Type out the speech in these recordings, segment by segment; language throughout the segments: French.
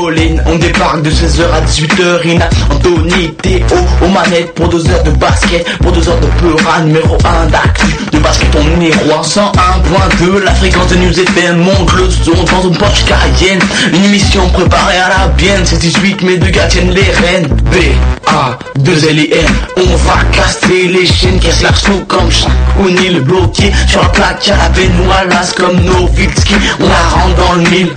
On débarque de 16h à 18h. Ina, Anthony, Théo, aux manettes pour deux heures de basket, pour deux heures de peura, numéro 1 d'actu. De basket, on est roi 101.2, la fréquence de News FM monte le son dans une Porsche Cayenne. Une émission préparée à la bienne, c'est 18 mais deux gars tiennent les rênes. B, A, 2 L I M, on va casser les chaînes, casse l'arceau comme chaque on est le bloqué. Sur la plaque, à la Benoît, comme Novitski, on la rentre dans le mille.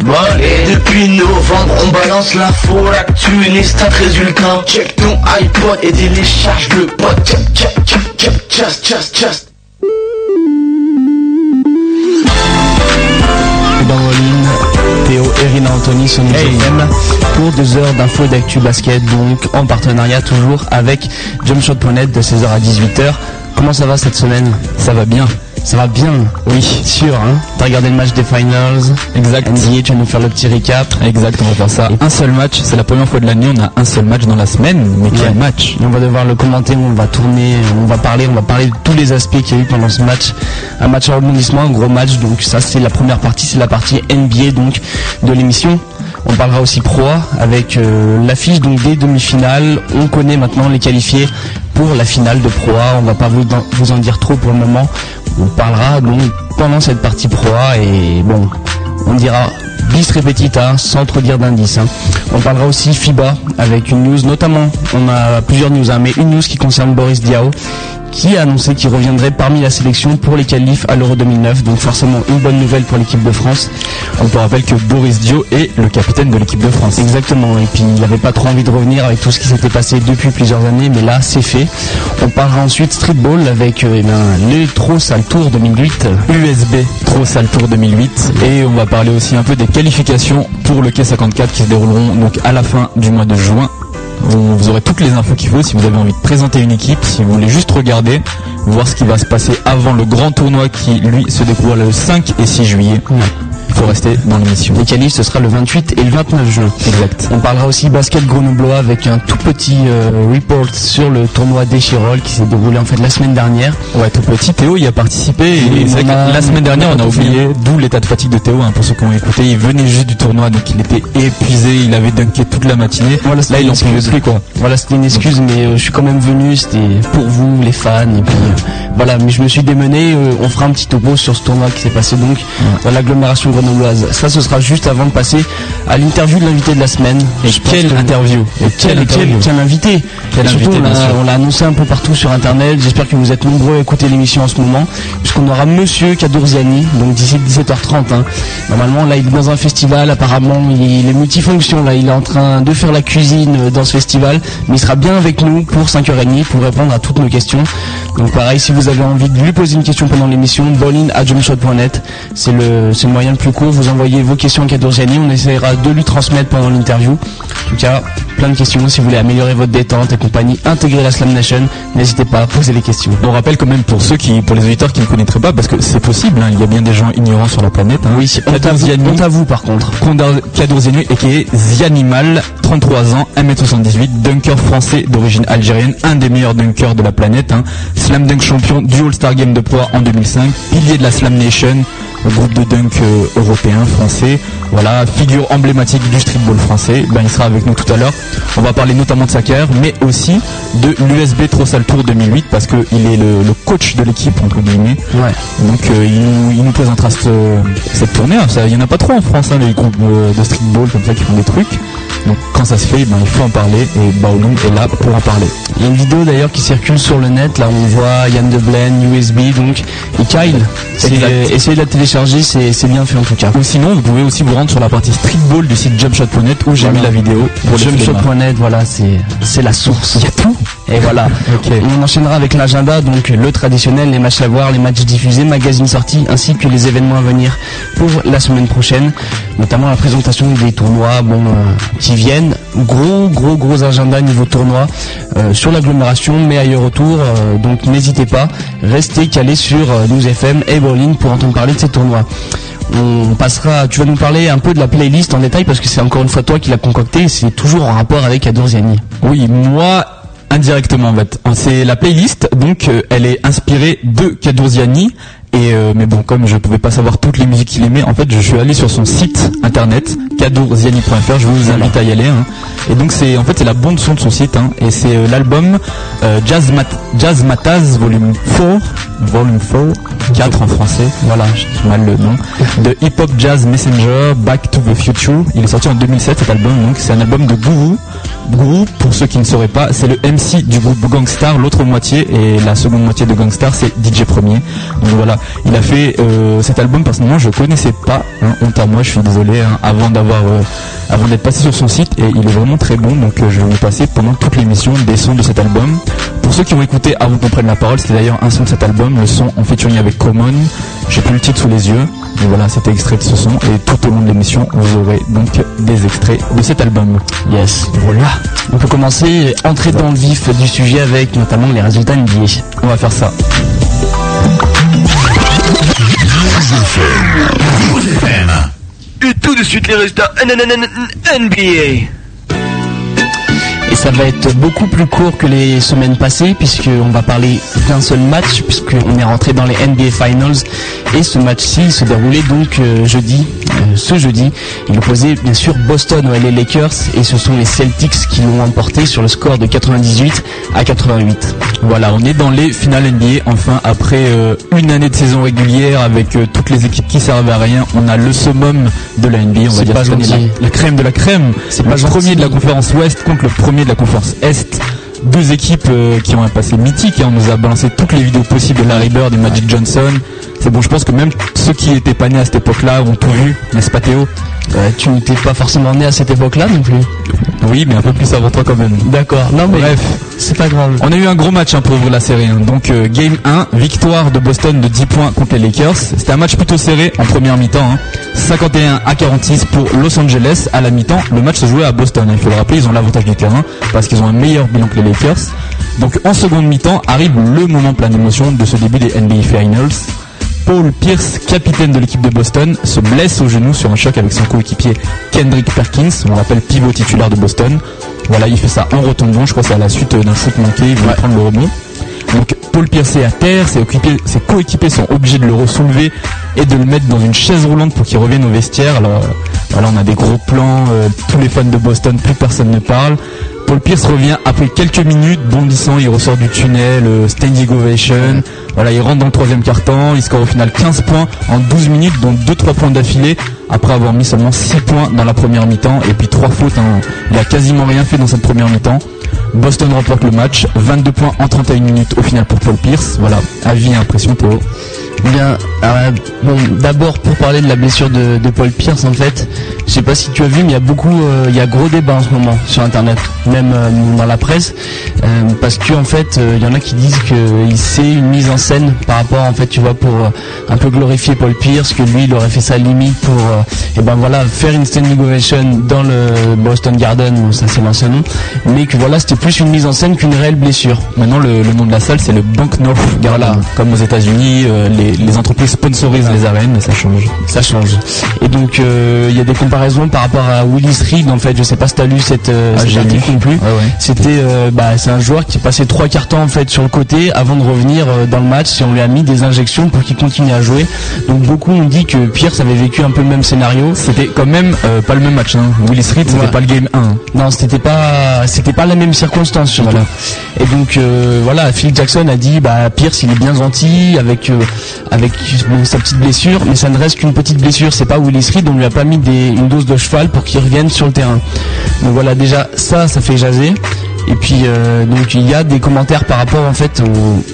Et depuis novembre, on balance l'info, l'actu, les stats, résultats. Check ton iPod et télécharge le pod. Check, check, check, check, just, just, just. dans vos lignes, Théo et Rina Anthony sur News FM pour deux heures d'infos et d'actu basket, donc en partenariat toujours avec Jumpshot.net de 16h à 18h. Comment ça va cette semaine? Ça va bien. Ça va bien Oui. Sûr, hein T'as regardé le match des finals Exact. NBA, tu vas nous faire le petit recap. Exact, on va faire ça. Un seul match, c'est la première fois de l'année, on a un seul match dans la semaine, mais quel match Et on va devoir le commenter, on va tourner, on va parler, on va parler de tous les aspects qu'il y a eu pendant ce match. Un match à rebondissement, un gros match, donc ça c'est la première partie, c'est la partie NBA donc de l'émission. On parlera aussi Pro avec euh, l'affiche donc des demi-finales. On connaît maintenant les qualifiés pour la finale de Pro A. On va pas vous, en- vous en dire trop pour le moment. On parlera donc pendant cette partie Pro A et bon, on dira bis repetita sans trop dire d'indices. hein. On parlera aussi FIBA avec une news, notamment on a plusieurs news, hein, mais une news qui concerne Boris Diaw qui a annoncé qu'il reviendrait parmi la sélection pour les qualifs à l'Euro 2009. Donc forcément une bonne nouvelle pour l'équipe de France. On te rappelle que Boris Dio est le capitaine de l'équipe de France. Exactement, et puis il n'avait pas trop envie de revenir avec tout ce qui s'était passé depuis plusieurs années, mais là c'est fait. On parlera ensuite streetball avec euh, eh ben, le trop sale tour 2008. USB, trop sale tour 2008. Et on va parler aussi un peu des qualifications pour le K54 qui se dérouleront donc à la fin du mois de juin. Vous aurez toutes les infos qu'il faut si vous avez envie de présenter une équipe, si vous voulez juste regarder, voir ce qui va se passer avant le grand tournoi qui lui se découvre le 5 et 6 juillet. Il faut rester dans l'émission. Les qualifs ce sera le 28 et le 29 juin. Exact. On parlera aussi basket grenoblois avec un tout petit euh, report sur le tournoi d'Echirol qui s'est déroulé en fait la semaine dernière. Ouais, tout petit. Théo y a participé et c'est la semaine dernière on a oublié, d'où l'état de fatigue de Théo, hein, pour ceux qui ont écouté. Il venait juste du tournoi donc il était épuisé, il avait dunké toute la matinée. Voilà, c'était Là il en pouvait plus quoi. Voilà, c'était une excuse, mais euh, je suis quand même venu, c'était pour vous, les fans, et puis euh, voilà, mais je me suis démené, on fera un petit topo sur ce tournoi qui s'est passé donc dans l'agglomération grenobloise. Ça, ce sera juste avant de passer à l'interview de l'invité de la semaine. Et Je quelle que- interview Et quel, Quelle quel, interview quel invité Quel Et surtout, invité, on l'a- annoncé un peu partout sur internet. J'espère que vous êtes nombreux à écouter l'émission en ce moment, puisqu'on aura Monsieur Cadorziani, donc d'ici 17h30. hein. Normalement, là, il est dans un festival. Apparemment, il est multifonction. Là, il est en train de faire la cuisine euh, dans ce festival, mais il sera bien avec nous pour 5h30 pour répondre à toutes nos questions. Donc, pareil, si vous avez envie de lui poser une question pendant l'émission, bowling@jumpshot.net, c'est le, c'est le moyen le plus court. Vous envoyez vos questions à Cadorziani, on essaiera de lui transmettre pendant l'interview. En tout cas, plein de questions. Si vous voulez améliorer votre détente et compagnie, intégrer la Slam Nation, n'hésitez pas à poser les questions. On rappelle quand même pour ceux qui, pour les auditeurs qui ne connaîtraient pas, parce que c'est possible, hein, il y a bien des gens ignorants sur la planète. Hein. Oui, Kadorziani, honte à vous par contre. Et qui est Zianimal, 33 ans, 1m78, dunker français d'origine algérienne, un des meilleurs dunkers de la planète, hein. slam dunk champion du All-Star Game de poids en 2005, pilier de la Slam Nation, groupe de dunk euh, européen, français, voilà, figure emblématique du streetball français, ben, il sera avec nous tout à l'heure. On va parler notamment de sa carrière, mais aussi de l'USB Trossal Tour 2008, parce qu'il est le, le coach de l'équipe, entre guillemets. Ouais. Donc euh, il, nous, il nous présentera ce- cette tournée. hein. Ça, Il y en a pas trop en France, hein, les groupes euh, de streetball comme ça qui font des trucs. Donc quand ça se fait, ben, il faut en parler et Baolong est là pour en parler. Il y a une vidéo d'ailleurs qui circule sur le net. Là, on voit Yann Deblaine, USB, donc et Kyle. Essayez de la télécharger, c'est bien fait en tout cas. Ou sinon, vous pouvez aussi vous rendre sur la partie streetball du site jumpshot.net où j'ai Voilà. mis la vidéo. Jumpshot.net, voilà, c'est la source. Il y a tout. Et voilà. On enchaînera avec l'agenda, donc le traditionnel, les matchs à voir, les matchs diffusés, magazines sortis, ainsi que les événements à venir pour la semaine prochaine, notamment la présentation des tournois, bon, euh, qui viennent. Gros, gros, gros agenda niveau tournoi euh, sur l'agglomération, mais ailleurs autour. euh, donc n'hésitez pas, restez calés sur euh, News FM et Berlin pour entendre parler de ces tournois. On passera, tu vas nous parler un peu de la playlist en détail parce que c'est encore une fois toi qui l'as concocté et c'est toujours en rapport avec Adorziani. Oui, moi indirectement en fait. C'est la playlist, donc euh, elle est inspirée de Kadurziani Et euh, mais bon, comme je pouvais pas savoir toutes les musiques qu'il aimait, en fait, je suis allé sur son site internet cadourziani.fr. Je vous invite à y aller. hein. Et donc c'est en fait c'est la bande son de son site hein. et c'est euh, l'album euh, Jazz, Mat Jazz Mataz Volume 4, Volume 4, 4 en français. Voilà, dis mal le nom. De Hip Hop Jazz Messenger Back to the Future. Il est sorti en 2007 cet album. Donc c'est un album de Guru. Guru, pour ceux qui ne sauraient pas, c'est le MC du groupe Gangstar, l'autre moitié, et la seconde moitié de Gangstar, c'est DJ Premier. Donc voilà, il a fait euh, cet album personnellement, je connaissais pas, hein, honte à moi, je suis désolé, hein, euh, avant d'être passé sur son site, et il est vraiment très bon, donc euh, je vais vous passer pendant toute l'émission des sons de cet album. Pour ceux qui ont écouté avant qu'on prenne la parole, c'était d'ailleurs un son de cet album, le son en featuring avec Common. J'ai plus le titre sous les yeux, mais voilà, c'était extrait de ce son, et tout au long de l'émission, vous aurez donc des extraits de cet album. Yes. Voilà. On peut commencer entrer dans le vif du sujet avec notamment les résultats NBA. On va faire ça. Et tout de suite les résultats NBA. Et ça va être beaucoup plus court que les semaines passées puisqu'on va parler d'un seul match puisqu'on est rentré dans les NBA Finals et ce match-ci se déroulait donc euh, jeudi, euh, ce jeudi. Il opposait bien sûr Boston aux LA Lakers et ce sont les Celtics qui l'ont emporté sur le score de 98 à 88. Voilà, on est dans les finales NBA. Enfin, après euh, une année de saison régulière avec euh, toutes les équipes qui servaient à rien, on a le summum de la NBA. On va dire pas cette année, gentil. la, la crème de la crème. C'est le pas gentil. premier de la conférence Ouest contre le premier de la conférence Est. Deux équipes euh, qui ont un passé mythique. hein. On nous a balancé toutes les vidéos possibles de Larry Bird et Magic Johnson. C'est bon, je pense que même ceux qui étaient pas nés à cette époque-là ont tout vu, n'est-ce pas Théo Euh, tu n'étais pas forcément né à cette époque-là non plus. Oui, mais un peu plus avant toi quand même. D'accord. Non mais Bref. c'est pas grave. On a eu un gros match hein, pour ouvrir la série. hein. Donc euh, game 1, victoire de Boston de 10 points contre les Lakers. C'était un match plutôt serré en première mi-temps. hein. 51 à 46 pour Los Angeles à la mi-temps. Le match se jouait à Boston. hein. Il faut le rappeler, ils ont l'avantage du terrain parce qu'ils ont un meilleur bilan que les Lakers. Donc en seconde mi-temps arrive le moment plein d'émotion de ce début des NBA Finals. Paul Pierce, capitaine de l'équipe de Boston, se blesse au genou sur un choc avec son coéquipier Kendrick Perkins, on l'appelle pivot titulaire de Boston. Voilà, il fait ça en retombant, je crois que c'est à la suite d'un shoot manqué, il voulait prendre le rebond. Donc Paul Pierce est à terre, ses, coéquipiers- ses coéquipiers sont obligés de le ressoulever et de le mettre dans une chaise roulante pour qu'il revienne au vestiaire. Alors euh, voilà, on a des gros plans, euh, tous les fans de Boston, plus personne ne parle. Paul Pierce revient après quelques minutes, bondissant, il ressort du tunnel, euh, standing ovation. Voilà, il rentre dans le troisième quart-temps, il score au final 15 points en 12 minutes, dont 2-3 points d'affilée, après avoir mis seulement 6 points dans la première mi-temps, et puis 3 fautes. hein. Il a quasiment rien fait dans cette première mi-temps. Boston remporte le match, 22 points en 31 minutes au final pour Paul Pierce. Voilà, avis et impression Théo. Bien, euh, bon, d'abord pour parler de la blessure de, Paul Pierce, en fait, je sais pas si tu as vu, mais il y a beaucoup, euh, y a gros débat en ce moment sur Internet, même euh, dans la presse, euh, parce que en fait, euh, il y en a qui disent que c'est une mise en scène par rapport, en fait, tu vois, pour un peu glorifier Paul Pierce, que lui, il aurait fait sa limite pour, et ben voilà, faire une standing ovation dans le Boston Garden, bon, ça c'est l'ancien nom, mais que voilà, c'était plus une mise en scène qu'une réelle blessure. Maintenant, le, le nom de la salle, c'est le Bank North Garden. Voilà. Comme aux États-Unis, euh, les, les entreprises sponsorisent les arènes, mais ça change. ça change. Et donc euh, il y a des comparaisons par rapport à Willis Reed en fait, je sais pas si t'as lu cette, euh, Ah, non plus. Ouais, ouais. C'était euh, bah, c'est un joueur qui passait trois quarts temps en fait sur le côté avant de revenir dans le match et on lui a mis des injections pour qu'il continue à jouer. Donc beaucoup ont dit que Pierce avait vécu un peu le même scénario. C'était quand même euh, pas le même match. Hein. Willis Reed, c'était Ouais. pas le game 1. hein. Non, c'était pas c'était pas la même circonstance surtout. Voilà. Et donc euh, voilà, Phil Jackson a dit bah Pierce il est bien gentil avec euh, avec bon, sa petite blessure, mais ça ne reste qu'une petite blessure. C'est pas Willis Reed, on lui a pas mis des, une dose de cheval pour qu'il revienne sur le terrain. Donc voilà, déjà ça, ça fait jaser. Et puis euh, donc il y a des commentaires par rapport en fait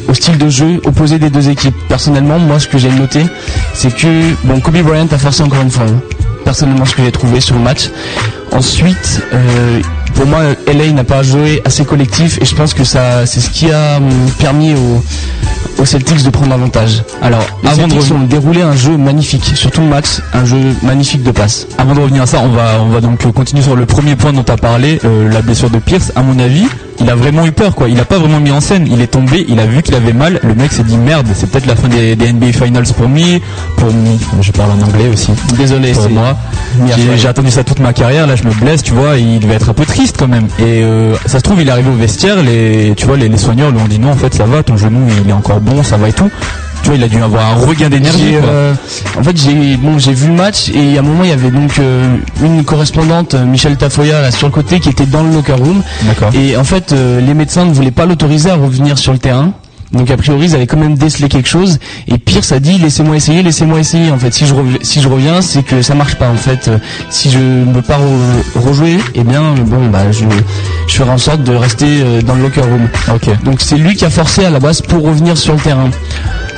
au, style de jeu opposé des deux équipes. Personnellement, moi ce que j'ai noté, c'est que bon Kobe Bryant a forcé encore une fois. hein. Personnellement, ce que j'ai trouvé sur le match. Ensuite, euh, pour moi, LA n'a pas joué assez collectif et je pense que ça, c'est ce qui a hum, permis aux, aux Celtics de prendre l'avantage. Alors, les Avant de Celtics revenir- ont déroulé un jeu magnifique, sur tout le match, un jeu magnifique de passe. Avant de revenir à ça, on va, on va donc continuer sur le premier point dont tu as parlé, euh, la blessure de Pierce. À mon avis, il a vraiment eu peur, quoi. Il a pas vraiment mis en scène. Il est tombé, il a vu qu'il avait mal. Le mec s'est dit merde, c'est peut-être la fin des, des NBA Finals pour lui. Pour lui. Je parle en anglais aussi. Désolé, Pour c'est moi. J'ai- J'ai attendu ça toute ma carrière. Là, je me blesse, tu vois. Il devait être un peu triste quand même. Et euh, ça se trouve, il est arrivé au vestiaire. Les, tu vois, les, les soigneurs lui ont dit non, en fait, ça va. Ton genou, il est encore bon, ça va et tout. tu vois, il a dû avoir un regain d'énergie. Euh, en fait, j'ai bon, j'ai vu le match et à un moment il y avait donc euh, une correspondante, euh, Michel Tafoya, là, sur le côté, qui était dans le locker room. D'accord. Et en fait, euh, les médecins ne voulaient pas l'autoriser à revenir sur le terrain. Donc a priori, ils avaient quand même décelé quelque chose. Et Pierce a dit laissez-moi essayer, laissez-moi essayer. En fait, si je rev- si je reviens, c'est que ça marche pas. En fait, si je ne peux pas re- rejouer, eh bien bon bah je je ferai en sorte de rester euh, dans le locker room. Ok. Donc c'est lui qui a forcé à la base pour revenir sur le terrain.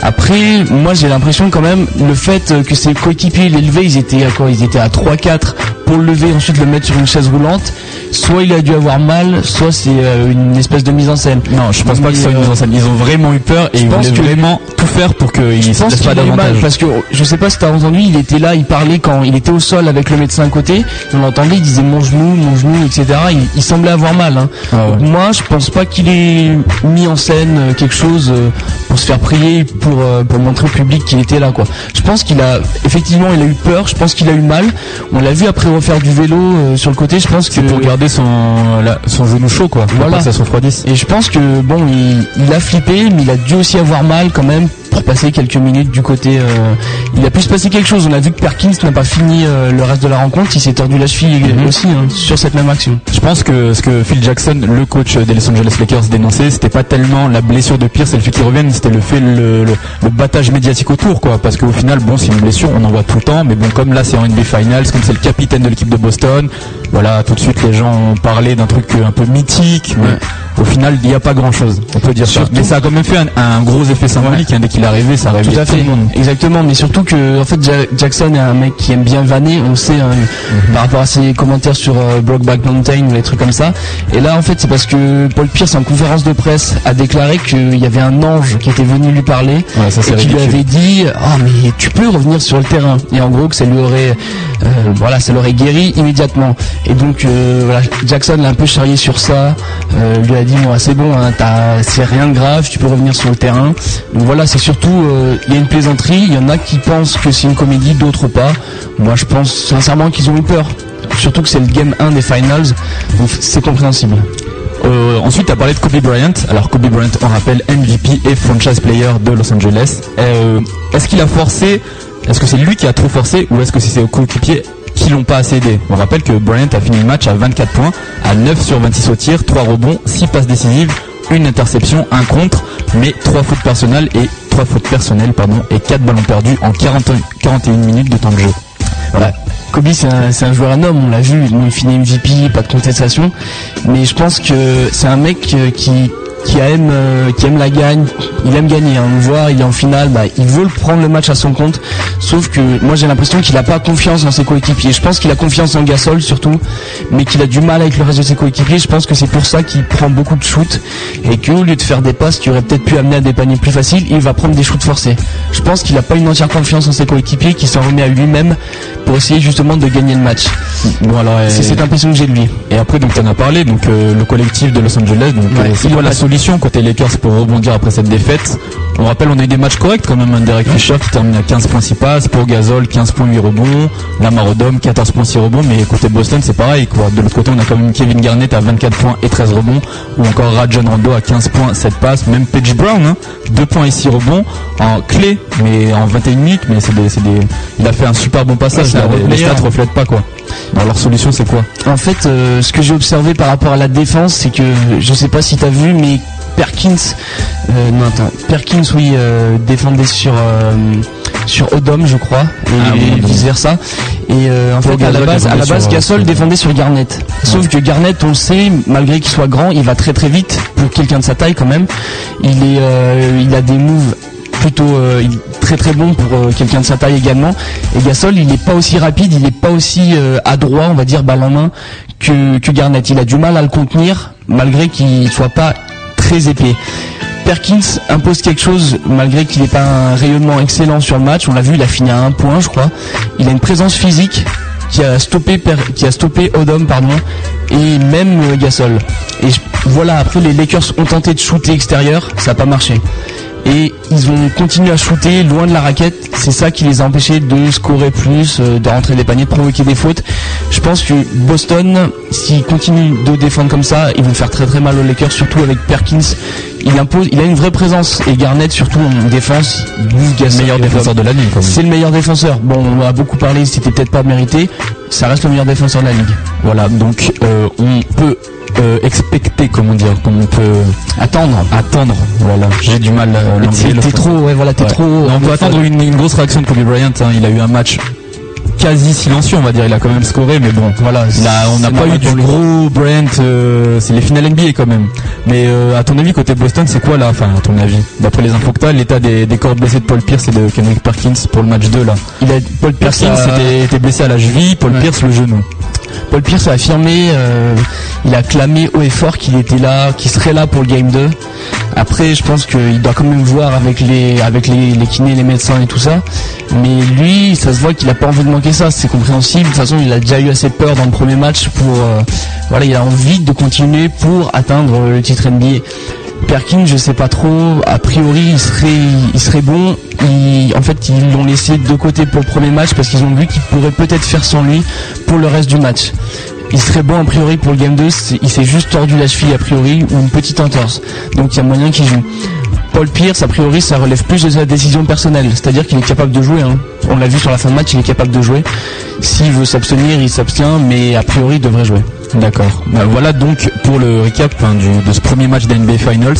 Après, moi j'ai l'impression quand même le fait que ses coéquipiers l'élevés, ils étaient à quoi? Ils étaient à 3-4 pour le lever ensuite le mettre sur une chaise roulante. Soit il a dû avoir mal, soit c'est euh, une espèce de mise en scène. Non, je pense pas que ce soit une mise en scène. Ils ont vraiment eu peur et ils voulaient que- vraiment tout faire pour qu'il Je se laisse pas eu mal davantage. parce que je sais pas si t'as entendu, il était là, il parlait quand il était au sol avec le médecin à côté. On l'entendait, il disait mon genou, mon genou, etc. Il, il semblait avoir mal. hein. Ah ouais. Moi, je pense pas qu'il ait mis en scène euh, quelque chose euh, pour se faire prier, pour pour montrer au public qu'il était là, quoi. Je pense qu'il a effectivement, il a eu peur. Je pense qu'il a eu mal. On l'a vu après refaire du vélo euh, sur le côté. Je pense que C'est pour garder son, la- son genou chaud, quoi. Voilà. pas que ça se refroidisse. et je pense que bon, il, il a flippé, mais il a dû aussi avoir mal quand même pour passer quelques minutes du côté. euh, il a pu se passer quelque chose. On a vu que Perkins n'a pas fini euh, le reste de la rencontre. Il s'est tordu la cheville Mhm. aussi hein, sur cette même action. Je pense que ce que Phil Jackson, le coach des Los Angeles Lakers, dénonçait, c'était pas tellement la blessure de Pierce et le fait qu'il revienne, c'était le fait le, le, le battage médiatique autour, quoi. Parce qu'au final, bon, c'est une blessure, on en voit tout le temps, mais bon, comme là c'est en NBA Finals, comme c'est le capitaine de l'équipe de Boston, voilà, tout de suite les gens ont parlé d'un truc un peu mythique, mais au final, il n'y a pas grand chose, on peut dire ça. Surtout- Mais ça a quand même fait un, un gros effet symbolique, hein, dès qu'il est arrivé, ça a réveillé Tout à tout fait, le monde. exactement. Mais surtout que en fait Ja- Jackson est un mec qui aime bien vanner. On sait hein, Mhm. par rapport à ses commentaires sur euh, Brokeback Mountain ou les trucs comme ça. Et là, en fait, c'est parce que Paul Pierce en conférence de presse a déclaré qu'il y avait un ange qui était venu lui parler Ouais, ça et qui lui avait dit ah mais tu peux revenir sur le terrain et en gros que ça lui aurait euh, voilà ça l'aurait guéri immédiatement et donc euh, voilà Jackson l'a un peu charrié sur ça euh, lui a dit moi c'est bon hein, c'est rien de grave tu peux revenir sur le terrain donc voilà c'est surtout euh, il y a une plaisanterie il y en a qui pensent que c'est une comédie d'autres pas moi je pense sincèrement qu'ils ont eu peur surtout que c'est le game 1 des finals c'est compréhensible Euh, ensuite, tu as parlé de Kobe Bryant. Alors, Kobe Bryant, on rappelle MVP et franchise player de Los Angeles. Euh, est-ce qu'il a forcé Est-ce que c'est lui qui a trop forcé ou est-ce que c'est ses coéquipiers qui l'ont pas assez aidé? On rappelle que Bryant a fini le match à 24 points, à 9 sur 26 au tir, 3 rebonds, 6 passes décisives, une interception, un contre, mais 3 fautes personnelles et 3 fautes personnelles pardon et 4 ballons perdus en 40 41 minutes de temps de jeu. Voilà. Kobe, c'est un, un joueur un homme, on l'a vu, il finit MVP, pas de contestation. Mais je pense que c'est un mec euh, qui, qui aime, euh, qui aime la gagne. Il aime gagner. hein. On le voit, il est en finale, bah, il veut prendre le match à son compte. Sauf que moi, j'ai l'impression qu'il n'a pas confiance dans ses coéquipiers. Je pense qu'il a confiance en Gasol surtout, mais qu'il a du mal avec le reste de ses coéquipiers. Je pense que c'est pour ça qu'il prend beaucoup de shoots et qu'au lieu de faire des passes qui auraient peut-être pu amener à des paniers plus faciles, il va prendre des shoots forcés. Je pense qu'il n'a pas une entière confiance en ses coéquipiers, qu'il s'en remet à lui-même pour essayer justement de gagner le match. Alors C'est cette impression que j'ai de lui. Et après, donc, tu en as parlé, donc, euh, le collectif de Los Angeles, donc, Ouais, euh, c'est il quoi en la solution côté Lakers pour rebondir après cette défaite? On rappelle, on a eu des matchs corrects quand même, un Derek Fisher qui termine à 15 points 6 passes, pour Gasol 15 points 8 rebonds, Lamar Odom 14 points 6 rebonds, mais côté Boston c'est pareil quoi. De l'autre côté, on a quand même Kevin Garnett à 24 points et 13 rebonds, ou encore Rajon Rondo à 15 points 7 passes, même Paige Brown, hein, 2 points et 6 rebonds en clé, mais en 21 minutes, mais c'est des, c'est des, il a fait un super bon passage, Un les, les stats reflètent pas quoi. Alors leur solution c'est quoi? En fait, euh, ce que j'ai observé par rapport à la défense, c'est que je sais pas si t'as vu, mais Perkins, euh, non attends, Perkins oui euh, défendait sur sur Odom, je crois, et, Ah oui, vice versa. Et en fait, à la base, à la défendait base, sur, Gasol défendait sur Garnett. Sauf que Garnett, on le sait, malgré qu'il soit grand, il va très très vite pour quelqu'un de sa taille quand même. Il est, euh, il a des moves plutôt euh, très très bon pour euh, quelqu'un de sa taille également. Et Gasol, il n'est pas aussi rapide, il n'est pas aussi euh, adroit, on va dire, balle en main que, que Garnett. Il a du mal à le contenir, malgré qu'il soit pas très épais. Perkins impose quelque chose malgré qu'il n'ait pas un rayonnement excellent sur le match. On l'a vu, il a fini à un point, je crois. Il a une présence physique qui a stoppé qui a stoppé Odom pardon et même euh, Gasol. Et voilà après les Lakers ont tenté de shooter extérieur, ça n'a pas marché. Et ils ont continué à shooter loin de la raquette. C'est ça qui les a empêchés de scorer plus, euh, de rentrer des paniers, de provoquer des fautes. Je pense que Boston, s'ils continuent de défendre comme ça, ils vont faire très très mal aux Lakers, surtout avec Perkins. Il impose, il a une vraie présence et Garnett surtout en défense. le meilleur défenseur de la ligue. C'est le meilleur défenseur. Bon, on a beaucoup parlé, c'était peut-être pas mérité. Ça reste le meilleur défenseur de la ligue. Voilà, donc euh, on peut euh, expecter, comment dire, comme on peut attendre, attendre. Voilà, j'ai du mal. Euh, t'es trop, ouais, voilà, t'es trop. on peut attendre une, une, grosse réaction de Kobe Bryant. Hein. Il a eu un match quasi silencieux, on va dire. Il a quand même scoré, mais bon, voilà. on n'a pas eu du gros Bryant. Euh, c'est les finales NBA quand même. Mais euh, à ton avis, côté Boston, c'est quoi là? Enfin, à ton avis, d'après les infos que t'as, l'état des, des corps blessés de Paul Pierce et de Kendrick Perkins pour le match 2 là. Il a Paul Pierce était, blessé à la cheville, Paul Pierce le genou. Paul Pierce a affirmé, euh, il a clamé haut et fort qu'il était là, qu'il serait là pour le game 2. Après, je pense qu'il doit quand même voir avec les avec les, les kinés, les médecins et tout ça. Mais lui, ça se voit qu'il a pas envie de manquer ça. C'est compréhensible. De toute façon, il a déjà eu assez peur dans le premier match pour euh, voilà, il a envie de continuer pour atteindre le titre NBA. Perkins, je sais pas trop. A priori, il serait, il serait bon. en fait, ils l'ont laissé de côté pour le premier match parce qu'ils ont vu qu'il pourrait peut-être faire sans lui pour le reste du match. Il serait bon a priori pour le game 2. Il s'est juste tordu la cheville a priori ou une petite entorse. Donc il y a moyen qu'il joue. Paul Pierce, a priori, ça relève plus de sa décision personnelle. C'est-à-dire qu'il est capable de jouer. Hein. On l'a vu sur la fin de match, il est capable de jouer. S'il veut s'abstenir, il s'abstient, mais a priori, il devrait jouer. D'accord. Bah, voilà donc pour le récap hein, de ce premier match d'NBA Finals.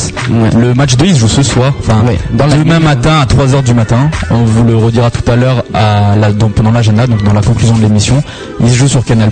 Le match 2 il se joue ce soir, enfin dans demain matin à 3h du matin. On vous le redira tout à l'heure à la, pendant l'agenda, donc dans la conclusion de l'émission. Il se joue sur Canal+.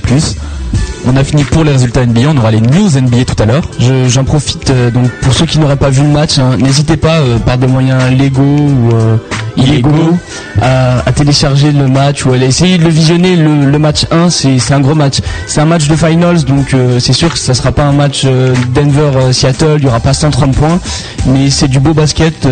On a fini pour les résultats NBA, on aura les news NBA tout à l'heure. J'en profite euh, donc pour ceux qui n'auraient pas vu le match, hein, n'hésitez pas euh, par des moyens légaux ou euh, illégaux à, télécharger le match ou à essayer de le visionner. Le, match 1, c'est un gros match. C'est un match de finals, donc c'est sûr que ça sera pas un match Denver-Seattle, il y aura pas 130 points, mais c'est du beau basket.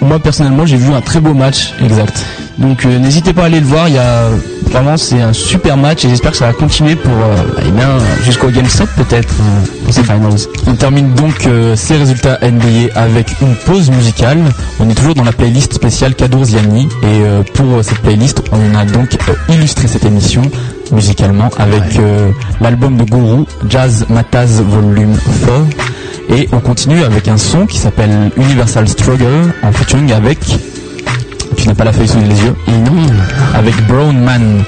Moi personnellement, j'ai vu un très beau match. Exact. Donc n'hésitez pas à aller le voir. Il y a Vraiment, c'est un super match et j'espère que ça va continuer pour euh, eh bien jusqu'au Game 7 peut-être euh, pour ces finals. On termine donc euh, ces résultats NBA avec une pause musicale. On est toujours dans la playlist spéciale Kadour Ziani et pour cette playlist, on a donc illustré cette émission musicalement avec l'album de Guru Jazz Mataz Volume 4 et on continue avec un son qui s'appelle Universal Struggle en featuring avec tu n'as pas la feuille sous les yeux Non. Avec Brown Man.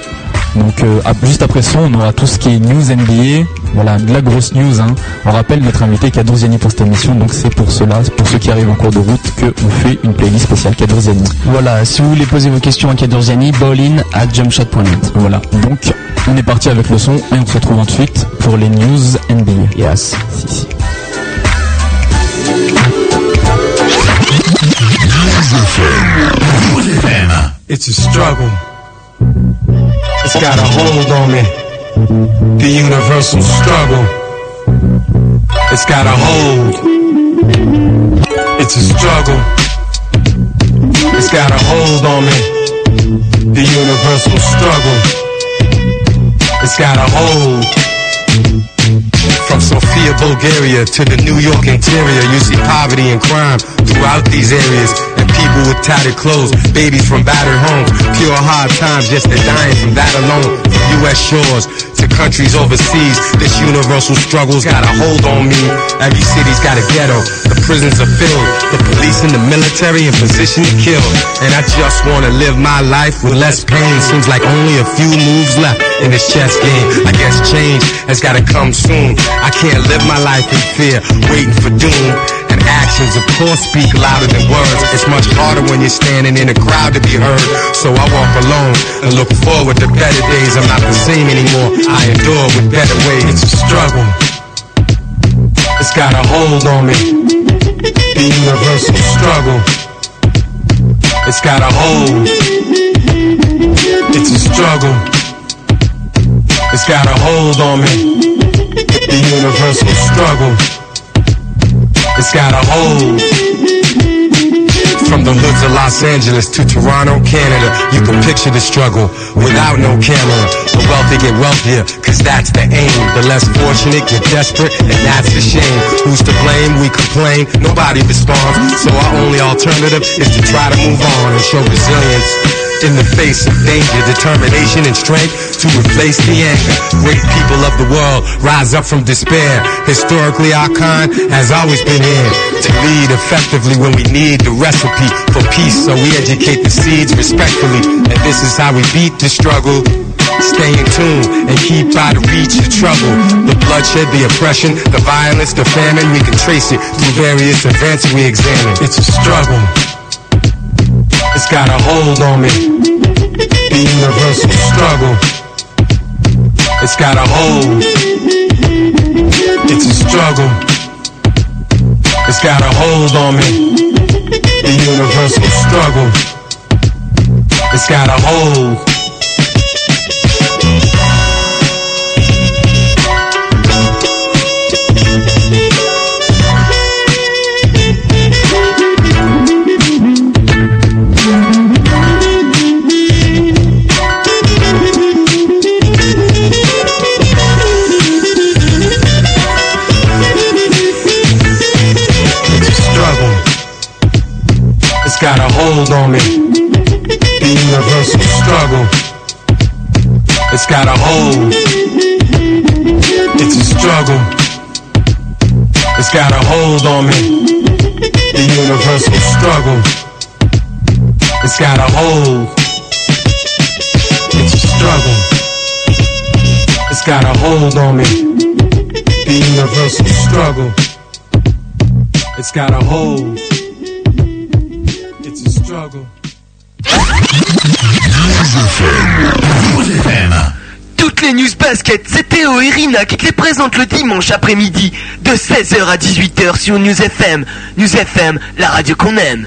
Donc euh, juste après ça, on aura tout ce qui est news NBA, voilà, de la grosse news. Hein. On rappelle notre invité Kadurziani pour cette émission, donc c'est pour cela, pour ceux qui arrivent en cours de route, que on fait une playlist spéciale Kadurziani. Voilà, si vous voulez poser vos questions à Kadurziani, ballin à jumpshot.net. Voilà, donc on est parti avec le son et on se retrouve ensuite pour les news NBA. Yes. Si, si. It's a struggle. It's got a hold on me. The universal struggle. It's got a hold. It's a struggle. It's got a hold on me. The universal struggle. It's got a hold. From Sofia, Bulgaria to the New York interior, you see poverty and crime throughout these areas. And people with tattered clothes, babies from battered homes, pure hard times, just they're dying from that alone. U.S. shores to countries overseas, this universal struggle's got a hold on me. Every city's got a ghetto, the prisons are filled, the police and the military in position to kill. And I just wanna live my life with less pain. Seems like only a few moves left in this chess game. I guess change has gotta come soon. I can't live my life in fear, waiting for doom. And actions, of course, speak louder than words. It's much harder when you're standing in a crowd to be heard. So I walk alone and look forward to better days. I'm not the same anymore. I endure with better ways. It's a struggle. It's got a hold on me. The universal struggle. It's got a hold. It's a struggle. It's got a hold on me the universal struggle. It's got a hold from the hoods of Los Angeles to Toronto, Canada. You can picture the struggle without no camera. The wealthy get wealthier, cause that's the aim. The less fortunate get desperate, and that's the shame. Who's to blame? We complain, nobody responds. So our only alternative is to try to move on and show resilience in the face of danger, determination and strength to replace the anger. Great people of the world rise up from despair. Historically, our kind has always been here to lead effectively when we need the recipe for peace. So we educate the seeds respectfully, and this is how we beat the struggle. Stay in tune and keep out of reach of trouble. The bloodshed, the oppression, the violence, the famine, we can trace it through various events we examine. It's a struggle. It's got a hold on me. The universal struggle. It's got a hold. It's a struggle. It's got a hold on me. The universal struggle. It's got a hold. Got a hold on me. The universal struggle. It's got a hold. It's a struggle. It's got a hold on me. The universal struggle. It's got a hold. It's a struggle. It's got a hold on me. The universal struggle. It's got a hold. Toutes les news basket, c'est Théo et Rina qui te les présentent le dimanche après-midi de 16h à 18h sur News FM. News FM, la radio qu'on aime.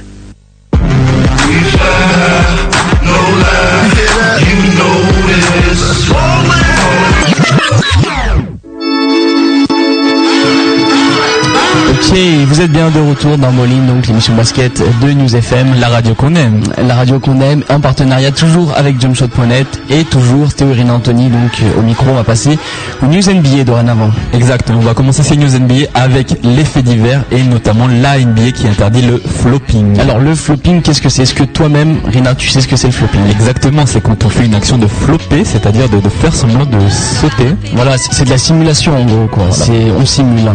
Ok, vous êtes bien de retour dans Moline, donc l'émission basket de News FM, La radio qu'on aime. la radio qu'on aime, en partenariat toujours avec jumpshot.net et toujours Théo Irina Anthony, donc euh, au micro on va passer aux News NBA dorénavant. Exact. On va commencer ces news NBA avec l'effet divers et notamment la NBA qui interdit le flopping. Alors le flopping, qu'est-ce que c'est? Est-ce que toi-même, Rina, tu sais ce que c'est le flopping? Exactement, c'est quand on fait une action de flopper, c'est-à-dire de, de faire semblant de sauter. Voilà, c'est de la simulation en gros quoi. C'est on simule.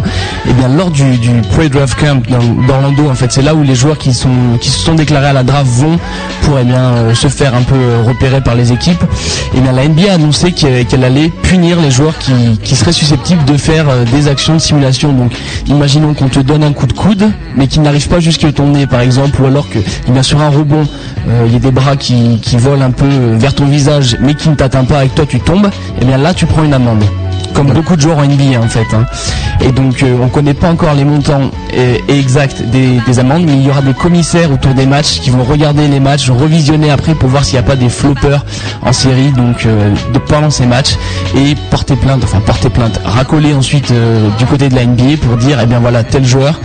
Et bien lors du, du pre-draft camp dans- en fait, c'est là où les joueurs qui sont qui se sont déclarés à la draft vont pour eh bien euh, se faire un peu euh, repérer par les équipes. Et bien la NBA a annoncé qu'elle allait punir les joueurs qui, seraient susceptibles de faire euh, des actions de simulation. Donc imaginons qu'on te donne un coup de coude, mais qu'il n'arrive pas jusque ton nez par exemple, ou alors que eh bien sur un rebond, il y a des bras qui, qui volent un peu vers ton visage, mais qui ne t'atteint pas et que toi tu tombes. Et bien là tu prends une amende comme beaucoup de joueurs en NBA en fait. hein. Et donc euh, on connaît pas encore les montants euh, exacts des, des amendes, mais il y aura des commissaires autour des matchs qui vont regarder les matchs, revisionner après pour voir s'il n'y a pas des floppers en série, donc euh, de pendant ces matchs et porter plainte, enfin porter plainte, racoler ensuite euh, du côté de la NBA pour dire eh bien voilà tel joueur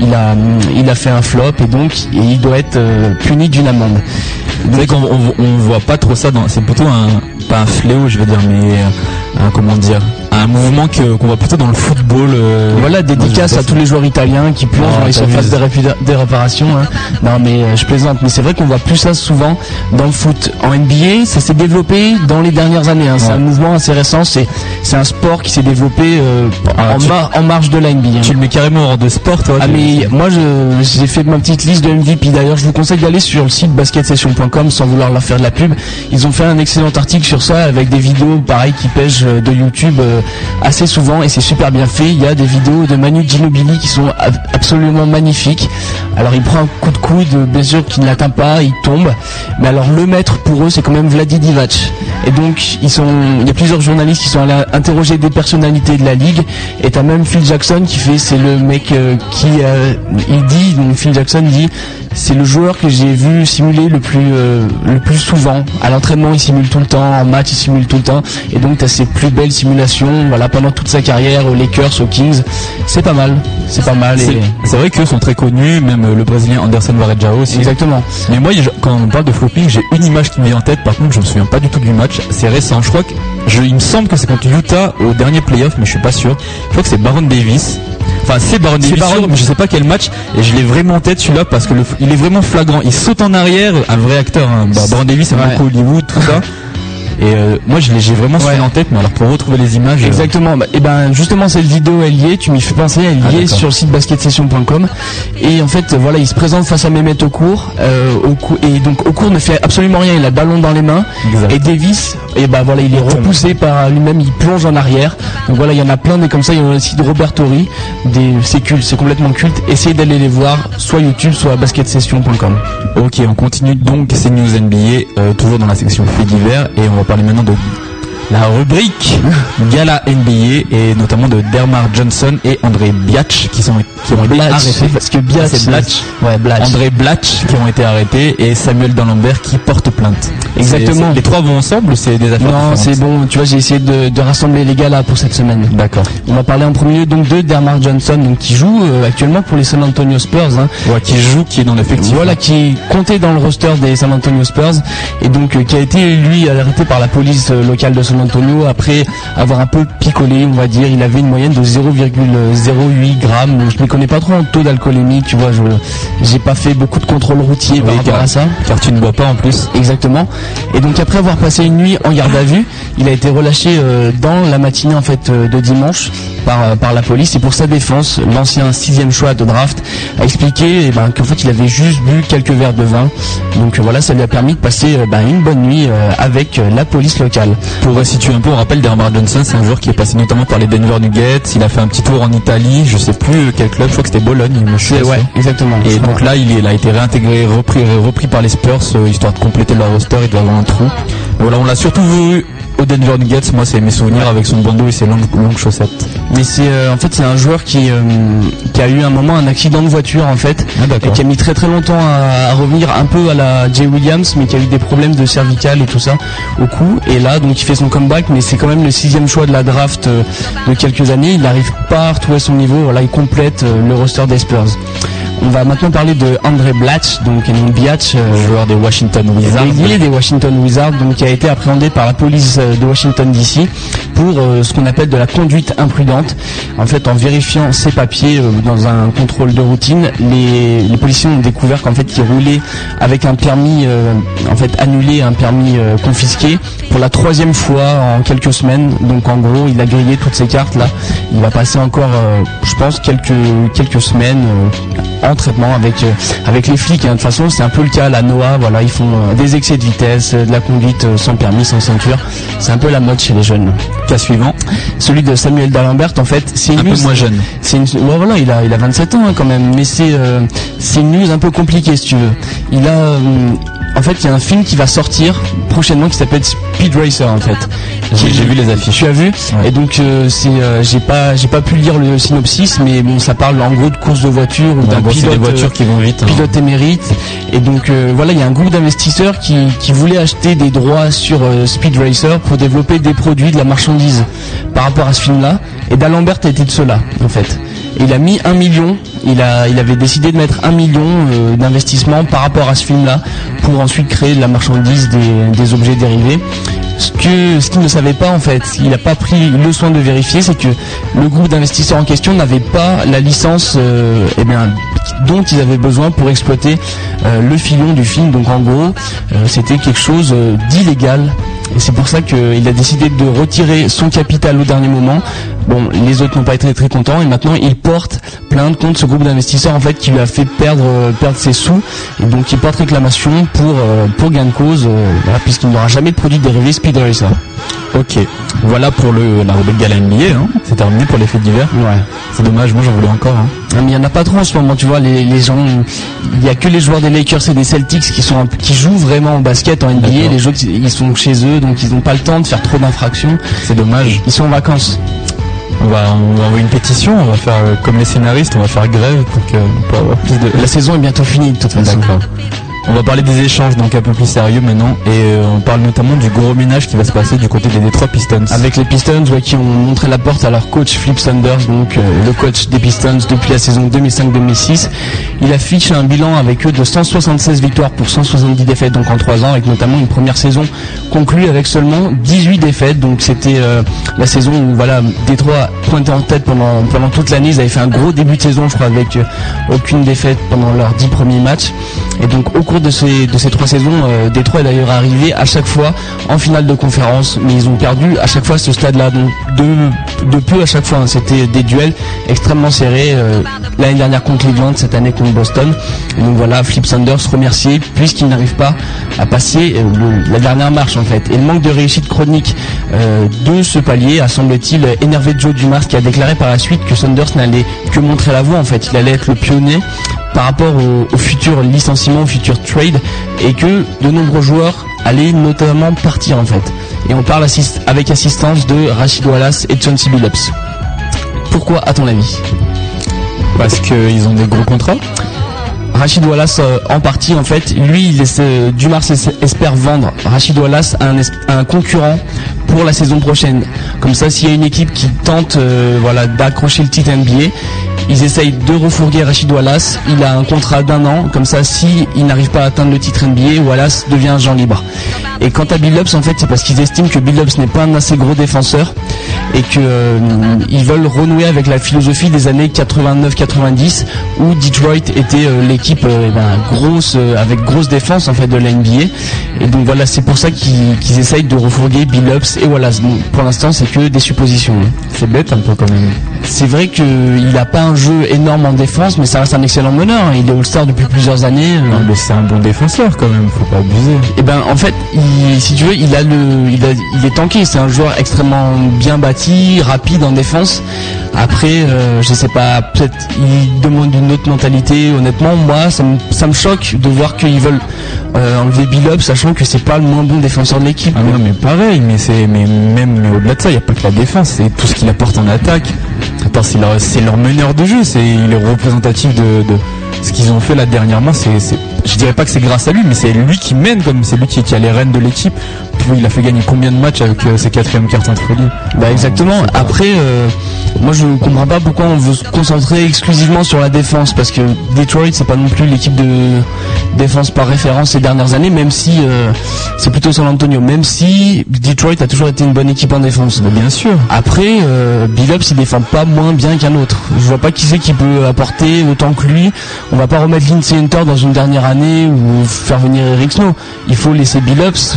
il a il a fait un flop et donc il doit être euh, puni d'une amende. C'est vrai qu'on on, on voit pas trop ça dans. C'est plutôt un pas un fléau, je veux dire, mais euh, un comment dire, un mouvement que qu'on voit plutôt dans le football. euh, Voilà, dédicace à tous les joueurs italiens qui plongent Ah, dans les surfaces des, réparations. hein. Non, mais euh, je plaisante. Mais c'est vrai qu'on voit plus ça souvent dans le foot. En NBA, ça s'est développé dans les dernières années. hein. C'est un mouvement assez récent. C'est c'est un sport qui s'est développé euh, Ah, en, tu- mar- en marge de la NBA. hein. Tu le mets carrément hors de sport, toi. Ah mais moi je j'ai fait ma petite liste de MVP d'ailleurs je vous conseille d'aller sur le site basketsession.com sans vouloir leur faire de la pub ils ont fait un excellent article sur ça avec des vidéos pareil qui pêchent euh, de YouTube euh, assez souvent et c'est super bien fait. Il y a des vidéos de Manu Ginobili qui sont ab- absolument magnifiques. Alors il prend un coup de coude bien sûr qu'il ne l'atteint pas il tombe. Mais alors le maître pour eux c'est quand même Vladi Divac. Et donc ils sont il y a plusieurs journalistes qui sont allés interroger des personnalités de la ligue. Et t'as même Phil Jackson qui fait c'est le mec euh, qui euh, il dit donc Phil Jackson dit c'est le joueur que j'ai vu simuler le plus euh, le plus souvent. À l'entraînement, il simule tout le temps, en match, il simule tout le temps, et donc tu as ses plus belles simulations. Voilà, pendant toute sa carrière aux Lakers, aux Kings, c'est pas mal, c'est pas mal. C'est Et... c'est vrai qu'eux sont très connus, même le Brésilien Anderson Varejao aussi. Exactement. Mais moi, quand on parle de flopping, j'ai une image qui me vient en tête. Par contre, je me souviens pas du tout du match. C'est récent. Je crois que, je, il me semble que c'est contre Utah au dernier playoff, mais je suis pas sûr. Je crois que c'est Baron Davis. Enfin, c'est Baron Davis, mais je sais pas quel match. Et je l'ai vraiment en tête celui-là parce que le, il est vraiment flagrant. Il saute en arrière, un vrai acteur. Hein. Bah, Baron Davis, c'est Ouais. beaucoup Hollywood, tout ça. Et euh, moi, je j'ai vraiment celui-là en tête. Mais alors, pour retrouver les images, euh, Exactement. Bah, et ben justement cette vidéo elle y est. Tu m'y fais penser. Elle Ah, y est d'accord. sur le site basketsession.com. Et en fait voilà, il se présente face à Mehmet au cours. au cou- et donc au cours ne fait absolument rien. Il a le ballon dans les mains. Exact. Et Davis, et ben voilà, il est repoussé par lui-même. Il plonge en arrière. Donc voilà, il y en a plein des comme ça. Il y en a aussi de Robert Torrey. Des c'est culte, c'est complètement culte. Essayez d'aller les voir, soit YouTube, soit basketsession.com. Ok, on continue donc ces news NBA, euh, toujours dans la section faits divers, et on va parler maintenant de la rubrique Gala NBA, et notamment de Dermar Johnson et André Biatch, qui, sont, qui ont été arrêtés. parce que Biatch, c'est Blatch. Ouais, Blatch. André Blatch qui ont été arrêtés, et Samuel D'Alembert qui porte plainte. Exactement. Les trois vont ensemble ou c'est des affaires Non, c'est bon. Tu vois, j'ai essayé de, de rassembler les gars là pour cette semaine. D'accord. On va parler en premier lieu donc de Dermar Johnson, donc qui joue euh, actuellement pour les San Antonio Spurs. Hein. Ouais, qui joue, qui est dans l'effectif. Voilà, qui est compté dans le roster des San Antonio Spurs et donc euh, qui a été lui arrêté par la police euh, locale de San Antonio après avoir un peu picolé, on va dire. Il avait une moyenne de 0,08 grammes. Je ne connais pas trop en taux d'alcoolémie, tu vois. Je j'ai pas fait beaucoup de contrôles routiers par Oui, rapport car- à ça. Car tu ne bois pas en plus. Exactement. Et donc après avoir passé une nuit en garde à vue, il a été relâché euh, dans la matinée en fait euh, de dimanche par euh, par la police. Et pour sa défense, l'ancien sixième choix de draft a expliqué eh ben, qu'en fait il avait juste bu quelques verres de vin. Donc voilà, ça lui a permis de passer euh, ben, une bonne nuit avec la police locale. Pour resituer un peu, on rappelle Dermar Johnson, c'est un joueur qui est passé notamment par les Denver Nuggets. Il a fait un petit tour en Italie, je sais plus quel club, je crois que c'était Bologne. il me- suis exactement. Et donc là, il, a été réintégré, repris, repris par les Spurs, euh, histoire de compléter leur roster. Il doit avoir un trou. Voilà, on l'a surtout vu au Denver Nuggets. Moi, c'est mes souvenirs avec son bandeau et ses longues, longues chaussettes. Mais c'est euh, en fait c'est un joueur qui euh, qui a eu un moment un accident de voiture en fait Ah, et qui a mis très très longtemps à, à revenir un peu à la Jay Williams mais qui a eu des problèmes de cervical et tout ça au cou et là donc il fait son comeback mais c'est quand même le sixième choix de la draft euh, de quelques années il n'arrive pas à retrouver son niveau voilà il complète le roster des Spurs on va maintenant parler de André Blatch donc non Biatch Joueur des Washington Wizards. des Washington Wizards, donc qui a été appréhendé par la police de Washington DC pour euh, ce qu'on appelle de la conduite imprudente. En fait, en vérifiant ses papiers euh, dans un contrôle de routine, les, policiers ont découvert qu'en fait, il roulait avec un permis, euh, en fait, annulé, un permis euh, confisqué pour la troisième fois en quelques semaines. Donc, en gros, il a grillé toutes ces cartes là. Il va passer encore, euh, je pense, quelques quelques semaines euh, en traitement avec euh, avec les flics. hein. De toute façon, c'est un peu le cas à la NOAA. Voilà, ils font euh, des excès de vitesse, euh, de la conduite euh, sans permis, sans ceinture. C'est un peu la mode chez les jeunes. Cas suivant, Celui de Samuel D'Alembert, en fait, c'est une un peu news- moins jeune. c'est une, ouais, voilà, il a, il a 27 ans hein, quand même, mais c'est, euh, c'est une news un peu compliquée si tu veux. Il a, euh, en fait, il y a un film qui va sortir prochainement qui s'appelle Speed Racer en fait. J'ai j'ai vu les affiches. Tu as vu Ouais. Et donc euh, c'est, euh, j'ai pas, j'ai pas pu lire le synopsis, mais bon, ça parle en gros de course de voiture ou En d'un pilote. des voitures euh, qui vont vite. hein. pilote émérite et donc euh, voilà il y a un groupe d'investisseurs qui, qui voulaient acheter des droits sur euh, Speed Racer pour développer des produits de la marchandise par rapport à ce film là et D'Alembert été de cela en fait. Il a mis un million. Il a il avait décidé de mettre un million euh, d'investissement par rapport à ce film là pour ensuite créer de la marchandise des, objets dérivés. Ce qu'il ne savait pas en fait, il n'a pas pris le soin de vérifier, c'est que le groupe d'investisseurs en question n'avait pas la licence euh, eh bien, dont ils avaient besoin pour exploiter euh, le filon du film. Donc en gros, euh, c'était quelque chose euh, d'illégal. Et c'est pour ça qu'il a décidé de retirer son capital au dernier moment. Bon, les autres n'ont pas été très contents et maintenant il porte plainte contre ce groupe d'investisseurs en fait qui lui a fait perdre perdre ses sous et donc il porte réclamation pour pour gain de cause puisqu'il n'aura jamais de produit dérivé Speed. Ok. Voilà pour le, la rubrique Gala NBA. Hein. C'est terminé pour les fêtes d'hiver. Ouais. C'est dommage, moi j'en voulais encore. Hein. Ah, Mais il y en a pas trop en ce moment, tu vois, les, les gens, il y a que les joueurs des Lakers et des Celtics qui sont qui jouent vraiment au basket en NBA, les joueurs ils sont chez eux donc ils n'ont pas le temps de faire trop d'infractions, C'est dommage. ils sont en vacances. On va, on va envoyer une pétition, on va faire euh, comme les scénaristes, on va faire grève pour, que, pour avoir plus de... La saison est bientôt finie de toute façon. D'accord. On va parler des échanges donc un peu plus sérieux maintenant et euh, on parle notamment du gros ménage qui va se passer du côté des Detroit Pistons. Avec les Pistons qui ont montré la porte à leur coach Flip Sanders, donc euh, le coach des Pistons depuis la saison 2005-2006. Il affiche un bilan avec eux de 176 victoires pour 170 défaites donc en 3 ans avec notamment une première saison conclue avec seulement 18 défaites. Donc c'était euh, la saison où voilà Detroit pointait en tête pendant, toute l'année. Ils avaient fait un gros début de saison je crois avec aucune défaite pendant leurs 10 premiers matchs. De ces, trois saisons, euh, Détroit est d'ailleurs arrivé à chaque fois en finale de conférence, mais ils ont perdu à chaque fois ce stade-là, donc de, de peu à chaque fois. hein. C'était des duels extrêmement serrés. euh, L'année dernière contre Cleveland, cette année contre Boston. Donc voilà, Flip Sanders remercié puisqu'il n'arrive pas à passer euh, la dernière marche en fait. Et le manque de réussite chronique euh, de ce palier a semble-t-il énervé Joe Dumas qui a déclaré par la suite que Sanders n'allait que montrer la voie en fait. Il allait être le pionnier par rapport au, au futur licenciement, au futur trade, et que de nombreux joueurs allaient notamment partir en fait. Et on parle assist- avec assistance de Rachid Wallace et Chauncey Billups. Pourquoi à ton avis? Parce qu'ils ont des gros contrats Rachid Wallace euh, en partie en fait, lui il essaie- essaie- espère vendre Rachid Wallace à un, es- à un concurrent pour la saison prochaine. Comme ça s'il y a une équipe qui tente euh, voilà d'accrocher le titre NBA, ils essayent de refourguer Rachid Wallace, il a un contrat d'un an, comme ça si n'arrive pas à atteindre le titre NBA, Wallace devient agent libre. Et quant à Billups en fait c'est parce qu'ils estiment que Billups n'est pas un assez gros défenseur et que euh, veulent renouer avec la philosophie des années 89-90 où Detroit était euh, l'équipe euh, eh ben, grosse avec grosse défense en fait de la NBA et donc voilà c'est pour ça qu'ils qu'ils essayent de refourguer Billups et voilà Bon, pour l'instant c'est que des suppositions hein. C'est bête un peu quand même. c'est vrai qu'il n'a pas un jeu énorme en défense mais ça reste un excellent meneur hein. il est All-Star depuis plusieurs années euh. Non, mais c'est un bon défenseur quand même, faut pas abuser. Et ben en fait, il- si tu veux, il a le, il, a- il est tanké. C'est un joueur extrêmement bien bâti, rapide en défense. Après, euh, je sais pas, peut-être il demande une autre mentalité. Honnêtement, moi, ça me, ça me choque de voir qu'ils veulent euh, enlever Billups, sachant que c'est pas le moins bon défenseur de l'équipe. Ah non mais pareil, mais c'est mais même au-delà de ça, il n'y a pas que la défense, c'est tout ce qu'il apporte en attaque. C'est leur, meneur de jeu, c'est il est représentatif de, ce qu'ils ont fait là dernièrement. C'est, je dirais pas que c'est grâce à lui, mais c'est lui qui mène comme c'est lui qui, qui a les rênes de l'équipe. Il a fait gagner combien de matchs avec euh, ses quatrièmes cartons de folie Bah exactement. Après, euh, moi je comprends pas pourquoi on veut se concentrer exclusivement sur la défense parce que Detroit c'est pas non plus l'équipe de défense par référence ces dernières années, même si euh, c'est plutôt San Antonio, même si Detroit a toujours été une bonne équipe en défense. Bah, Bien sûr. Après, euh, Billups il défend pas moins bien qu'un autre. Je vois pas qui c'est qui peut apporter autant que lui. On va pas remettre Lindsay Hunter dans une dernière année ou faire venir Eric Snow. Il faut laisser Billups,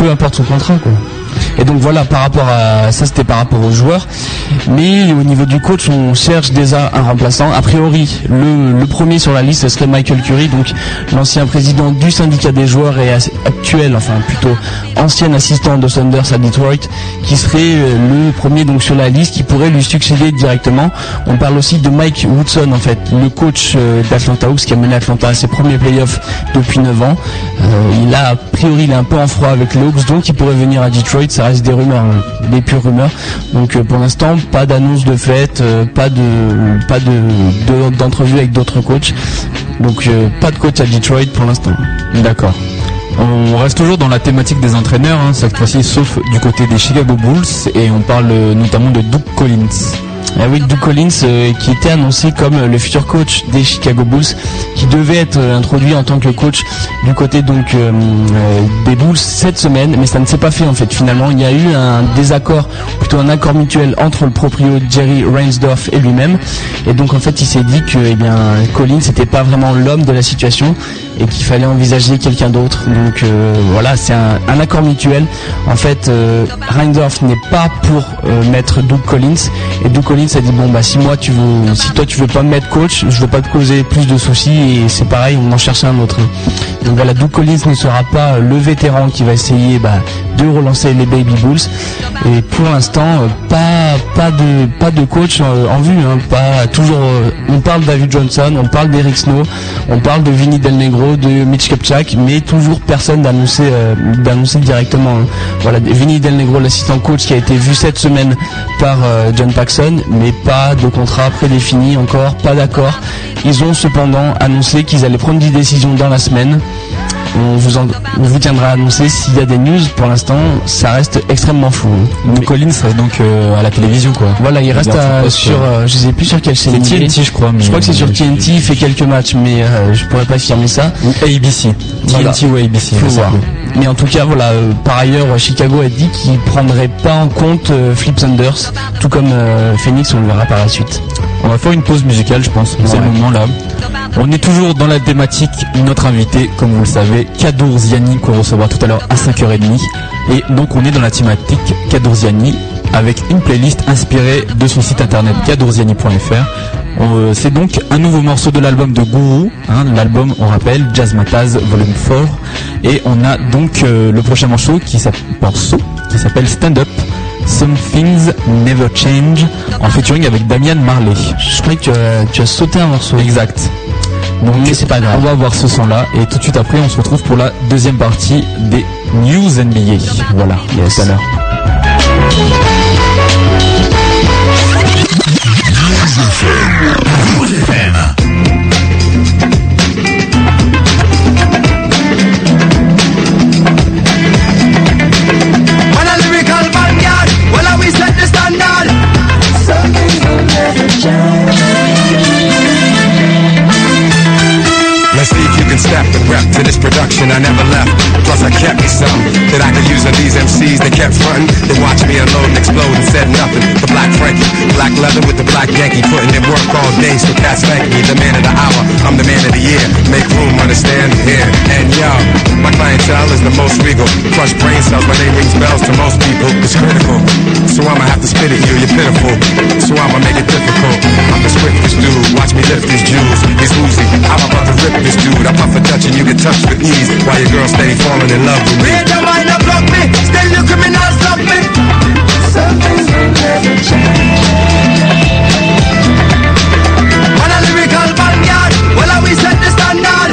peu importe son contrat quoi. Et donc voilà, par rapport à ça, c'était par rapport aux joueurs. Mais au niveau du coach, on cherche déjà un remplaçant. A priori, le, premier sur la liste ce serait Michael Curry, donc l'ancien président du syndicat des joueurs et actuel, enfin plutôt ancien assistant de Saunders à Detroit, qui serait euh, le premier donc sur la liste, qui pourrait lui succéder directement. On parle aussi de Mike Woodson, en fait, le coach euh, d'Atlanta Hawks qui a mené Atlanta à ses premiers playoffs depuis 9 ans. Euh, il a a priori, il est un peu en froid avec les Hawks, donc il pourrait venir à Detroit. Ça reste des rumeurs, hein, des pures rumeurs. Donc euh, pour l'instant, pas d'annonce de fête, euh, pas de pas de de- d'entrevue avec d'autres coachs. Donc euh, pas de coach à Detroit pour l'instant. D'accord. On reste toujours dans la thématique des entraîneurs, hein, cette fois-ci, sauf du côté des Chicago Bulls, et on parle notamment de Doug Collins. Ah oui, Doug Collins euh, qui était annoncé comme euh, le futur coach des Chicago Bulls, qui devait être euh, introduit en tant que coach du côté donc des Bulls cette semaine, mais ça ne s'est pas fait en fait. Finalement, il y a eu un désaccord, plutôt un accord mutuel entre le proprio Jerry Reinsdorf et lui-même, et donc en fait il s'est dit que eh bien Collins n'était pas vraiment l'homme de la situation et qu'il fallait envisager quelqu'un d'autre. Donc voilà, c'est un, accord mutuel. En fait, Reinsdorf n'est pas pour mettre Doug Collins et Doug Collins a dit bon bah si moi tu veux, si toi tu veux pas me mettre coach, je veux pas te causer plus de soucis et c'est pareil, on en cherche un autre. Donc voilà, Doug Collins ne sera pas le vétéran qui va essayer bah, de relancer les Baby Bulls. Et pour l'instant, euh, pas pas de pas de coach euh, en vue. hein. pas toujours. euh, on parle David Johnson, on parle d'Eric Snow, on parle de Vinny Del Negro, de Mitch Kupchak, mais toujours personne d'annoncer euh, directement. hein. Voilà, Vinny Del Negro, l'assistant coach qui a été vu cette semaine par euh, John Paxson, mais pas de contrat prédéfini encore, pas d'accord. Ils ont cependant annoncé qu'ils allaient prendre des décisions dans la semaine. On vous, en- on vous tiendra annoncé s'il y a des news. Pour l'instant, ça reste extrêmement flou. Doug Collins reste donc euh, à la télévision quoi. Voilà, il reste à- poste, sur, euh, je sais plus sur quelle chaîne. C'est. TNT je crois. mais- Je crois que c'est sur TNT. Il fait quelques matchs, mais euh, je pourrais pas affirmer ça. Ou ABC. Voilà. TNT ou ABC. Faut voir. Mais en tout cas, voilà. euh, par ailleurs, Chicago a dit qu'il prendrait pas en compte euh, Flip Sanders, tout comme euh, Phoenix. On le verra par la suite. On va faire une pause musicale, je pense. C'est Ouais. le moment là. On est toujours dans la thématique. Notre invité, comme vous le savez, Kadour Ziani, qu'on recevra tout à l'heure à 5h30. Et donc, on est dans la thématique Kadour Ziani avec une playlist inspirée de son site internet kadourziani.fr. C'est donc un nouveau morceau de l'album de Guru. hein, L'album, on rappelle, Jazz Mataz Volume 4. Et on a donc euh, le prochain morceau qui s'appelle Stand Up. Some Things Never Change en featuring avec Damian Marley. Je croyais que tu as, tu as sauté un morceau. Exact. Donc Mais c'est pas grave. On va voir ce son là et tout de suite après on se retrouve pour la deuxième partie des News NBA. Voilà, Yes. tout à l'heure. Step and rep to this production I never left. Plus I kept me some that I could use on these MCs. They kept frontin'. They watched me unload and explode and said nothing. The black Frankie, black leather with the black Yankee, putting in work all day. So cats thank me, the man of the hour. I'm the man of the year. Make room, understand here. And yo, my clientele is the most regal. Crush brain cells, my name rings bells to most people. It's critical. So I'ma have to spit at you, you're pitiful. So I'ma make it difficult. I'm the swiftest dude. Watch me lift these jewels. He's woozy. I'm about to rip this dude. I'm up for touching, you get touched with ease. While your girl steady falling in love with me. Read your mind and block me, still you criminals love me. On a lyrical vanguard, well I we set the standard.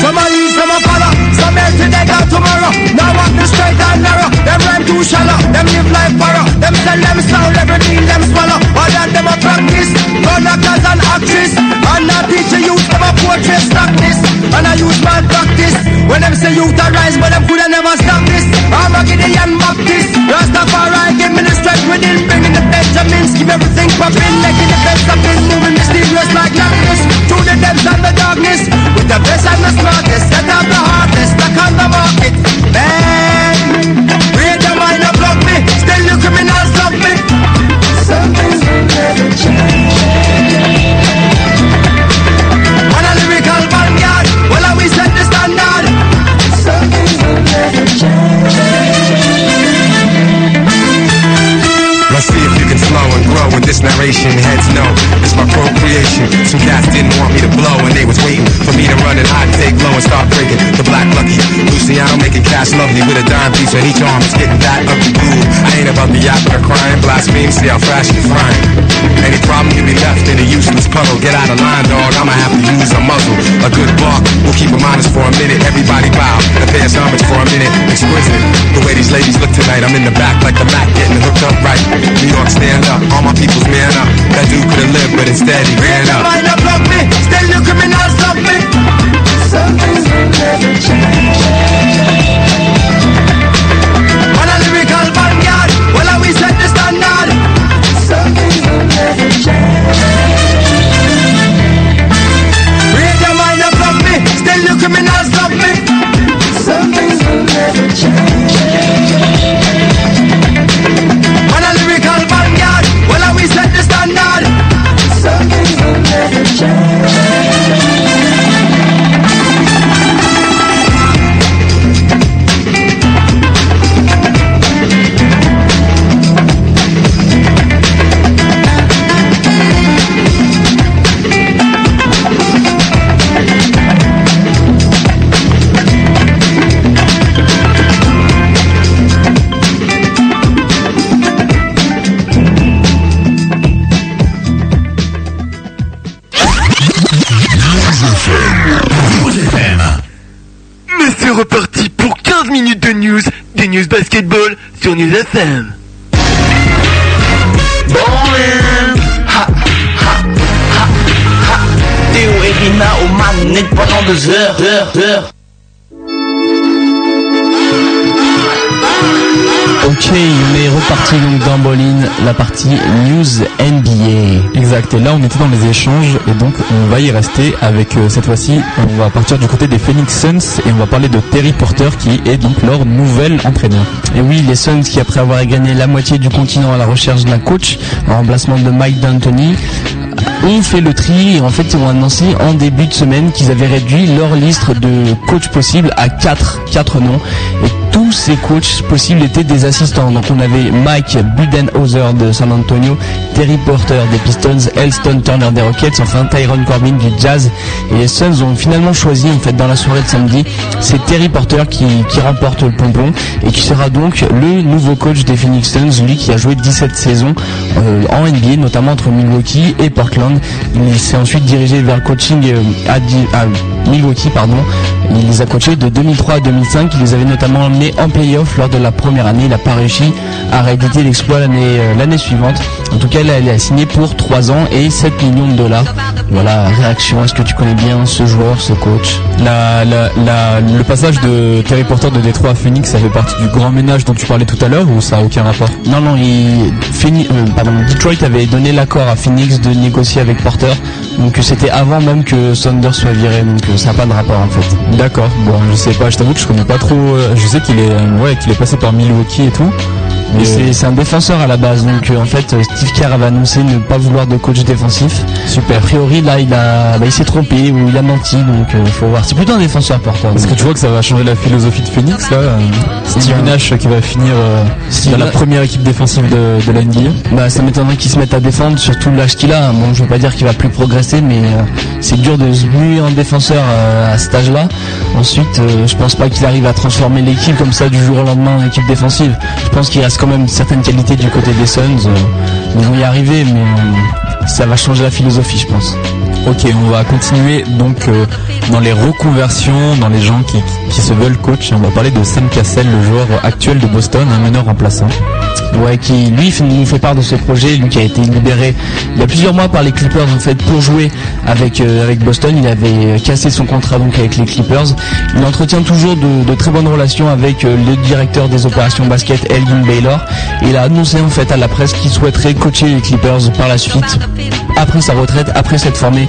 Some are leave, some are follow, some here today, gone tomorrow. Now walk the straight and narrow, them rhyme too shallow, them live like borrow, them sell them sound, every meal them swallow. All that them a practice, gun actors and actress, and not teach the youth them a portrait stock this, and I use man practice. When them say youth arise, but them coulda never stop this. I'm a Gideon Baptist, Rastafari give me the strength within, bringing the Benjamins, keep everything popping, making the best of it, moving mysterious like darkness, through the depths and the darkness, with the best and the smartest, set up the hardest, stuck on the market. Man, and block me, still you criminals love me. On narration. Heads know it's my procreation. Two cats didn't want me to blow, and they was waiting for me to run and hot take low and start breaking. The black lucky Luciano making cash lovely with a dime piece on each arm. It's getting that ugly blue. I ain't about the yap or crime. Blaspheme, see how fast you frying. Any problem you be left in a useless puddle. Get out of line, dog. I'ma have to use a muzzle. A good bark will keep them honest for a minute. Everybody bow and pay us homage for a minute. Exquisite. The way these ladies look tonight. I'm in the back like the Mac getting hooked up right. New York stand up. All my people's man up. That dude could've lived, but instead he ran up. Real block me, still you criminals me. Some things will never lyrical well, I the standard. Me. Still you me. Some things will never change. FM. Théo et Rina aux manettes pendant deux heures, heures. La partie News NBA. Exact, et là on était dans les échanges et donc on va y rester avec euh, cette fois-ci, on va partir du côté des Phoenix Suns et on va parler de Terry Porter qui est donc leur nouvel entraîneur. Et oui, les Suns qui après avoir gagné la moitié du continent à la recherche d'un coach en remplacement de Mike D'Antoni ont fait le tri et en fait ils ont annoncé en début de semaine qu'ils avaient réduit leur liste de coachs possibles à 4, 4 noms et tous ces coachs possibles étaient des assistants. Donc on avait Mike Budenhauser de San Antonio, Terry Porter des Pistons, Elston Turner des Rockets, enfin Tyron Corbin du Jazz. Et les Suns ont finalement choisi en fait dans la soirée de samedi, c'est Terry Porter qui, qui remporte le pompon et qui sera donc le nouveau coach des Phoenix Suns, lui qui a joué 17 saisons euh, en NBA, notamment entre Milwaukee et Portland. Il s'est ensuite dirigé vers le coaching euh, à, à Milwaukee, pardon. Il les a coachés de 2003 à 2005. Il les avait notamment emmenés en playoff lors de la première année. Il n'a pas réussi à rééditer l'exploit l'année euh, suivante. En tout cas, là, il a signé pour 3 ans et 7 millions de dollars. Voilà, réaction. Est-ce que tu connais bien ce joueur, ce coach? La, la, la- le passage de Terry Porter de Détroit à Phoenix, ça fait partie du grand ménage dont tu parlais tout à l'heure ou ça a aucun rapport? Non, non, il, Phoeni- euh, pardon, Detroit avait donné l'accord à Phoenix de négocier avec Porter. Donc c'était avant même que Saunders soit viré. Donc euh, ça n'a pas de rapport en fait. D'accord, bon je sais pas, je t'avoue que je connais pas trop, euh, je sais qu'il est, euh, ouais, qu'il est passé par Milwaukee et tout. Mais c'est un défenseur à la base, donc euh, en fait euh, Steve Kerr avait annoncé ne pas vouloir de coach défensif. super. A priori là il a, bah, il s'est trompé ou il a menti, donc il faut voir. C'est plutôt un défenseur Porter. Est-ce que tu vois que ça va changer la philosophie de Phoenix là euh, Steve Nash qui va finir euh, Steve dans la première équipe défensive de, de la NBA. Bah ça m'étonnerait qu'il se mette à défendre, surtout l'âge qu'il a. Bon je veux pas dire qu'il va plus progresser, mais euh, c'est dur de se muer en défenseur euh, à cet âge-là. Ensuite, euh, je pense pas qu'il arrive à transformer l'équipe comme ça du jour au lendemain en équipe défensive. Je pense qu'il reste quand même certaines qualités du côté des Suns. euh, ils vont y arriver, mais euh, ça va changer la philosophie, je pense. Ok, on va continuer donc euh, dans les reconversions, dans les gens qui, qui se veulent coach. On va parler de Sam Cassell, le joueur actuel de Boston, un meneur remplaçant. Ouais, qui lui nous fait part de ce projet, lui qui a été libéré il y a plusieurs mois par les Clippers en fait pour jouer avec euh, avec Boston. Il avait euh, cassé son contrat donc avec les Clippers. Il entretient toujours de, très bonnes relations avec euh, le directeur des opérations basket Elgin Baylor. Il a annoncé en fait à la presse qu'il souhaiterait coacher les Clippers par la suite après sa retraite, après s'être formé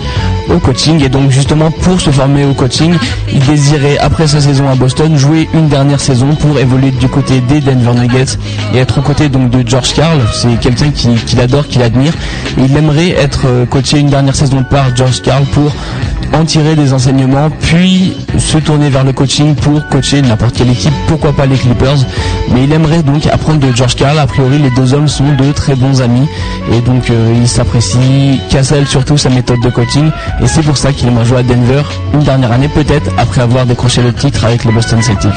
au coaching. Et donc justement pour se former au coaching, il désirait après sa saison à Boston jouer une dernière saison pour évoluer du côté des Denver Nuggets et être aux côtés donc de George Karl. C'est quelqu'un qui- qu'il adore, qu'il admire. Il aimerait être euh, coaché une dernière saison par George Karl pour en tirer des enseignements, puis se tourner vers le coaching pour coacher n'importe quelle équipe, pourquoi pas les Clippers. Mais il aimerait donc apprendre de George Karl. A priori, les deux hommes sont de très bons amis et donc euh, ils s'apprécient. Cassel surtout sa méthode de coaching et c'est pour ça qu'il aimerait jouer à Denver une dernière année peut-être après avoir décroché le titre avec les Boston Celtics.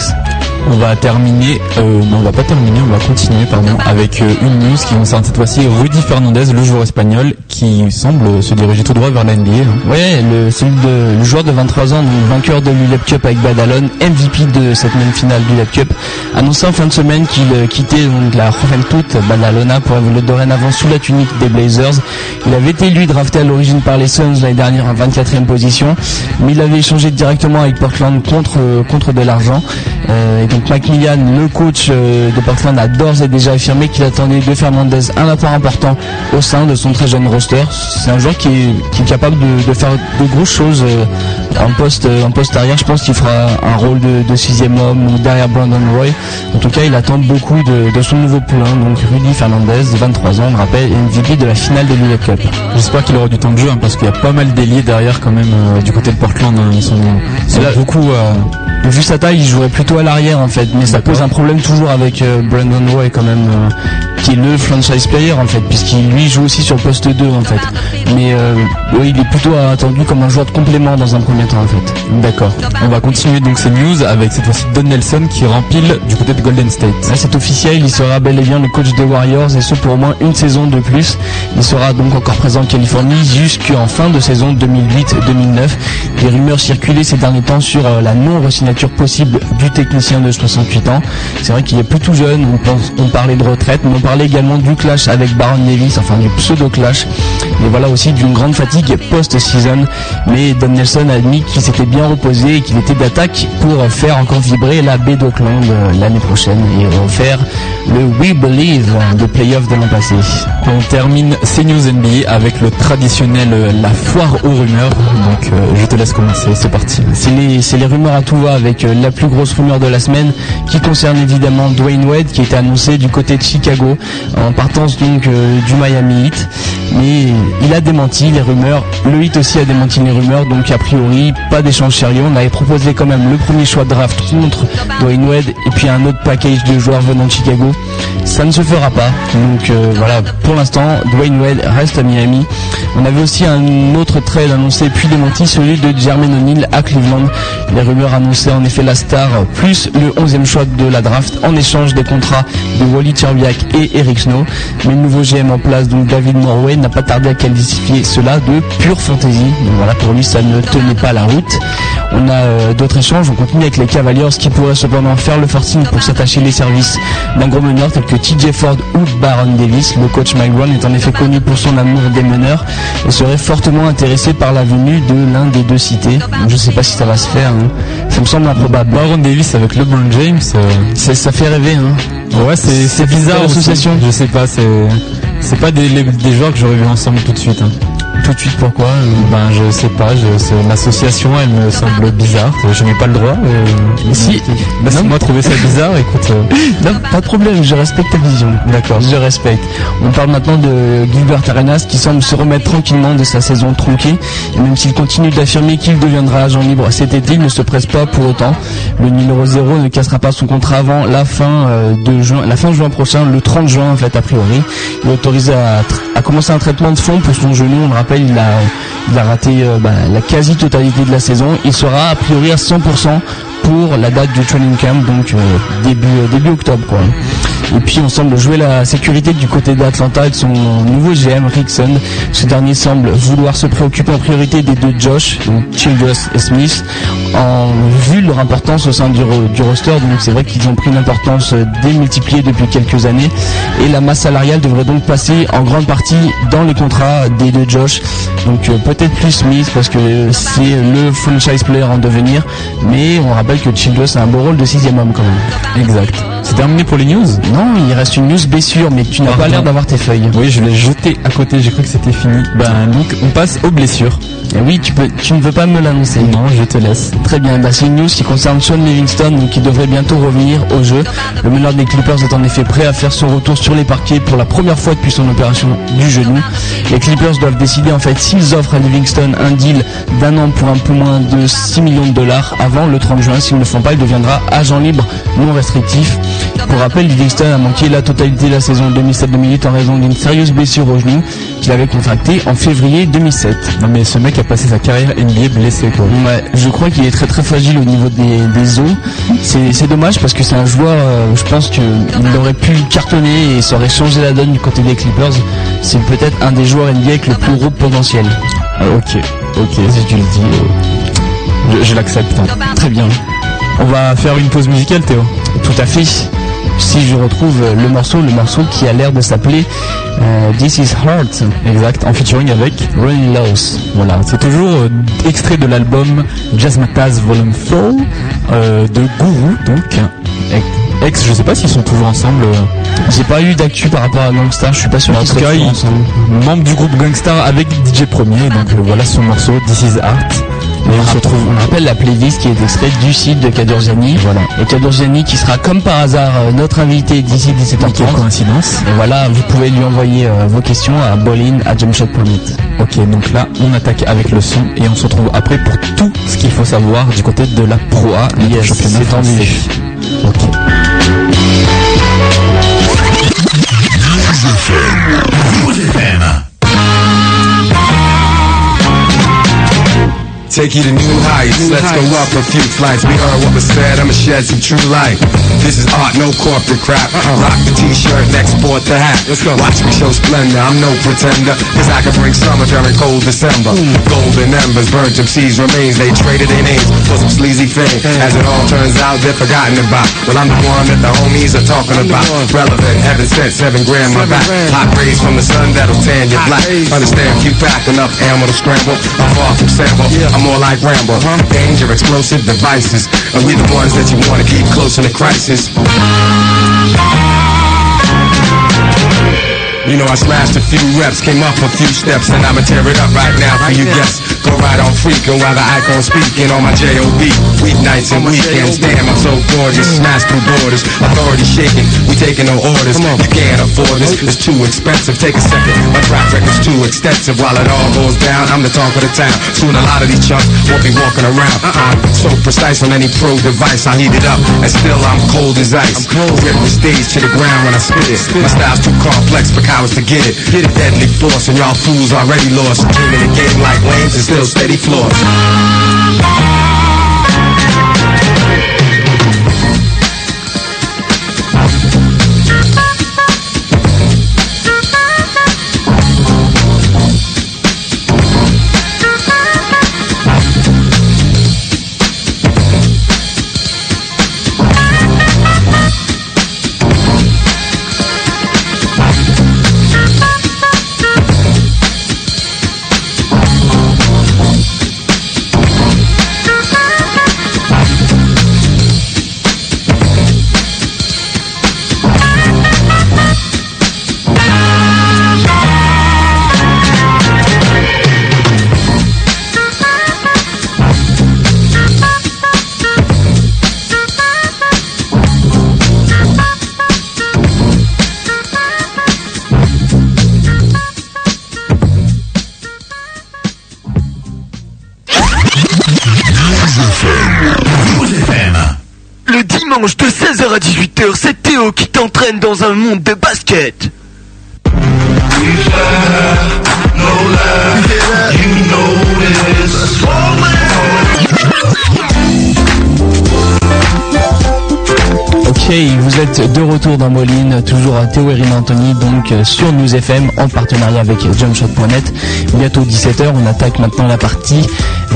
On va terminer, euh, non on va pas terminer, on va continuer pardon, avec euh, une news qui concerne cette fois-ci Rudy Fernandez, le joueur espagnol, qui semble se diriger tout droit vers la NBA. hein. Ouais, le, celui de, le joueur de 23 ans, donc vainqueur de l'ULEP Cup avec Badalone, MVP de cette même finale du l'ULEP Cup, annoncé en fin de semaine qu'il euh, quittait donc, la Juventud Badalona pour évoluer dorénavant sous la tunique des Blazers. Il avait été lui drafté à l'origine par les Suns l'année dernière en 24e position, mais il avait échangé directement avec Portland contre, euh, contre de l'argent. Donc Macmillan, le coach euh, de Portland, a d'ores et déjà affirmé qu'il attendait de Fernandez un apport important au sein de son très jeune roster. C'est un joueur qui est, qui est capable de, de faire de grosses choses euh, en poste en poste arrière. Je pense qu'il fera un rôle de, de sixième homme ou derrière Brandon Roy. En tout cas, il attend beaucoup de, de son nouveau poulain. Donc Rudy Fernandez, 23 ans, on le rappelle, MVP de la finale de l'UE Cup. J'espère qu'il aura du temps de jeu hein, parce qu'il y a pas mal d'ailiers derrière quand même euh, du côté de Portland. hein. Ils sont, ils sont là- beaucoup. Vu sa taille, il jouerait plutôt à l'arrière en fait, mais ça pose un problème toujours avec euh, Brandon Roy quand même, euh, qui est le franchise player en fait, puisqu'il lui joue aussi sur le poste 2 en fait. Mais euh, oui, il est plutôt attendu comme un joueur de complément dans un premier temps en fait. D'accord. On va continuer donc ces news avec cette fois-ci Don Nelson qui rempile du côté de Golden State. Là, c'est officiel, il sera bel et bien le coach des Warriors et ce pour au moins une saison de plus. Il sera donc encore présent en Californie jusqu'en fin de saison 2008-2009. Des rumeurs circulaient ces derniers temps sur la non-resignature possible du technicien de 68 ans. C'est vrai qu'il est plus tout jeune, on, parlait de retraite, mais on parlait également du clash avec Baron Davis, enfin du pseudo-clash. Et voilà aussi d'une grande fatigue post-season. Mais Don Nelson a admis qu'il s'était bien reposé et qu'il était d'attaque pour faire encore vibrer la baie d'Auckland euh, l'année prochaine et refaire le We Believe de playoff de l'an passé. On termine ces news NBA avec le traditionnel euh, la foire aux rumeurs. Donc euh, je te laisse commencer, c'est parti. C'est les, c'est les rumeurs à tout va avec euh, la plus grosse rumeur de la semaine qui concerne évidemment Dwayne Wade qui était annoncé du côté de Chicago en partance donc euh, du Miami Heat. Mais il a démenti les rumeurs. Le Heat aussi a démenti les rumeurs donc a priori pas d'échange sérieux. On avait proposé quand même le premier choix de draft contre Dwayne Wade et puis un autre package de joueurs venant de Chicago. Ça ne se fera pas. Donc euh, voilà, pour l'instant, Dwayne Wade reste à Miami. On avait aussi un autre trade annoncé puis démenti, celui de Jermaine O'Neal à Cleveland. Les rumeurs annonçaient en effet la star plus le 11e choix de la draft en échange des contrats de Wally Cherbiak et Eric Snow. Mais le nouveau GM en place, donc David Morway, n'a pas tardé à qualifier cela de pure fantasy. Donc voilà, pour lui, ça ne tenait pas la route. On a euh, d'autres échanges, on continue avec les Cavaliers qui pourraient cependant faire le forcing pour s'attacher les services d'un gros meneur tel que TJ Ford ou Baron Davis. Le coach Mike Brown est en effet connu pour son amour des meneurs et serait fortement intéressé par la venue de l'un des deux cités. Donc, je sais pas si ça va se faire, hein. ça me semble improbable. Baron Davis avec LeBron James. euh, Ça fait rêver, hein. Ouais, c'est bizarre. Quelle aussi. association Je sais pas, c'est c'est pas des, joueurs que j'aurais vu ensemble tout de suite. hein. Tout de suite, pourquoi euh, Ben je sais pas, l'association elle me semble bizarre. Je n'ai pas le droit. Euh, Si. bah, si moi trouver ça bizarre, écoute. euh, Non, pas de problème, je respecte ta vision. D'accord. Je respecte. On parle maintenant de Gilbert Arenas qui semble se remettre tranquillement de sa saison tronquée. Et même s'il continue d'affirmer qu'il deviendra agent libre cet été, il ne se presse pas pour autant. Le numéro 0 ne cassera pas son contrat avant la fin euh, de juin, la fin juin prochain, le 30 juin en fait a priori. Il est autorisé à, à commencer un traitement de fond pour son genou. On il a, raté euh, bah, la quasi-totalité de la saison. Il sera a priori à 100% pour la date du training camp, donc euh, début euh, début octobre. Et puis on semble jouer la sécurité du côté d'Atlanta avec son nouveau GM Rickson. Ce dernier semble vouloir se préoccuper en priorité des deux Josh, donc Childress et Smith, en vue de leur importance au sein du, du roster. Donc c'est vrai qu'ils ont pris une importance euh, démultipliée depuis quelques années. Et la masse salariale devrait donc passer en grande partie dans les contrats des deux Josh. Donc euh, peut-être plus Smith parce que c'est le franchise player en devenir. Mais on rappelle que Childress a un beau rôle de sixième homme quand même. exact. C'est terminé pour les news. Non, il reste une news blessure, mais tu n'as pas l'air d'avoir tes feuilles. Oui, je l'ai jeté à côté. J'ai cru que c'était fini. Ben donc on passe aux blessures. Et oui, tu peux, tu ne veux pas me l'annoncer. Non, je te laisse. Très bien, bah, c'est une news qui concerne Sean Livingston, donc qui devrait bientôt revenir au jeu. Le meneur des Clippers est en effet prêt à faire son retour sur les parquets pour la première fois depuis son opération du genou. Les Clippers doivent décider en fait s'ils offrent à Livingston un deal d'un an pour un peu moins de 6 millions de dollars avant le 30 juin. S'ils ne le font pas, il deviendra agent libre non restrictif. Pour rappel, Livingston a manqué la totalité de la saison 2007-2008 en raison d'une sérieuse blessure au genou qu'il avait contractée en février 2007. Non mais ce mec a passé sa carrière NBA blessé quoi. Ouais, je crois qu'il est très très fragile au niveau des, des os. C'est c'est dommage parce que c'est un joueur, euh, je pense qu'il aurait pu cartonner et ça aurait changé la donne du côté des Clippers. C'est peut-être un des joueurs NBA avec le plus gros potentiel. Ah, ok, ok, si tu le dis, euh, je, je l'accepte. hein. Très bien. On va faire une pause musicale Théo. Tout à fait. Si je retrouve le morceau, le morceau qui a l'air de s'appeler euh, This is Heart, Exact, en featuring avec Ronnie Laws. Voilà, c'est toujours euh, extrait de l'album Jazz Matters Volume 4 euh, de Guru, donc ex, je sais pas s'ils sont toujours ensemble, J'ai pas eu d'actu par rapport à Gangstar, je suis pas sûr en qu'ils tout cas, membre du groupe Gangstar avec DJ Premier, donc voilà son morceau This Is Art. Et on se retrouve. On rappelle la playlist qui est extraite du site de Kadurjani. Voilà. Et Kadurjani qui sera comme par hasard euh, notre invité d'ici 17h30. Coïncidence. Et voilà, vous pouvez lui envoyer euh, vos questions à bolin à jumpshot.net. Ok, donc là, on attaque avec le son et on se retrouve après pour tout ce qu'il faut savoir du côté de la Pro A, yes, championnat. Ok. Take you to new heights. Let's go up a few flights. We heard what was said. I'ma shed some true light. This is art, no corporate crap. Rock the t-shirt export the hat. Let's go. Watch me show splendor. I'm no pretender. Cause I can bring summer during cold December. Golden embers, burnt MCs remains. They traded their names for some sleazy fame. As it all turns out, they're forgotten about. Well, I'm the one that the homies are talking about. Relevant, heaven sent, seven grand my back. Hot rays from the sun that'll tan your black. Understand, few pack enough ammo to scramble. I'm far from sample. I'm more like Rambo. Danger, explosive devices. And we the ones that you wanna keep close in a crisis. You know I smashed a few reps, came up a few steps, and I'ma tear it up right now for you guests. Go right on freaking while the icon speaking on my J.O.B. Weeknights and weekends, damn I'm so gorgeous, smash through borders, authority shaking, we taking no orders. You can't afford this, it's too expensive. Take a second, my track record's too extensive. While it all goes down, I'm the talk of the town. Soon a lot of these chumps won't be walking around. Uh-uh. I'm so precise on any pro device, I heat it up, and still I'm cold as ice. I'm cold. Rip the stage to the ground when I spit it. My style's too complex for cowards to get it. Get it deadly force, and y'all fools already lost. Came in the game like lanes and still steady floors. Dans un monde de basket. Ok, vous êtes de retour dans Moline, toujours à Théo et Rina Anthony, donc euh, sur News FM en partenariat avec jumpshot.net. Bientôt 17h, on attaque maintenant la partie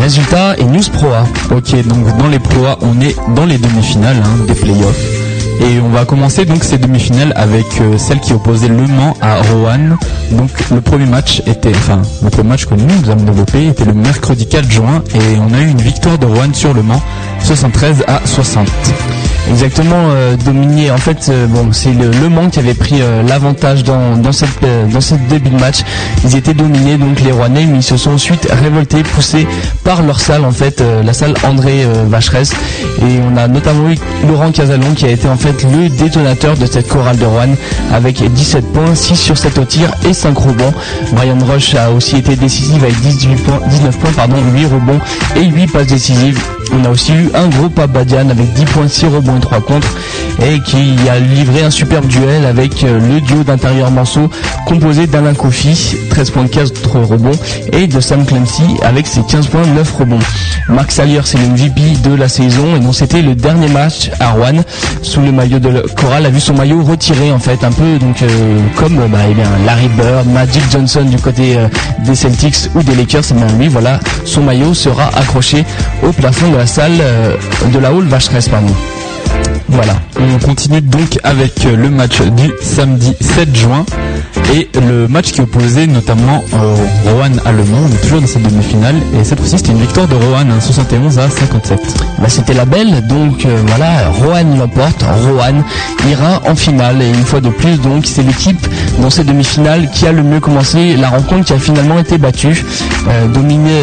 résultats et News Pro A. Ok, donc dans les Pro on est dans les demi-finales hein, des playoffs. Et on va commencer donc ces demi-finales avec euh, celle qui opposait Le Mans à Roanne. Donc le premier match était, enfin le premier match que nous, avons développé était le mercredi 4 juin et on a eu une victoire de Roanne sur Le Mans, 73 à 60. Exactement, euh, dominé. En fait, euh, bon, c'est le, le Mans qui avait pris euh, l'avantage dans, dans cette euh, dans cette début de match. Ils étaient dominés, donc les Rouennais, mais ils se sont ensuite révoltés, poussés par leur salle, en fait, la salle André Vacheresse. Et on a notamment eu Laurent Casalon qui a été en fait le détonateur de cette chorale de Rouen avec 17 points, 6 sur 7 au tir et 5 rebonds. Brian Rush a aussi été décisif avec 18 points, 19 points, pardon, 8 rebonds et 8 passes décisives. On a aussi eu un gros Badian avec 10 points, 6 rebonds et 3 contre et qui a livré un superbe duel avec euh, le duo d'intérieur morceau composé d'Alain Kofi, 13 points 4 rebonds et de Sam Clancy avec ses 15 points 9 rebonds. Marc Salier c'est le MVP de la saison et donc c'était le dernier match à Rouen sous le maillot de Coral a vu son maillot retiré en fait un peu donc euh, comme bah, eh bien, Larry Bird, Magic Johnson du côté euh, des Celtics ou des Lakers et bien lui voilà son maillot sera accroché au plafond de la salle euh, de la hall Vacheresse pardon. Voilà. On continue donc avec euh, le match du samedi 7 juin et le match qui opposait notamment euh, Rohan à Le Mans. On est toujours dans cette demi-finale et cette fois-ci c'était une victoire de Rohan, hein, 71 à 57. Bah, c'était la belle, donc euh, voilà, Rohan l'emporte, Rohan ira en finale et une fois de plus donc c'est l'équipe dans cette demi-finale qui a le mieux commencé la rencontre qui a finalement été battue. Euh,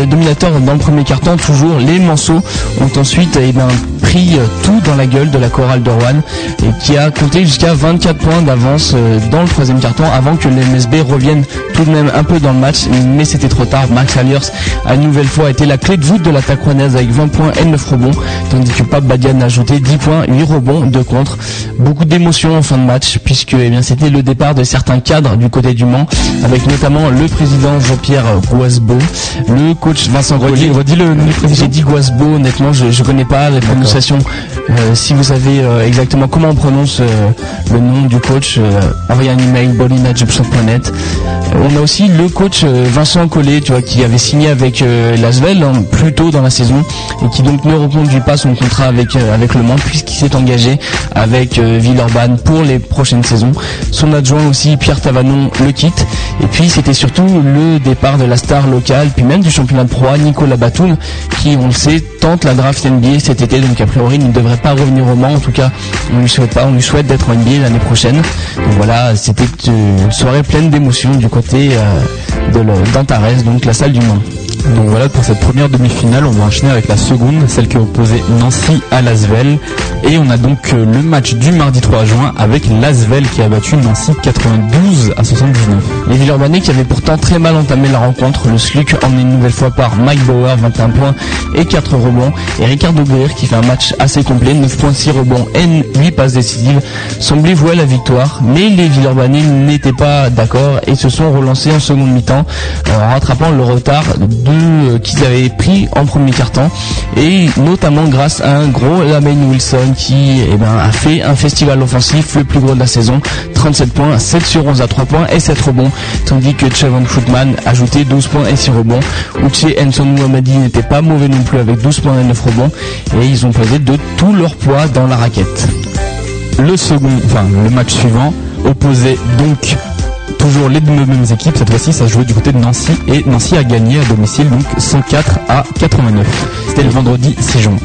dominateur dans le premier carton, toujours les Manceaux ont ensuite eh ben, pris euh, tout dans la gueule de la chorale de Rouen et qui a compté jusqu'à 24 points d'avance euh, dans le troisième carton avant que les MSB reviennent tout de même un peu dans le match, mais c'était trop tard. Max Alliers a une nouvelle fois été la clé de voûte de l'attaque rouennaise avec 20 points et 9 rebonds, tandis que Pape Badian a ajouté 10 points, 8 rebonds, 2 contre. Beaucoup d'émotions en fin de match, puisque eh bien, c'était le départ de certains cadres du côté du Mans, avec notamment le président Jean-Pierre Guasbeau, le coach Vincent. Redis le. J'ai dit Guasbeau, honnêtement, je, je connais pas la prononciation. Euh, si vous savez euh, exactement comment on prononce euh, le nom du coach, envoyez un email. Euh, on a aussi le coach Vincent Collet, tu vois, qui avait signé avec Lasvel hein, plus tôt dans la saison et qui donc ne reconduit pas son contrat avec avec le Mans puisqu'il s'est engagé avec Villeurbanne pour les prochaines saisons. Son adjoint aussi Pierre Tavanon le quitte et puis c'était surtout le départ de la star locale puis même du championnat de Pro A, Nicolas Batum qui on le sait la draft NBA cet été donc a priori il ne devrait pas revenir au Mans. En tout cas on lui souhaite d'être en NBA l'année prochaine. Donc voilà c'était une soirée pleine d'émotions du côté euh, de d'Antares donc la salle du Mans Donc voilà pour cette première demi-finale, on va enchaîner avec la seconde, celle qui opposait Nancy à Lasvel. Et on a donc euh, le match du mardi 3 juin avec Lasvel qui a battu Nancy 92 à 79. Les Villeurbanais qui avaient pourtant très mal entamé la rencontre, le SLUC emmené une nouvelle fois par Mike Bauer, 21 points et 4 rebonds, et Ricardo Guerre qui fait un match assez complet, 9 points, 6 rebonds et 8 passes décisives, semblait vouer la victoire, mais les Villeurbanais n'étaient pas d'accord et se sont relancés en seconde mi-temps, euh, en rattrapant le retard de, euh, qu'ils avaient pris en premier quart-temps, et notamment grâce à un gros Lamaine Wilson qui eh ben, a fait un festival offensif, le plus gros de la saison, 37 points, 7 sur 11 à 3 points et 7 rebonds, tandis que Chavon Footman ajoutait 12 points et 6 rebonds. Uche Enson Mouhamadi n'était pas mauvais non plus avec 12 points et 9 rebonds, et ils ont pesé de tout leur poids dans la raquette. Le second, enfin le match suivant opposait donc toujours les deux mêmes équipes. Cette fois-ci, ça jouait du côté de Nancy et Nancy a gagné à domicile donc 104 à 89. C'était le vendredi 6 juin.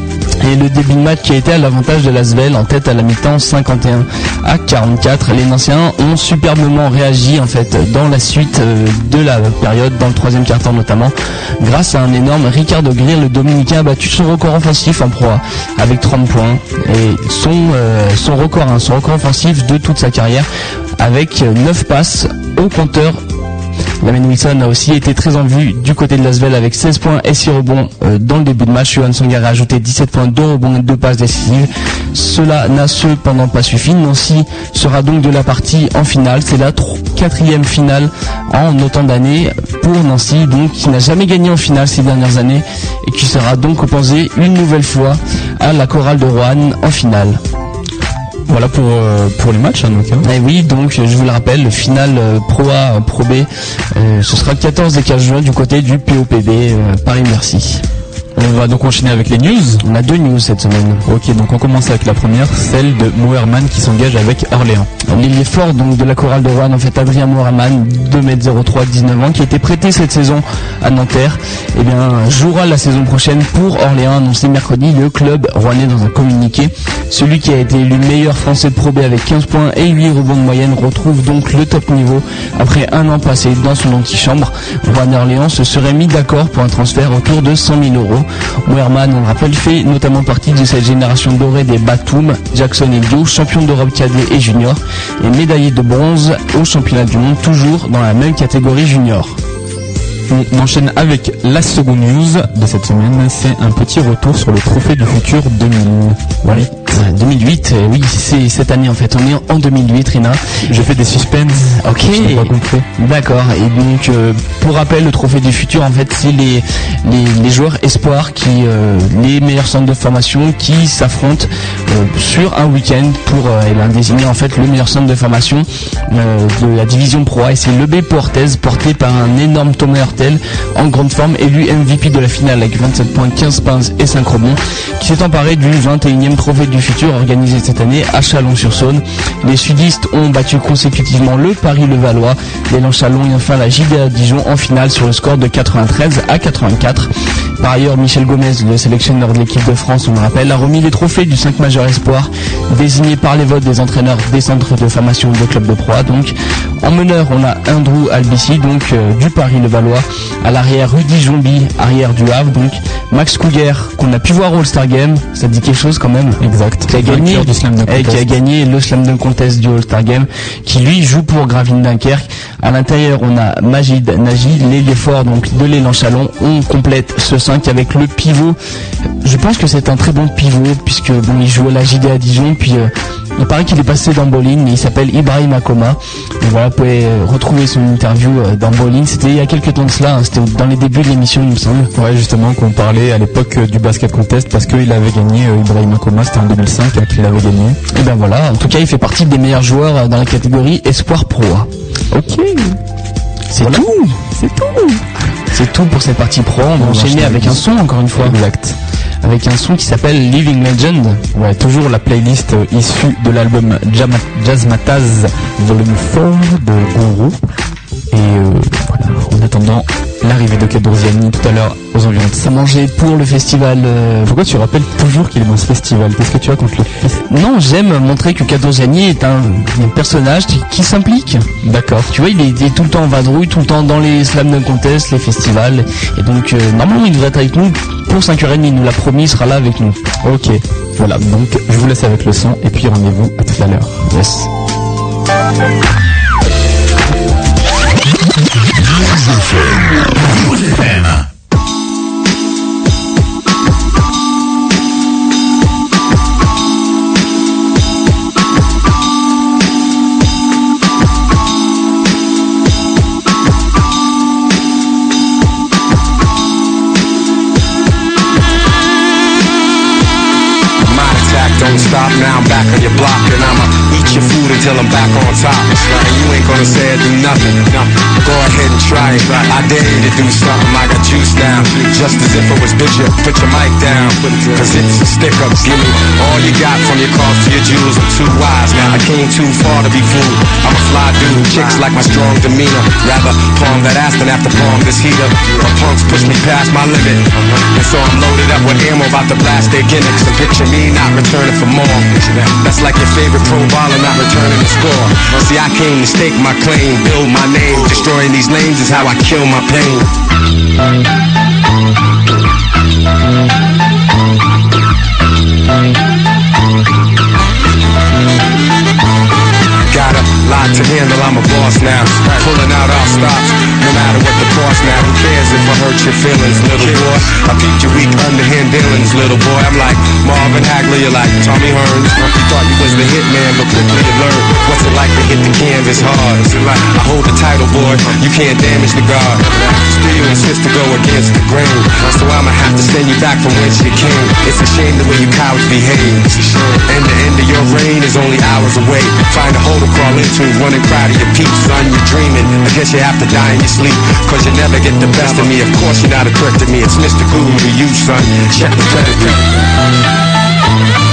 Et le début de match qui a été à l'avantage de Lasvel en tête à la mi-temps 51 à 44. Les Nancéens ont superbement réagi en fait dans la suite euh, de la période, dans le troisième quart-temps notamment, grâce à un énorme Ricardo Greer. Le Dominicain a battu son record offensif en proie avec 30 points et son, euh, record, hein, son record offensif de toute sa carrière avec 9 passes au compteur Lamen Wilson a aussi été très en vue du côté de Lasvel avec 16 points et 6 rebonds euh, dans le début de match. Johan Songar a ajouté 17 points, 2 rebonds et 2 passes décisives. Cela n'a cependant pas suffi. Nancy sera donc de la partie en finale. C'est la quatrième finale en autant d'années pour Nancy, donc qui n'a jamais gagné en finale ces dernières années et qui sera donc opposé une nouvelle fois à la chorale de Rouen en finale. Voilà pour, euh, pour les matchs. hein, donc, hein. Et oui, donc je vous le rappelle, le final euh, Pro A, Pro B, euh, ce sera le 14 et 15 juin du côté du POPB euh, Paris-Merci. On va donc enchaîner avec les news. On a deux news cette semaine. Ok, donc on commence avec la première, celle de Moerman qui s'engage avec Orléans. L'ailier fort donc de la chorale de Rouen, en fait Adrien Moraman, 2m03, 19 ans, qui a été prêté cette saison à Nanterre, eh bien jouera la saison prochaine pour Orléans, annoncé mercredi le club rouennais dans un communiqué. Celui qui a été élu meilleur français de Pro B avec 15 points et 8 rebonds de moyenne retrouve donc le top niveau après un an passé dans son antichambre. Rouen et Orléans se seraient mis d'accord pour un transfert autour de 100 000 euros. Moerman, on le rappelle, fait notamment partie de cette génération dorée des Batum, Jackson et champion d'Europe cadet et junior, et médaillé de bronze au championnat du monde, toujours dans la même catégorie junior. On enchaîne avec la seconde news de cette semaine, c'est un petit retour sur le trophée du futur 2000. Voilà. 2008, euh, oui, c'est cette année en fait. On est en 2008, Rina. J'ai fait des suspens. Ok. Je. D'accord. Et donc, euh, pour rappel, le trophée du futur, en fait, c'est les, les, les joueurs espoirs qui, euh, les meilleurs centres de formation qui s'affrontent euh, sur un week-end pour eh désigner en fait le meilleur centre de formation de la division Pro A. Et c'est le B Portez, porté par un énorme Thomas Hurtel, en grande forme, élu MVP de la finale avec 27 points, 15 pinces et 5 rebonds, qui s'est emparé du 21e trophée du futur organisé cette année à Chalon-sur-Saône. Les sudistes ont battu consécutivement le Paris-Levallois, l'élan Chalon et enfin la JDA Dijon en finale sur le score de 93 à 84. Par ailleurs, Michel Gomez, le sélectionneur de l'équipe de France, on le rappelle, a remis les trophées du 5 majeur espoir, désignés par les votes des entraîneurs des centres de formation de club de proie. Donc, En meneur, on a Andrew Albici, donc euh, du Paris-le-Valois. À l'arrière, Rudy Jombi, arrière du Havre. Donc Max Couguer, qu'on a pu voir au All-Star Game. Ça dit quelque chose quand même. Exact. Qui a gagné, Vainqueur du Slam Dunk eh, qui a gagné le Slam Dunk Contest du All-Star Game, qui lui joue pour Gravine Dunkerque. À l'intérieur, on a Majid Nagy, l'ailier fort donc de l'élan Chalon. On complète ce 5 avec le pivot. Je pense que c'est un très bon pivot puisque bon, il joue à la JD à Dijon, puis euh, il paraît qu'il est passé dans Bowling, mais il s'appelle Ibrahim Akoma. Et voilà, vous pouvez euh, retrouver son interview euh, dans Bowling. C'était il y a quelques temps de cela, hein, c'était dans les débuts de l'émission, il me semble. Ouais, justement, qu'on parlait à l'époque euh, du basket contest parce qu'il avait gagné euh, Ibrahim Akoma, c'était en 2005 euh, qu'il avait gagné. Et ben voilà, en tout cas, il fait partie des meilleurs joueurs dans la catégorie Espoir Pro. Ok. C'est tout C'est tout C'est tout pour cette partie pro. On va enchaîner avec un son, encore une fois. Exact. Avec un son qui s'appelle Living Legend. Ouais, toujours la playlist euh, issue de l'album Jama- Jazzmatazz Volume 4 de Guru. Et euh, en attendant l'arrivée de Kadorziani tout à l'heure aux environs de mangeait pour le festival. euh, Pourquoi tu rappelles toujours qu'il est dans ce festival? Qu'est-ce que tu as contre le festival Non, j'aime montrer que Kadorziani est un, un personnage qui, qui s'implique. D'accord. Tu vois, il est, il est tout le temps en vadrouille, tout le temps dans les slam dunk contests, les festivals. Et donc, euh, normalement, il devrait être avec nous pour 5h30. Il nous l'a promis, il sera là avec nous. Ok. Voilà, donc je vous laisse avec le son et puis rendez-vous à tout à l'heure. Yes. stop now, I'm back on your block and I'm a eat your food until I'm back on top. And you ain't gonna say I do nothing. Go ahead and try it. I dare you to do something. I got juice now, just as if it was bitch. Put your mic down, cause it's a stick up. Give me all you got from your cost to your jewels. I'm too wise now. I came too far to be fooled. I'm a fly dude. Chicks like my strong demeanor. Rather palm that ass than have to palm this heater. My punks push me past my limit. Uh-huh. And so I'm loaded up with ammo about to blast their gimmicks. And picture me not returning for more. That's like your favorite pro baller not returning the score. See, I came to stake my claim, build my name. Destroying these lanes is how I kill my pain. Lot to handle, I'm a boss now. Pulling out all stops, no matter what the cost now. Who cares if I hurt your feelings, little boy? I peeped your weak underhand dealings, little boy. I'm like Marvin Hagler, you're like Tommy Hearns. You thought you was the hitman, but quickly you learned what's it like to hit the canvas hard. Is it like I hold the title, boy? You can't damage the guard. Still insist to go against the grain, so I'ma have to send you back from whence you came. It's a shame the way you cowards behave. And the end of your reign is only hours away. Find a hole to crawl into, run and cry to your peeps, son. You're dreaming. I guess you have to die in your sleep. Cause you never get the best of me. Of course you're not a threat to me. It's Mr. Guru to you, son. Check the pedigree.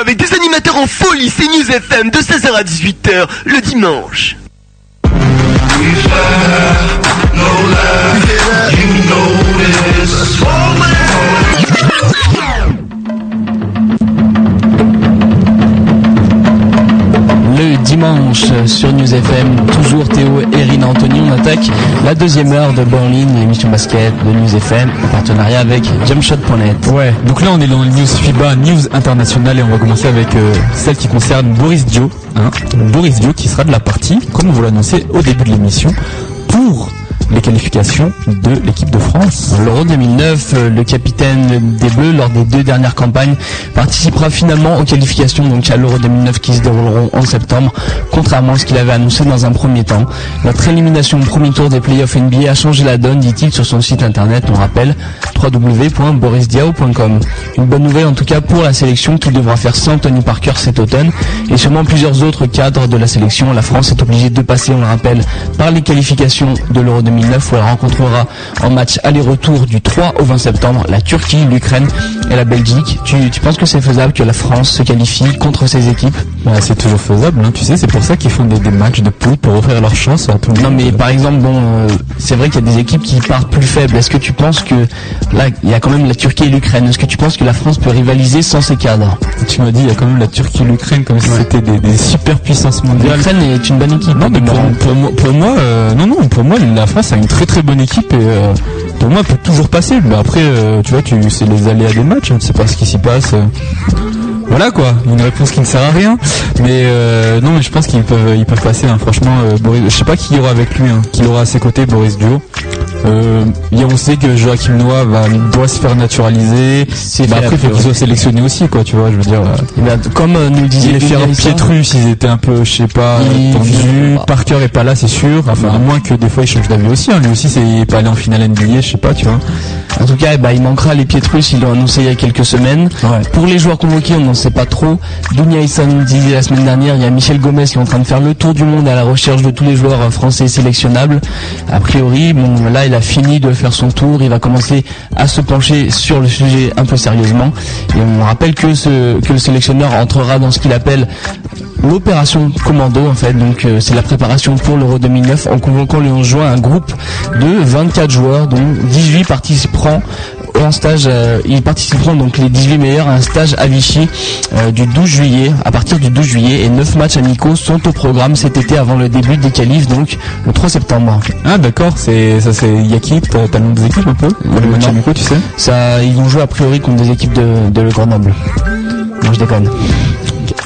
Avec des animateurs en folie, c'est News FM de 16h à 18h le dimanche. Dimanche sur News FM, toujours Théo et Rina Anthony, on attaque la deuxième heure de Berlin, l'émission basket de News FM, en partenariat avec Jumpshot.net. Ouais, donc là on est dans le news FIBA, news internationale et on va commencer avec euh, celle qui concerne Boris Dio. Hein. Boris Dio qui sera de la partie, comme on vous l'annonçait au début de l'émission, pour les qualifications de l'équipe de France. L'Euro 2009, euh, le capitaine des Bleus, lors des deux dernières campagnes, participera finalement aux qualifications donc à l'Euro 2009 qui se dérouleront en septembre, contrairement à ce qu'il avait annoncé dans un premier temps. Notre élimination au premier tour des playoffs NBA a changé la donne, dit-il sur son site internet, on rappelle, www.borisdiao.com. Une bonne nouvelle en tout cas pour la sélection qui devra faire sans Tony Parker cet automne, et sûrement plusieurs autres cadres de la sélection. La France est obligée de passer, on le rappelle, par les qualifications de l'Euro 2009 où elle rencontrera en match aller-retour du 3 au 20 septembre la Turquie, l'Ukraine et la Belgique. Tu, tu penses que c'est faisable que la France se qualifie contre ces équipes? Bah, c'est toujours faisable, hein, tu sais, c'est pour ça qu'ils font des, des matchs de poule pour offrir leur chance à tout le Non monde. mais par exemple, bon, euh, c'est vrai qu'il y a des équipes qui partent plus faibles. Est-ce que tu penses que là, il y a quand même la Turquie et l'Ukraine Est-ce que tu penses que la France peut rivaliser sans ces cadres? Tu m'as dit, il y a quand même la Turquie et l'Ukraine comme si c'était des, des super puissances mondiales. L'Ukraine est une bonne équipe. Non, mais pour, pour moi, pour moi euh, non, non, pour moi, la France a une très très bonne équipe et euh, pour moi, peut toujours passer. Mais après, euh, tu vois, tu, c'est les aléas des matchs, on ne sait pas ce qui s'y passe. euh. Voilà quoi, une réponse qui ne sert à rien. Mais non, mais je pense qu'ils peuvent, ils peuvent passer. hein. Franchement, Boris, je sais pas qui y aura avec lui, hein, qui aura à ses côtés, Boris Dio. Euh, et on sait que Joachim Noah va, doit se faire naturaliser. Bah après, il faut qu'il soit sélectionné aussi, quoi. Tu vois, je veux dire. euh, Eh bien, comme euh, nous le disait les Harrison, Pietrus, ils étaient un peu, je sais pas, tendus. Parker est pas là, c'est sûr. Enfin, à moins que des fois il change d'avis aussi. hein. Lui aussi, c'est il est pas allé en finale NBA, je sais pas, tu vois. En tout cas, eh ben, il manquera les Pietrus, ils l'ont annoncé il y a quelques semaines. Ouais. Pour les joueurs convoqués, on n'en sait pas trop. Dunia Hassan disait la semaine dernière, il y a Michel Gomez qui est en train de faire le tour du monde à la recherche de tous les joueurs français sélectionnables. A priori, bon, là, il a fini de faire son tour, il va commencer à se pencher sur le sujet un peu sérieusement. Et on rappelle que le sélectionneur entrera dans ce qu'il appelle l'opération commando en fait donc euh, c'est la préparation pour l'Euro 2009 en convoquant le 11 juin un groupe de 24 joueurs dont 18 participeront en stage euh, ils participeront donc les 18 meilleurs à un stage à Vichy euh, du 12 juillet à partir du 12 juillet et 9 matchs amicaux sont au programme cet été avant le début des qualifs donc le 3 septembre. Ah d'accord, c'est ça c'est il y a qui T'as le nom des équipes un peu? Le match non. amicaux, tu sais? Ça ils vont jouer a priori contre des équipes de, de Grenoble. Non je déconne.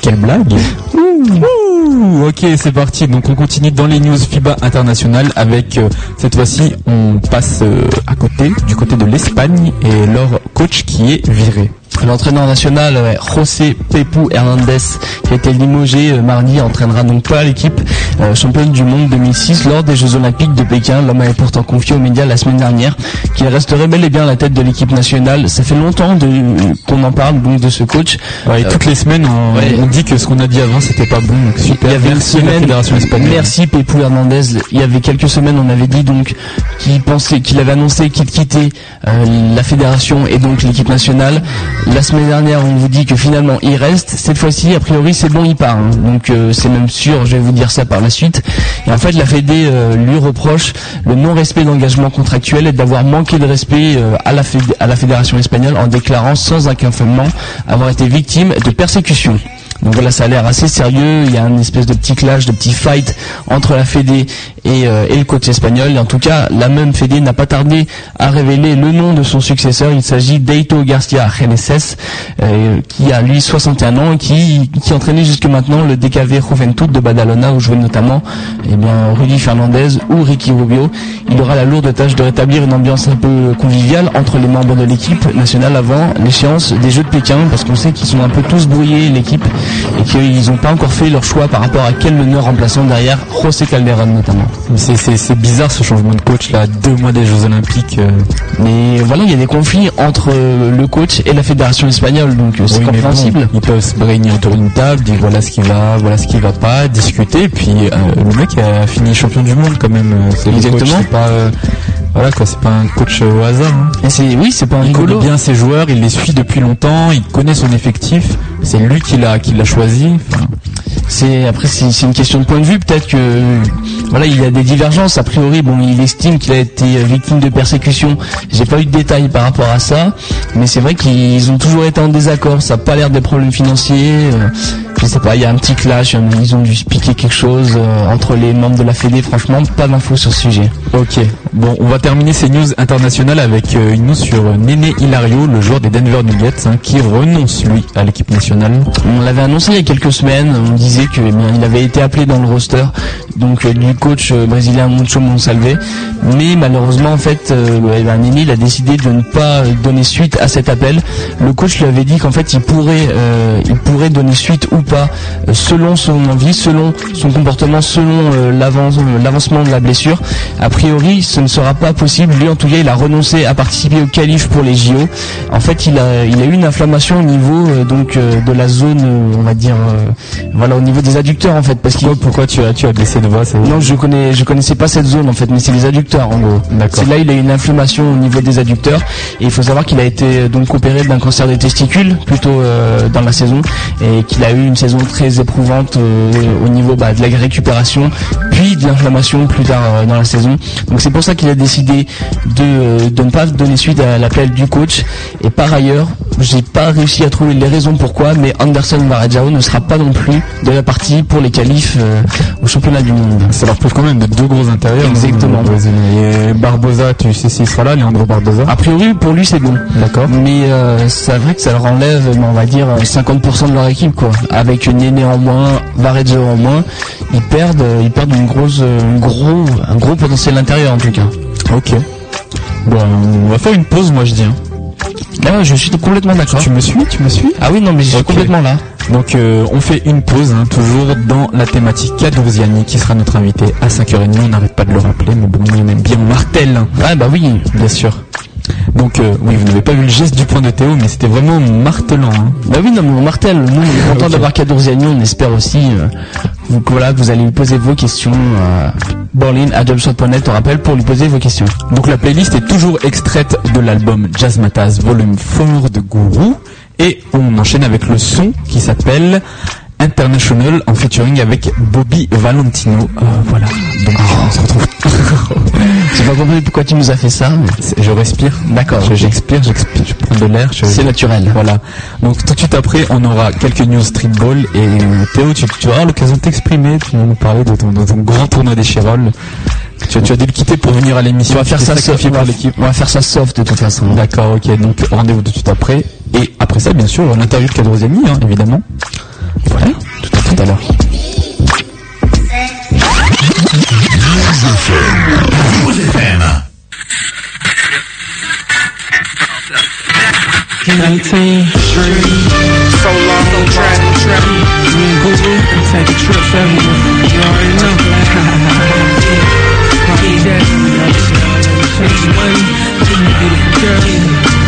Quelle blague Ok, c'est parti. Donc on continue dans les news FIBA internationales avec euh, cette fois-ci on passe euh, à côté, du côté de l'Espagne et leur coach qui est viré. L'entraîneur national José Pepu Hernandez qui a été limogé euh, mardi entraînera donc pas l'équipe euh, championne du monde 2006 lors des Jeux Olympiques de Pékin. L'homme avait pourtant confié aux médias la semaine dernière qu'il resterait bel et bien à la tête de l'équipe nationale. Ça fait longtemps de- qu'on en parle donc de ce coach. Ouais, et Euh, toutes les semaines on, ouais. on dit que ce qu'on a dit avant c'était pas bon. Donc super. Il y avait une Merci la semaine, espagnole. merci Pepou Hernandez. Il y avait quelques semaines, on avait dit donc qu'il pensait, qu'il avait annoncé qu'il quittait euh, la fédération et donc l'équipe nationale. La semaine dernière, on vous dit que finalement il reste. Cette fois-ci, a priori, c'est bon, il part. hein. Donc euh, c'est même sûr. Je vais vous dire ça par la suite. Et en fait, la Fédé euh, lui reproche le non-respect d'engagement contractuel et d'avoir manqué de respect euh, à, la fédé- à la fédération espagnole en déclarant sans aucun fondement avoir été victime de persécution. Donc voilà, ça a l'air assez sérieux. Il y a un espèce de petit clash, de petit fight entre la Fédé et, euh, et le coach espagnol. En tout cas, la même Fédé n'a pas tardé à révéler le nom de son successeur. Il s'agit d'Eito Garcia Geneses, euh, qui a lui 61 ans et qui, qui entraînait jusque maintenant le DKV Juventud de Badalona, où jouait notamment eh bien, Rudy Fernandez ou Ricky Rubio. Il aura la lourde tâche de rétablir une ambiance un peu conviviale entre les membres de l'équipe nationale avant l'échéance des Jeux de Pékin, parce qu'on sait qu'ils sont un peu tous brouillés, l'équipe, et qu'ils n'ont pas encore fait leur choix par rapport à quel meneur remplaçant derrière José Calderon notamment. C'est- bizarre ce changement de coach là, deux mois des Jeux Olympiques. euh. Mais voilà, il y a des conflits entre euh, le coach et la fédération espagnole, donc euh, c'est Oui, compréhensible. bon, ils peuvent se réunir autour d'une table, dire voilà ce qui va, voilà ce qui va pas, discuter. Et puis euh, le mec a fini champion du monde quand même. Exactement. coach, c'est pas. euh, Voilà quoi, c'est pas un coach au hasard. Hein. Et c'est oui, c'est pas un Il rigolo. connaît bien ses joueurs, il les suit depuis longtemps, il connaît son effectif. C'est lui qui l'a qui l'a choisi. Enfin, C'est après c'est c'est une question de point de vue. Peut-être que voilà, il y a des divergences. A priori, bon, il estime qu'il a été victime de persécution. J'ai pas eu de détails par rapport à ça, mais c'est vrai qu'ils ont toujours été en désaccord. Ça a pas l'air des problèmes financiers. euh, je sais pas, il y a un petit clash. Ils ont dû se piquer quelque chose euh, entre les membres de la Fédé. Franchement, pas d'infos sur ce sujet. Ok, bon, on va terminer ces news internationales avec euh, une news sur euh, Néné Hilario, le joueur des Denver Nuggets, hein, qui renonce lui à l'équipe nationale. On l'avait annoncé il y a quelques semaines, on disait que eh bien, il avait été appelé dans le roster donc euh, du coach brésilien Moncho Monsalve, mais malheureusement en fait eh ben, il a décidé de ne pas donner suite à cet appel. Le coach lui avait dit qu'en fait il pourrait il pourrait donner suite ou pas euh, selon son envie, selon son comportement, selon euh, euh, l'avancement de la blessure. A priori, ce ne sera pas possible. Lui en tout cas, il a renoncé à participer au qualif pour les JO. En fait, il a il a eu une inflammation au niveau euh, donc euh, de la zone on va dire voilà au niveau des adducteurs en fait parce Pourquoi, pourquoi tu as tu as de voix c'est- non, je connais, je connaissais pas cette zone en fait, mais c'est les adducteurs en gros. C'est là il a eu une inflammation au niveau des adducteurs et il faut savoir qu'il a été donc opéré d'un cancer des testicules plutôt dans la saison et qu'il a eu une saison très éprouvante euh, au niveau bah, de la récupération puis de l'inflammation plus tard euh, dans la saison. Donc c'est pour ça qu'il a décidé de, euh, de ne pas donner suite à l'appel du coach et par ailleurs j'ai pas réussi à trouver les raisons pourquoi mais Anderson Varejao ne sera pas non plus de la partie pour les qualifs euh, au championnat du monde. Ça leur prive quand même de deux gros intérieurs. hein, Exactement. Et Barbosa, tu sais s'il sera là, Leandro Barbosa. A priori, pour lui, c'est bon. D'accord. Mais euh, c'est vrai que ça leur enlève, on va dire, euh, 50% de leur équipe, quoi. Avec Néné en moins, Varejao en moins, ils perdent, euh, ils perdent une grosse, euh, un gros, un gros potentiel intérieur en tout cas. Ok. Bon, on va faire une pause, moi je dis. hein. Là, je suis complètement d'accord. Tu me suis Tu me suis? Ah oui, non, mais je suis complètement là. Donc euh, on fait une pause, hein, toujours dans la thématique Kadourziani qui sera notre invité à 5h30. On n'arrête pas de le rappeler, mais bon, on aime bien hein, Ah bah oui. bien sûr. Donc euh, oui, vous n'avez pas vu le geste du point de Théo, mais c'était vraiment martelant. Hein. Bah oui, non, mais on martèle. Nous, on est content Ok. d'avoir Kadourziani. On espère aussi euh, vous, que, voilà, vous allez lui poser vos questions. Euh, Borlin à jobshot.net, on rappelle, pour lui poser vos questions. Donc la playlist est toujours extraite de l'album Jazz Matas Volume 4 de Guru. Et on enchaîne avec le son qui s'appelle International en featuring avec Bobby Valentino. Euh, voilà, donc on se retrouve. J'ai pas compris pourquoi tu nous as fait ça, mais Je respire. D'accord. Je- J'expire, j'expire, je prends de l'air. je- c'est naturel. Voilà. Donc tout de suite après, on aura quelques news streetball et euh, Théo, tu, tu auras l'occasion de t'exprimer. Tu vas nous parler de ton, de ton grand tournoi des Chirolles. Tu, tu as dû le quitter pour venir à l'émission. On va faire ça soft. pour l'équipe. On va faire ça soft de toute façon. D'accord, ok. Donc rendez-vous tout de suite après. Et après ça, bien sûr, l'interview de Cadrosiani, hein, évidemment. So long, trap, trap. Me and Guru can take a trip everywhere. You already know. Need that. Chase money. Beautiful girl.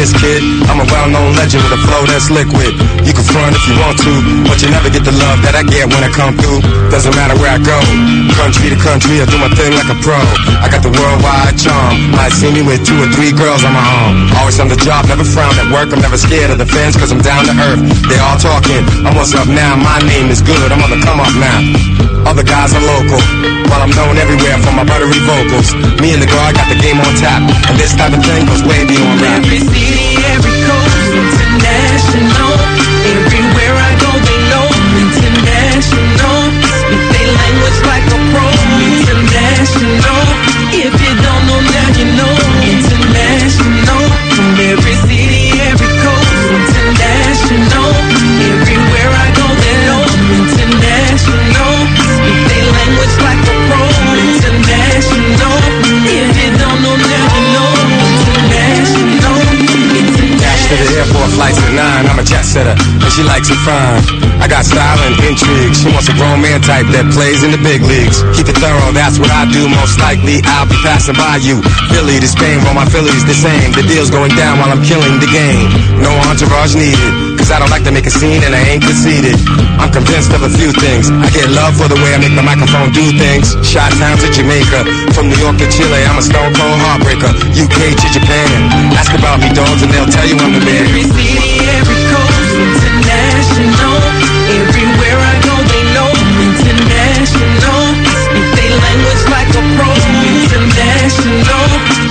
This, kid. I'm a well-known legend with a flow that's liquid. You can front if you want to, but you never get the love that I get when I come through. Doesn't matter where I go, country to country, I do my thing like a pro. I got the worldwide charm. Might see me with two or three girls on my arm. Always on the job, never frown at work. I'm never scared of the fence, cause I'm down to earth. They all talking. I'm what's up now. My name is good. I'm on the come up now. Other guys are local, while I'm known everywhere for my buttery vocals. Me and the guard got the game on tap, and this type of thing goes way beyond rap. Every city, every international. Everywhere I go, they know. Speak their language like flights at nine. I'm a jet setter, and she likes it fine. I got style and intrigue. She wants a grown man type that plays in the big leagues. Keep it thorough, that's what I do. Most likely I'll be passing by you. Philly to Spain, while my Philly's the same. The deal's going down while I'm killing the game. No entourage needed. Cause I don't like to make a scene and I ain't conceited. I'm convinced of a few things. I get love for the way I make the microphone do things. Shot town to Jamaica. From New York to Chile, I'm a stone cold heartbreaker. UK to Japan. Ask about me, dogs, and they'll tell you I'm the man. Every city, every coast, international. Everywhere I go, they know international. Speak their language like a pro, international.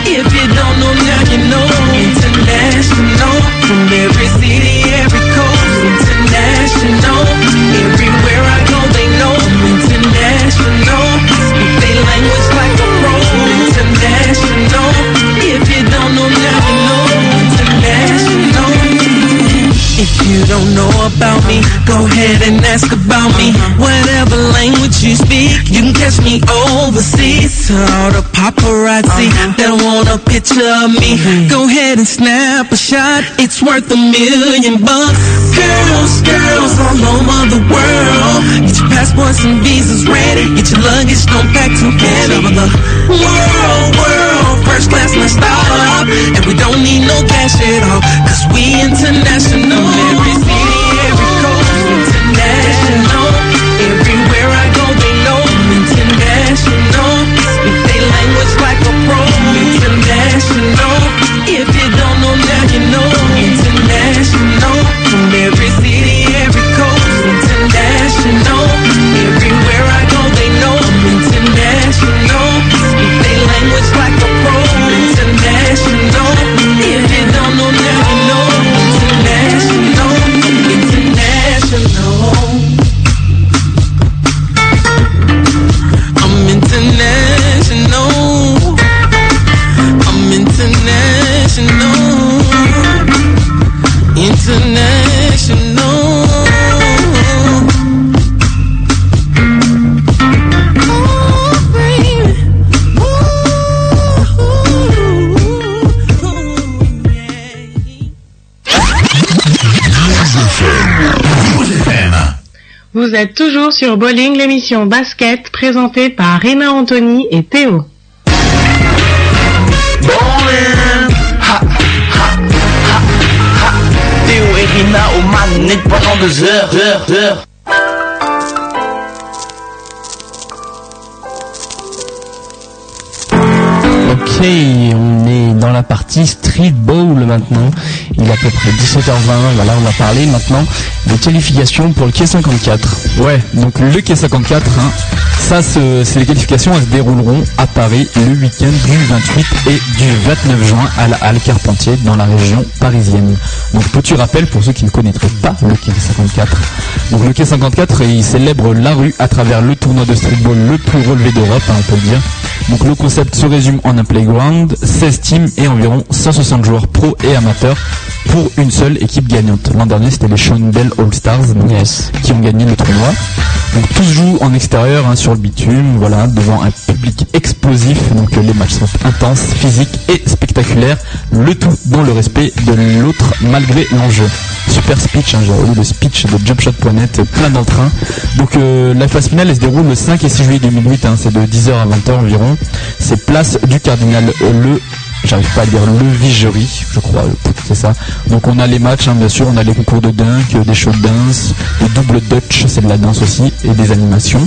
Don't know about me, go ahead and ask about me. Whatever language you speak, you can catch me overseas. All the paparazzi that want a picture of me, go ahead and snap a shot. It's worth a million bucks. Girls, girls all over the world. Get your passports and visas ready. Get your luggage, don't pack too heavy. World, world, first class, let's stop. And we don't need no cash at all, cause we international. Language like international. If you don't know know international, international. I'm international. I'm international. International. Êtes toujours sur Bowling, l'émission basket présentée par Rina Anthony et Théo. Bowling. Ha, ha, ha, ha. Théo et Rina aux manettes pendant deux heures, heures, heures. Ok, on est dans la partie Street Bowl maintenant. Il est à peu près 17h20. Voilà, on va parler maintenant des qualifications pour le K54. Ouais, donc le K54, hein, ça se- c'est les qualifications, elles se dérouleront à Paris le week-end du 28 et du 29 juin à la Halle Carpentier dans la région parisienne. Donc petit rappel pour ceux qui ne connaîtraient pas le K54. Donc le K54, il célèbre la rue à travers le tournoi de streetball le plus relevé d'Europe, hein, on peut le dire. Donc le concept se résume en un playground, 16 teams et environ 160 joueurs pro et amateurs pour une seule équipe gagnante. L'an dernier c'était les Sean Bell All Stars donc, qui ont gagné le tournoi. Donc tous jouent en extérieur hein, sur le bitume, voilà, devant un public explosif. Donc les matchs sont intenses, physiques et spectaculaires. Le tout dans le respect de l'autre malgré l'enjeu. Super speech, hein, j'ai relu le speech de jumpshot.net, plein d'entrain. Donc euh, la phase finale elle se déroule le 5 et 6 juillet 2008, hein, c'est de 10h à 20h environ. C'est place du Cardinal le j'arrive pas à dire le Vigerie, je crois, c'est ça. Donc on a les matchs, hein, bien sûr, on a les concours de dunk, des shows de dance, des double dutch, c'est de la danse aussi, et des animations.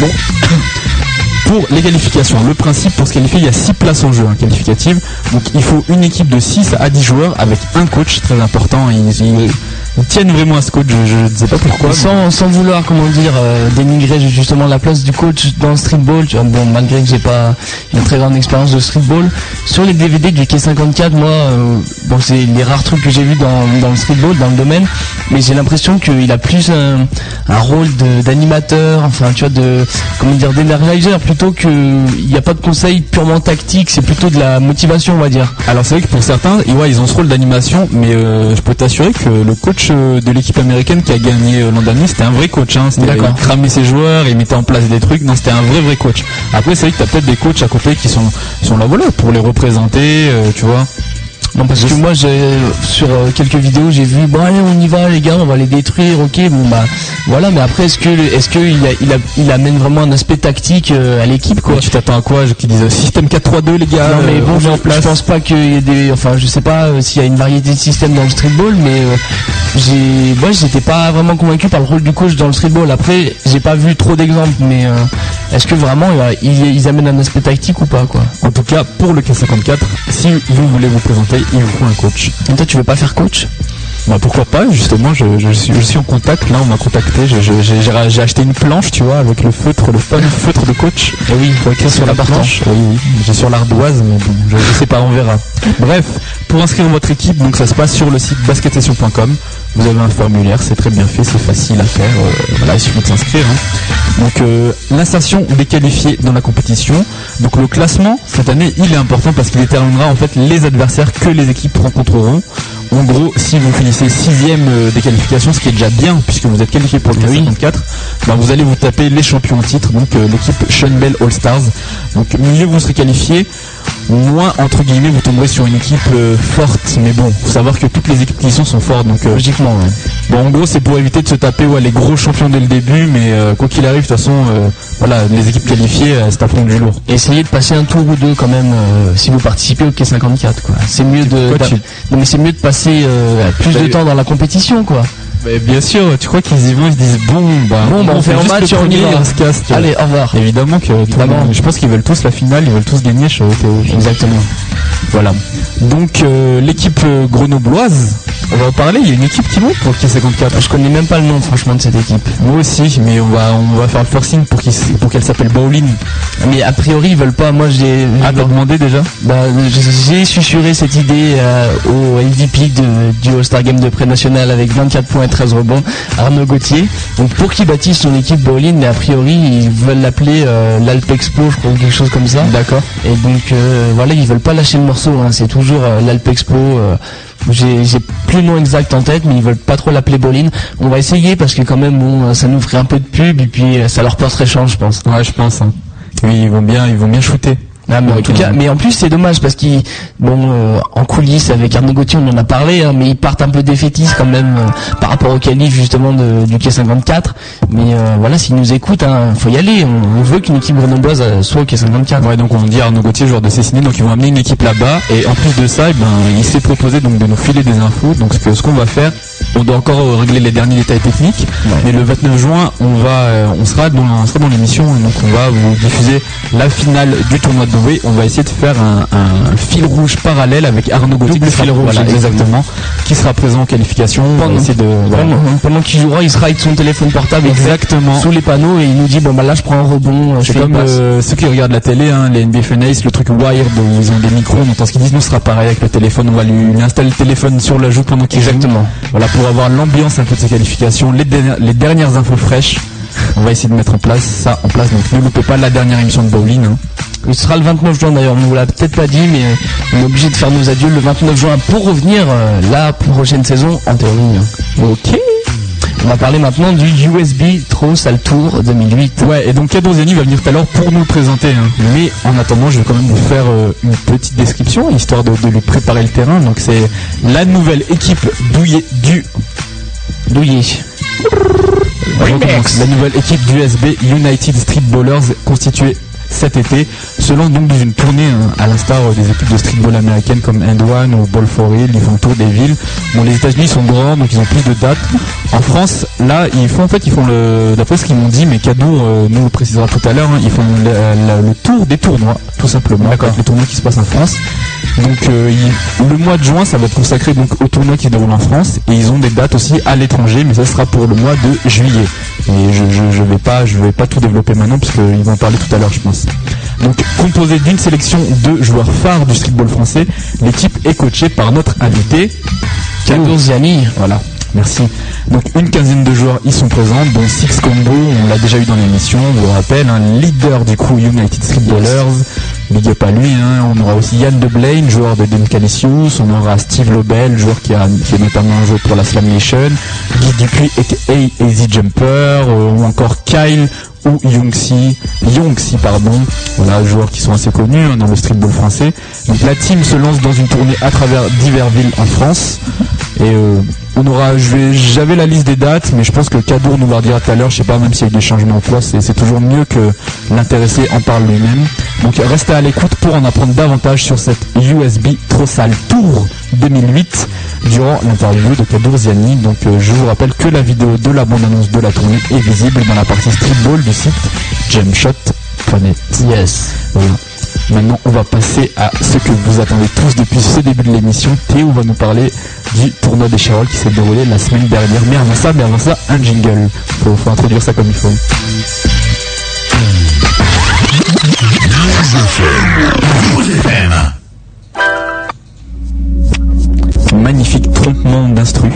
Bon, pour les qualifications, le principe pour se qualifier, il y a 6 places en jeu hein, qualificatives. Donc il faut une équipe de 6 à 10 joueurs avec un coach, très important. Tiennent vraiment à ce coach, je ne sais pas pourquoi. mais- Sans, sans vouloir, comment dire, euh, dénigrer justement la place du coach dans le streetball, tu vois, bon, malgré que j'ai pas une très grande expérience de streetball, sur les DVD du K54, moi, euh, bon, c'est les rares trucs que j'ai vus dans, dans le streetball, dans le domaine, mais j'ai l'impression qu'il a plus un, un rôle d'animateur, enfin, tu vois, de, comment dire, d'énergizer, plutôt que, il n'y a pas de conseils purement tactiques, c'est plutôt de la motivation, on va dire. Alors c'est vrai que pour certains, ouais, ils ont ce rôle d'animation, mais euh, je peux t'assurer que le coach euh, de l'équipe américaine qui a gagné euh, l'an dernier, c'était un vrai coach. Hein, C'était- il cramait ses joueurs, il mettait en place des trucs. Non, c'était un vrai vrai coach. Après, c'est vrai que t'as peut-être des coachs à côté qui sont sont là, voilà, pour les représenter, euh, tu vois. Non parce que moi sur euh, quelques vidéos j'ai vu bon allez on y va les gars on va les détruire ok bon bah voilà mais après est-ce que est-ce que il, a, il, a- il amène vraiment un aspect tactique euh, à l'équipe quoi? Tu t'attends à quoi Qui disent système 4-3-2 les gars non mais euh, bon on je, en je place. pense pas qu'il y ait des enfin je sais pas s'il y a une variété de systèmes dans le streetball mais j'ai moi j'étais pas vraiment convaincu par le rôle du coach dans le streetball. Après j'ai pas vu trop d'exemples mais est-ce que vraiment ils, ils amènent un aspect tactique ou pas quoi? En tout cas, pour le K54, si vous voulez vous présenter, il vous faut un coach. Et toi tu veux pas faire coach? Bah pourquoi pas justement je, je, suis, je suis en contact. Là on m'a contacté j'ai acheté une planche tu vois avec le feutre le fameux feutre de coach. Et oui il faut écrire sur la planche. oui oui. J'ai sur l'ardoise mais bon je, je sais pas on verra. Bref pour inscrire votre équipe donc ça se passe sur le site basketsession.com vous avez un formulaire c'est très bien fait c'est facile à faire euh, voilà il suffit de s'inscrire hein. donc euh, l'insertion des qualifiés dans la compétition donc le classement cette année il est important parce qu'il déterminera en fait les adversaires que les équipes rencontreront en gros, si vous finissez sixième euh, des qualifications, ce qui est déjà bien puisque vous êtes qualifié pour le K54, bah, vous allez vous taper les champions en titre, donc euh, l'équipe Sean Bell All Stars. Donc mieux vous serez qualifié, moins entre guillemets vous tomberez sur une équipe euh, forte. Mais bon, faut savoir que toutes les équipes qui sont sont fortes. Donc euh, logiquement ouais. bon, en gros, c'est pour éviter de se taper ouais, les gros champions dès le début, mais euh, quoi qu'il arrive, de toute façon, voilà, les équipes qualifiées, c'est affrontent du lourd. essayez de passer un tour ou deux quand même si vous participez au K54 quoi. C'est mieux de Pourquoi d'a- tu- non mais c'est mieux de passer plus de temps dans la compétition quoi. Mais bien sûr, tu crois qu'ils y vont, ils se disent bon, bah, Bon, bah, on fait un match on on tu vois. Allez, au revoir. Évidemment que Évidemment. monde- je pense qu'ils veulent tous la finale, ils veulent tous gagner OTO. Exactement. Voilà. Donc euh, l'équipe euh, grenobloise, on va en parler, il y a une équipe qui monte pour le K54. Je connais même pas le nom franchement de cette équipe. Moi aussi, mais on va on va faire le forcing pour qu'il pour qu'elle s'appelle Bowling. Mais a priori ils veulent pas. Moi j'ai Ah t'as demandé déjà bah, j'ai susurré cette idée euh, au MVP de, du All-Star Game de pré-national avec 24 points et 13 rebonds, Arnaud Gauthier. Donc pour qu'il bâtisse son équipe bowling, mais a priori ils veulent l'appeler euh, l'Alpe Expo, je crois, ou quelque chose comme ça. D'accord. Et donc euh, voilà, ils veulent pas lâcher le morceau. hein. C'est toujours euh, l'Alpe Expo. euh, j'ai plus le nom exact en tête, mais ils veulent pas trop l'appeler bowling. On va essayer parce que quand même bon, ça nous ferait un peu de pub et puis euh, ça leur porterait chance, je pense. Ouais, je pense. Hein. Oui, ils vont bien, ils vont bien shooter. Ah, mais en tout cas, mais en plus c'est dommage parce qu'ils, bon, euh, en coulisses avec Arnaud Gauthier on en a parlé, hein, mais ils partent un peu défaitistes quand même euh, par rapport au qualif justement de, du K54. Mais euh, voilà, s'ils nous écoutent, hein, faut y aller. On, on veut qu'une équipe grenobloise euh, soit au K54. Ouais, donc on dit Arnaud Gauthier, joueur de Cessiné, donc ils vont amener une équipe là-bas. Et en plus de ça, eh ben, il s'est proposé donc de nous filer des infos. Donc ce que ce qu'on va faire, on doit encore euh, régler les derniers détails techniques. Mais le 29 juin, on va, euh, on sera dans, on sera dans l'émission. Et donc on va vous diffuser la finale du tournoi de Douai. On va essayer de faire un, un fil rouge parallèle avec Arnaud Gauthier. Double qui sera- fil rouge, voilà, exactement. Qui sera présent en qualification. Pendant- essayer de, voilà. Pendant, pendant qu'il jouera, il sera avec son téléphone portable Exactement. sous les panneaux et il nous dit bon bah là je prends un rebond, je C'est comme euh, ceux qui regardent la télé, hein, les NBA Fun Ice, le truc wired où ils ont des micros, on entend ce qu'ils disent, nous ce sera pareil avec le téléphone, on va lui, lui installer le téléphone sur la joue pendant qu'il joue. Exactement. Voilà, pour avoir l'ambiance un peu de ses qualifications, les dernières infos fraîches. On va essayer de mettre en place ça en place, donc ne loupez pas la dernière émission de Bowling. hein. Il sera le 29 juin d'ailleurs, on vous l'a peut-être pas dit, mais on est obligé de faire nos adieux le 29 juin pour revenir euh, la prochaine saison en théorie. hein. Ok. On va parler maintenant du USB Trop Sale Tour 2008. Ouais, et donc Cadeau Ziani va venir tout à l'heure pour nous le présenter. hein. Mais en attendant, je vais quand même vous faire euh, une petite description, histoire de, de lui préparer le terrain. Donc c'est la nouvelle équipe douillée du Douillet. La nouvelle équipe d'USB United Street Ballers constituée cet été se lance donc dans une tournée hein, à l'instar euh, des équipes de streetball américaines comme End One ou Ball for Real, ils font le tour des villes. Bon, les États-Unis sont grands donc ils ont plus de dates. En France, là, ils font en fait, ils font le, d'après ce qu'ils m'ont dit, mais Cadour euh, nous le précisera tout à l'heure, hein, ils font le, le- le tour des tournois, tout simplement, les tournois qui se passent en France. Donc euh, il- le mois de juin, ça va être consacré donc au tournoi qui se déroule en France et ils ont des dates aussi à l'étranger, mais ça sera pour le mois de juillet. Et je, je, je vais pas, je vais pas tout développer maintenant parce qu'ils vont en parler tout à l'heure, je pense. Donc composé d'une sélection de joueurs phares du streetball français, l'équipe est coachée par notre invité. Cadeau Ziani. voilà, merci. Donc une quinzaine de joueurs y sont présents, dont Six Combo, on l'a déjà eu dans l'émission, on vous le rappelle, un leader du crew United Streetballers, big up à lui, hein. on aura aussi Yann De Blaine, joueur de Dem Calicius, on aura Steve Lobel, joueur qui a, qui est notamment joué pour la Slam Nation, Guy Dupuis aka Easy Jumper, euh, ou encore Kyle ou Yongxi, Yongxi pardon, voilà, joueurs qui sont assez connus hein, dans le streetball français. Donc la team se lance dans une tournée à travers divers villes en France. Et euh, on aura, j'avais la liste des dates, mais je pense que Kadour nous le dira tout à l'heure. Je sais pas, même s'il y a eu des changements en place, c'est toujours mieux que l'intéressé en parle lui-même. Donc restez à l'écoute pour en apprendre davantage sur cette USB Trossal Tour 2008 durant l'interview de Kadour Ziani. Donc euh, je vous rappelle que la vidéo de la bande-annonce de la tournée est visible dans la partie streetball du site jamshot.net. Yes. Voilà. Maintenant, on va passer à ce que vous attendez tous depuis ce début de l'émission. Théo va nous parler du tournoi des Chirol qui s'est déroulé la semaine dernière. Mais avant ça, mais avant ça, un jingle. Faut, faut introduire ça comme il faut. Magnifique trompement d'instru.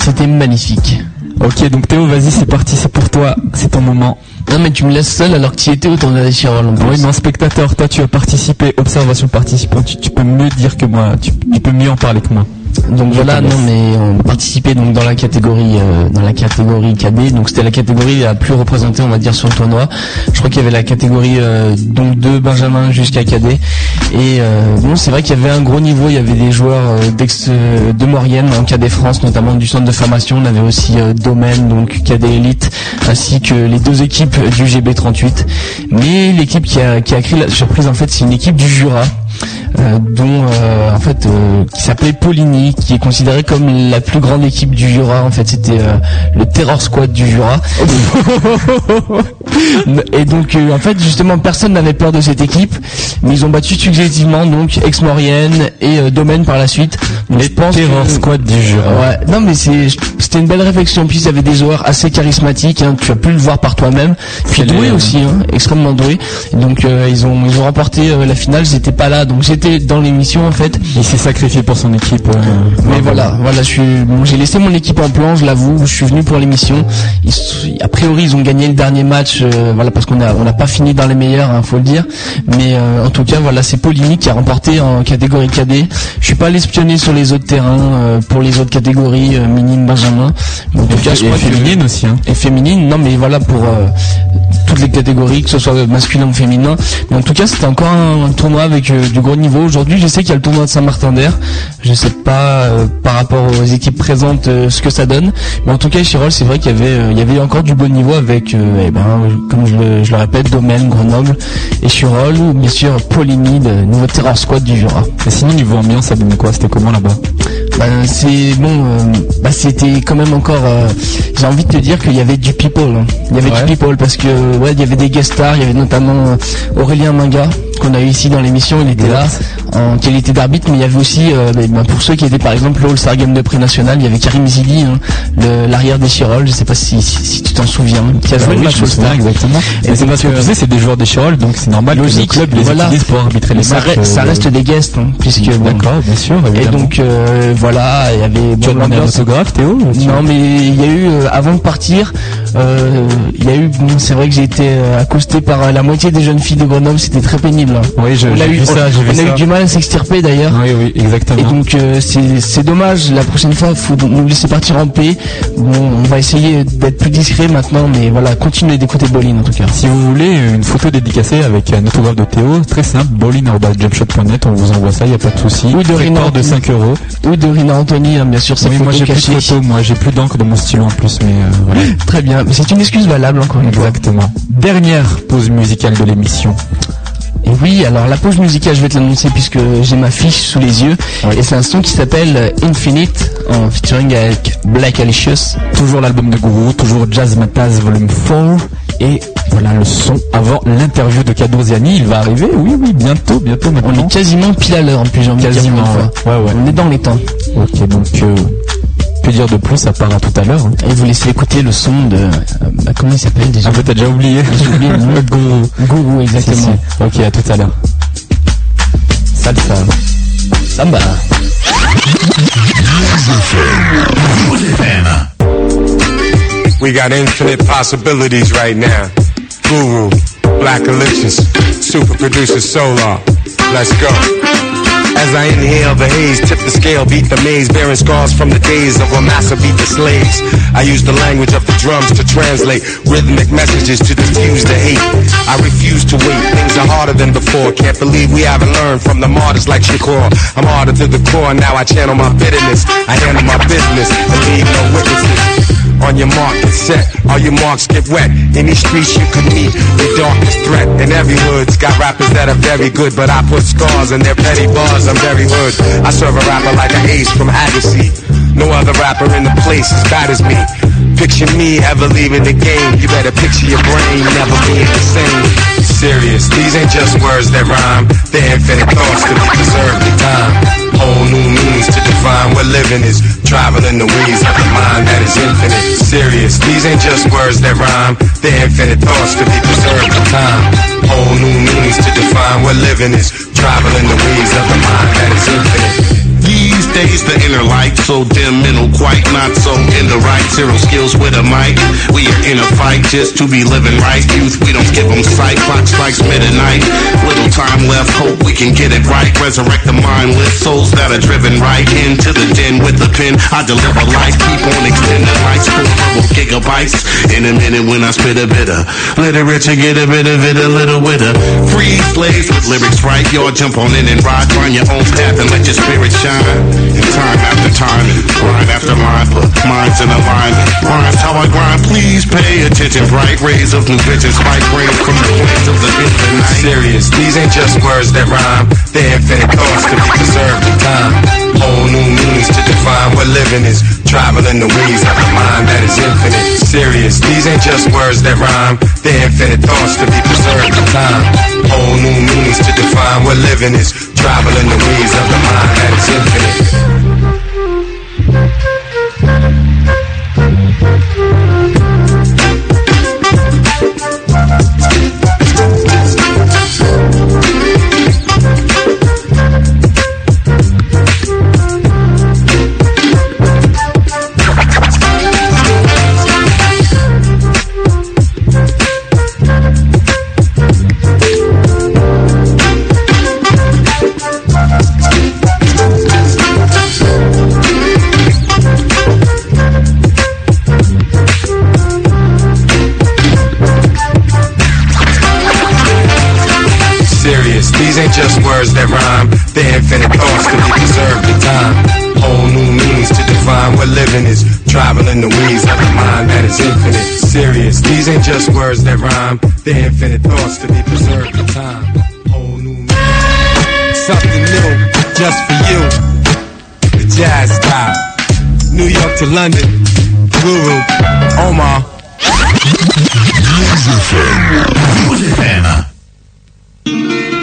C'était magnifique. Ok, donc Théo, vas-y, c'est parti, c'est pour toi, c'est ton moment. Non mais tu me laisses seul alors que tu étais au en plus. Oui, mais en spectateur, toi tu as participé, observation participant, tu, tu peux mieux dire que moi, tu peux mieux en parler que moi. Donc voilà, non mais on participait donc dans la catégorie euh, dans la catégorie cadet, donc c'était la catégorie la plus représentée on va dire sur le tournoi. Je crois qu'il y avait la catégorie euh, donc de Benjamin jusqu'à cadet et euh, bon c'est vrai qu'il y avait un gros niveau, il y avait des joueurs euh, d'ex euh, de Maurienne en cadet France notamment du centre de formation, on avait aussi euh, Domaine donc cadet élite ainsi que les deux équipes du GB38. Mais l'équipe qui a qui a créé la surprise en fait, c'est une équipe du Jura euh, dont euh, en fait euh, qui s'appelait Poligny, qui est considérée comme la plus grande équipe du Jura. En fait, c'était le Terror Squad du Jura. et donc en fait justement personne n'avait peur de cette équipe, mais ils ont battu successivement donc Ex-Maurienne et Domaine par la suite. Donc, je pense Terror que- Squad du Jura. Ouais, non mais c'est c'était une belle réflexion. Puis il y avait des joueurs assez charismatiques, hein, tu as pu le voir par toi-même. Puis doués les- aussi, hein, extrêmement doués. Donc ils ont ils ont remporté la finale. J'étais pas là, donc j'étais dans l'émission en fait. Il s'est sacrifié pour son équipe. euh, Mais voilà, voilà, je suis, bon, j'ai laissé mon équipe en plan, je l'avoue. Je suis venu pour l'émission. Ils A priori, ils ont gagné le dernier match, euh, voilà, parce qu'on a, on n'a pas fini dans les meilleurs, hein, faut le dire. Mais euh, en tout cas, voilà, c'est Poligny qui a remporté en catégorie cadet. Je suis pas allé espionner sur les autres terrains euh, pour les autres catégories, euh, minime, Benjamin. Mais en tout cas, je Et crois que- féminine aussi. Hein. et féminine. Non, mais voilà pour euh, toutes les catégories, que ce soit masculin ou féminin. Mais en tout cas, c'était encore un, tournoi avec euh, du gros niveau. Aujourd'hui, je sais qu'il y a le tournoi de Saint-Martin-d'Air. Je sais pas euh, par rapport aux équipes présentes euh, ce que ça donne. Mais en tout cas, Chirol, c'est vrai qu'il y avait, encore du bon niveau avec, eh ben, comme je le, répète, Domaine, Grenoble et Chirol, ou bien sûr le nouveau terror squad du Jura. Et sinon, niveau ambiance, ça donnait quoi? C'était comment là-bas? Bah, c'est bon, euh, bah, c'était quand même encore. euh, J'ai envie de te dire qu'il y avait du people. hein. Il y avait Ouais. du people parce que ouais, il y avait des guest stars. Il y avait notamment euh, Aurélien Minga qu'on a eu ici dans l'émission. Il était là en qualité d'arbitre, mais il y avait aussi euh, bah, bah, pour ceux qui étaient par exemple au All-Star Game de pré-national, il y avait Karim Zidi, hein, l'arrière des Chirol. Je sais pas si, si, si tu t'en souviens, qui a joué Ah le match souviens All-Star. exactement. Et c'est parce que tu sais, c'est des joueurs des Chirol, donc c'est normal Logique, que le club les voilà. utilise pour arbitrer les matchs. ça reste des guests, hein, puisque bon. D'accord, bien sûr. Et donc euh, voilà, il y avait tu as demandé un autographe, Théo ou Non, mais il y a eu euh, avant de partir, euh, il y a eu. bon, c'est vrai que j'ai été euh, accosté par la moitié des jeunes filles de Grenoble. C'était très pénible. hein. Oui, je- on a j'ai eu, vu ça, on vu a eu du mal à s'extirper d'ailleurs. Oui, oui, exactement. Et donc c'est dommage. La prochaine fois, faut nous laisser partir en paix. Bon, on va essayer d'être plus discret maintenant, mais voilà, continuez d'écouter Bolin en tout cas. Si vous voulez une photo dédicacée avec un autographe de Théo, très simple, bowling.jumpshot.net, on vous envoie ça, il n'y a pas de souci. Oui, de court de Anthony. 5 euros. Ou de Rina Anthony, hein, bien sûr, c'est Oui, moi j'ai plus de photos, moi j'ai plus d'encre dans mon stylo en plus, mais euh, voilà. Très bien, mais c'est une excuse valable encore une fois. Exactement. Dernière pause musicale de l'émission. Et oui, alors la pause musicale, je vais te l'annoncer puisque j'ai ma fiche sous les yeux. Oui. Et c'est un son qui s'appelle euh, Infinite, en featuring avec Black Alicious. Toujours l'album de Guru, toujours Jazz Mataz Volume 4. Et voilà le son avant l'interview de Kadour Ziani. Il va arriver, oui, oui, bientôt, bientôt On maintenant. est quasiment pile à l'heure en plus, j'ai envie de dire Quasiment, ouais. Ouais, ouais. On est dans les temps. Ok, donc, euh, que dire de plus à part à tout à l'heure hein. Et vous laissez écouter le son de... euh, bah, comment il s'appelle déjà? Ah, bah, t'as déjà oublié. J'ai oublié le nom. Guru. Gourou, exactement. Si, si. Ok, à tout à l'heure. Salsa. Samba. We got infinite possibilities right now. Guru, Black Alicious, Super Producer Solar. Let's go. As I inhale the haze, tip the scale, beat the maze, bearing scars from the days of when massa beat the slaves. I use the language of the drums to translate rhythmic messages to diffuse the hate. I refuse to wait, things are harder than before. Can't believe we haven't learned from the martyrs like Shakur. I'm harder to the core, now I channel my bitterness. I handle my business and leave no witnesses. On your mark, get set, all your marks get wet. In these streets you could meet your darkest threat. In every hood's got rappers that are very good, but I put scars in their petty bars. I'm very hood. I serve a rapper like an ace from Agassi. No other rapper in the place as bad as me. Picture me ever leaving the game. You better picture your brain never being the same. Serious, these ain't just words that rhyme. They're infinite thoughts to be preserved in time. Whole new meanings to define what living is. Traveling the ways of the mind that is infinite. Serious, these ain't just words that rhyme. They're infinite thoughts to be preserved in time. Whole new meanings to define what living is. Traveling the ways of the mind that is infinite. These days the inner light so dim, mental quite not so in the right. Zero skills with a mic. We are in a fight just to be living right. Youth, we don't give them sight. Clock strikes midnight. Little time left, hope we can get it right. Resurrect the mind with souls that are driven right into the den with the pen. I deliver life, keep on extending full verbal gigabytes. In a minute when I spit a bitter, let it rich get a bit of it a little witter. Free slaves with lyrics right. Y'all jump on in and ride, find your own path and let your spirit shine. And time after time and line after line, put minds in alignment. Rhymes how I grind, please pay attention. Bright rays of new vision, spike rays from the points of the infinite. Serious, these ain't just words that rhyme. They're infinite thoughts to be preserved in time. Whole new meanings to define what living is. Traveling the ways of the mind that is infinite. Serious, these ain't just words that rhyme. They're infinite thoughts to be preserved in time. Whole new meanings to define what living is. Traveling the ways of the mind that is infinite. They're infinite thoughts to be preserved in time. Whole new meanings to define what living is. Traveling the ways of the mind that is infinite. Serious, these ain't just words that rhyme. They're infinite thoughts to be preserved in time. Whole new means. Something new, just for you. The jazz style. New York to London. Guru, Omar. Et de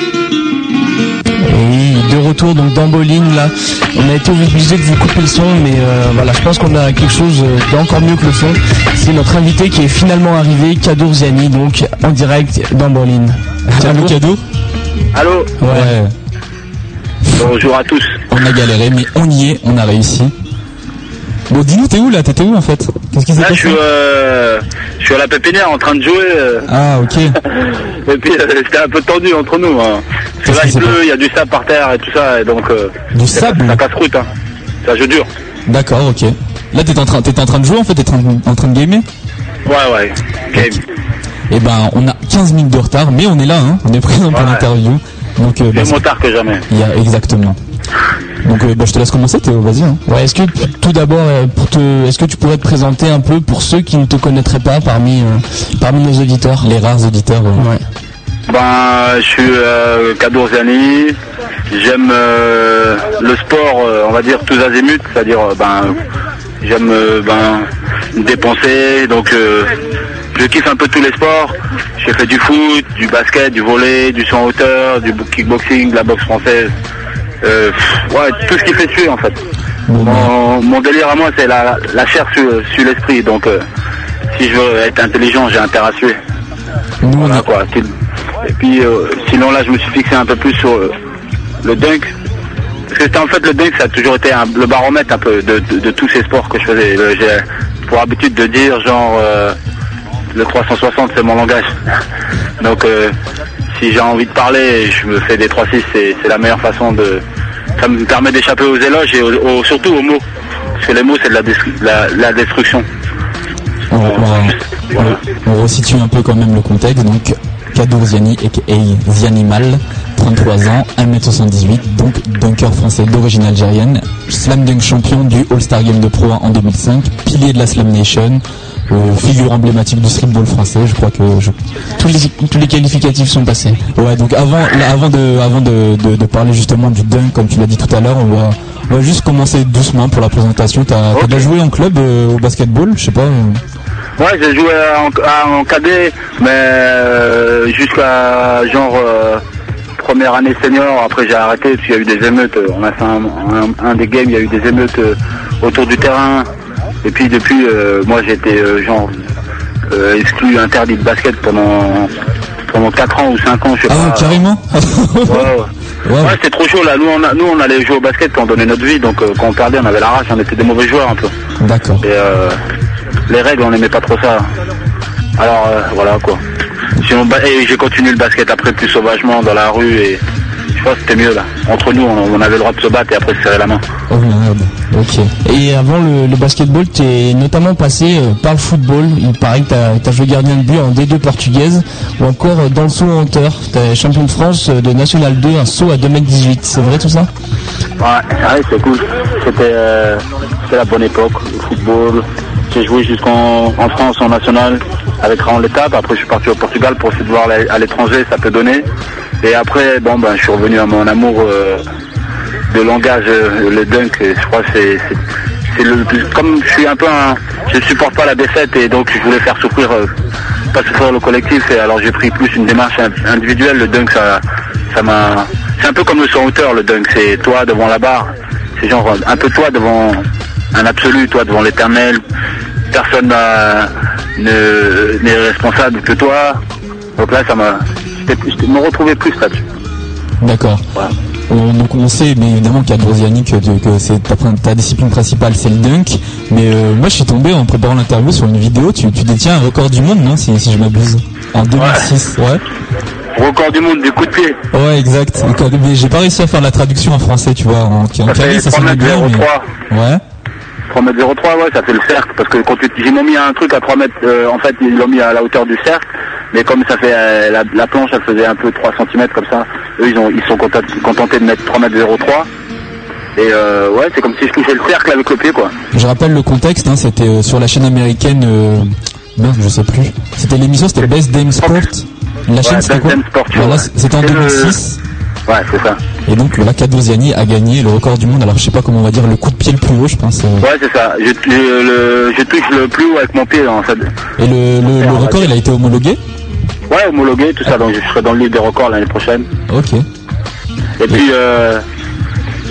retour donc dans Bowling là, on a été obligé de vous couper le son, mais euh, voilà, je pense qu'on a quelque chose euh, d'encore mieux que le son. C'est notre invité qui est finalement arrivé, Kadour Ziani, donc en direct dans Bowling. Allô cadeau Allô? Ouais. Bonjour à tous. On a galéré, mais on y est, on a réussi. Bon, dis-nous, t'es où là? T'étais où en fait? Qu'est-ce qui s'est Là, je passé? suis, euh, je suis à la pépinière en train de jouer. euh, Ah, ok. et puis, euh, c'était un peu tendu entre nous. Hein. Parce que là, il pleut, il y a du sable par terre et tout ça. Et donc, euh, Du sable? Ça casse-route. Hein. Ça jeu dur. D'accord, ok. Là, t'es en, train- t'es en train de jouer en fait, t'es en, en train de gamer? Ouais, ouais. Game. Eh ben, on a 15 minutes de retard, mais on est là, hein. on est présent pour Ouais. l'interview. Donc, euh, bah, C'est tard que jamais. il y a exactement. Donc, euh, bah, je te laisse commencer, Théo, vas-y. Hein. Ouais, est-ce que tout d'abord, euh, pour te, est-ce que tu pourrais te présenter un peu pour ceux qui ne te connaîtraient pas parmi, euh, parmi nos auditeurs Les rares auditeurs. euh, Ouais. Ben, je suis euh, Kadour Ziani. J'aime euh, le sport, euh, on va dire tous azimuts, c'est-à-dire euh, ben j'aime euh, ben dépenser, donc euh, je kiffe un peu tous les sports. J'ai fait du foot, du basket, du volley, du saut en hauteur, du kickboxing, de la boxe française. Euh, ouais, tout ce qui fait tuer en fait. Mon, délire à moi c'est la, la chair sur, sur l'esprit, donc euh, si je veux être intelligent j'ai intérêt à suer. Voilà, quoi. Et puis euh, sinon là je me suis fixé un peu plus sur le dunk. Parce que en fait le dunk ça a toujours été le baromètre un peu de, de- de tous ces sports que je faisais. J'ai pour habitude de dire genre le 360 c'est mon langage. Donc si j'ai envie de parler, je me fais des 3-6, c'est la meilleure façon de, ça me permet d'échapper aux éloges et surtout aux mots. Parce que les mots, c'est de la, destru- la, la destruction. On, on- on- on resitue un peu quand même le contexte. Donc, Kadour Ziani, a.k.a. Zianimal, 33 ans, 1m78, donc dunker français d'origine algérienne, slam dunk champion du All-Star Game de Pro 1 en 2005, pilier de la Slam Nation, euh, figure emblématique du streetball français, je crois que je... Tous les, tous les qualificatifs sont passés. Ouais, donc avant, là, avant, de, avant de, de- de parler justement du dunk, comme tu l'as dit tout à l'heure, on va, on va juste commencer doucement pour la présentation. T'as t'as déjà joué en club euh, au basketball, je sais pas. euh, Ouais, j'ai joué en, cadet, mais jusqu'à genre première année senior. Après, j'ai arrêté parce qu'il y a eu des émeutes. On a fait un, un- un des games, il y a eu des émeutes autour du terrain. Et puis depuis, euh, moi, été euh, genre euh, exclu, interdit de basket pendant pendant 4 ans ou 5 ans, je sais Ah, pas. carrément Ouais, ouais. Ouais, c'était trop chaud là. Nous on, a- nous, on allait jouer au basket quand on donnait notre vie, donc quand on perdait, on avait la rage, on était des mauvais joueurs un peu. D'accord. Et euh, les règles, on n'aimait pas trop ça. Alors voilà quoi. Et j'ai continué le basket après plus sauvagement dans la rue et je pense que c'était mieux là. Entre nous, on, on avait le droit de se battre et après se serrer la main. Oh merde, ok. Et avant le, le basketball, tu es notamment passé euh, par le football. Il paraît que tu as, joué gardien de but en D2 portugaise ou encore euh, dans le saut en hauteur. Tu es champion de France euh, de National 2, un saut à 2m18. C'est vrai tout ça? Ouais, ouais c'est cool. C'était euh, la bonne époque, le football. J'ai joué jusqu'en en France en national avec Raon l'étape. Après, je suis parti au Portugal pour essayer de voir à l'étranger, ça peut donner. Et après, bon, ben, je suis revenu à mon amour euh, de langage, euh, le dunk. Je crois que c'est le plus. Comme je suis un peu un, je supporte pas la défaite et donc je voulais faire souffrir, euh, pas souffrir le collectif. Et alors j'ai pris plus une démarche in- individuelle. Le dunk, ça, ça m'a. C'est un peu comme le son hauteur, le dunk. C'est toi devant la barre. C'est genre un peu toi devant un absolu, toi devant l'éternel. Personne ne- n'est responsable que toi. Donc là, ça m'a. Je me retrouvais plus là-dessus. D'accord. On- donc on sait mais évidemment qu'à Drosiani que, tu- que c'est ta, ta discipline principale c'est le dunk mais euh, moi je suis tombé en préparant l'interview sur une vidéo tu, tu détiens un record du monde non si, si je m'abuse? En 2006 ouais Record du monde du coup de pied. ouais exact mais j'ai pas réussi à faire la traduction en français tu vois en, en Ça fait ça sonnait bien 3m03. mais... ouais 3m03, ouais, ça fait le cercle. Parce que quand tu, ils m'ont mis un truc à 3 mètres, euh, en fait, ils l'ont mis à la hauteur du cercle. Mais comme ça fait, euh, la, la planche, elle faisait un peu 3 cm comme ça. Eux, ils ont, ils sont content- contentés de mettre 3m03. Et euh, ouais, c'est comme si je touchais le cercle avec le pied, quoi. Je rappelle le contexte, hein, c'était euh, sur la chaîne américaine, euh, merde, je sais plus. C'était l'émission, c'était Best Dame Sport. La chaîne, Ouais, c'était Best quoi Dame Sport, tu Voilà, c'était en C'est le- 2006. Ouais, c'est ça. Et donc là, Kadouziani a gagné le record du monde. Alors je sais pas comment on va dire le coup de pied le plus haut, je pense. euh. Ouais, c'est ça. Je, je- le, je touche le plus haut avec mon pied, en fait. Et le, le, le record, il a été homologué Ouais, homologué, tout ça. Donc je serai dans le livre des records l'année prochaine. Ok. Et puis, euh,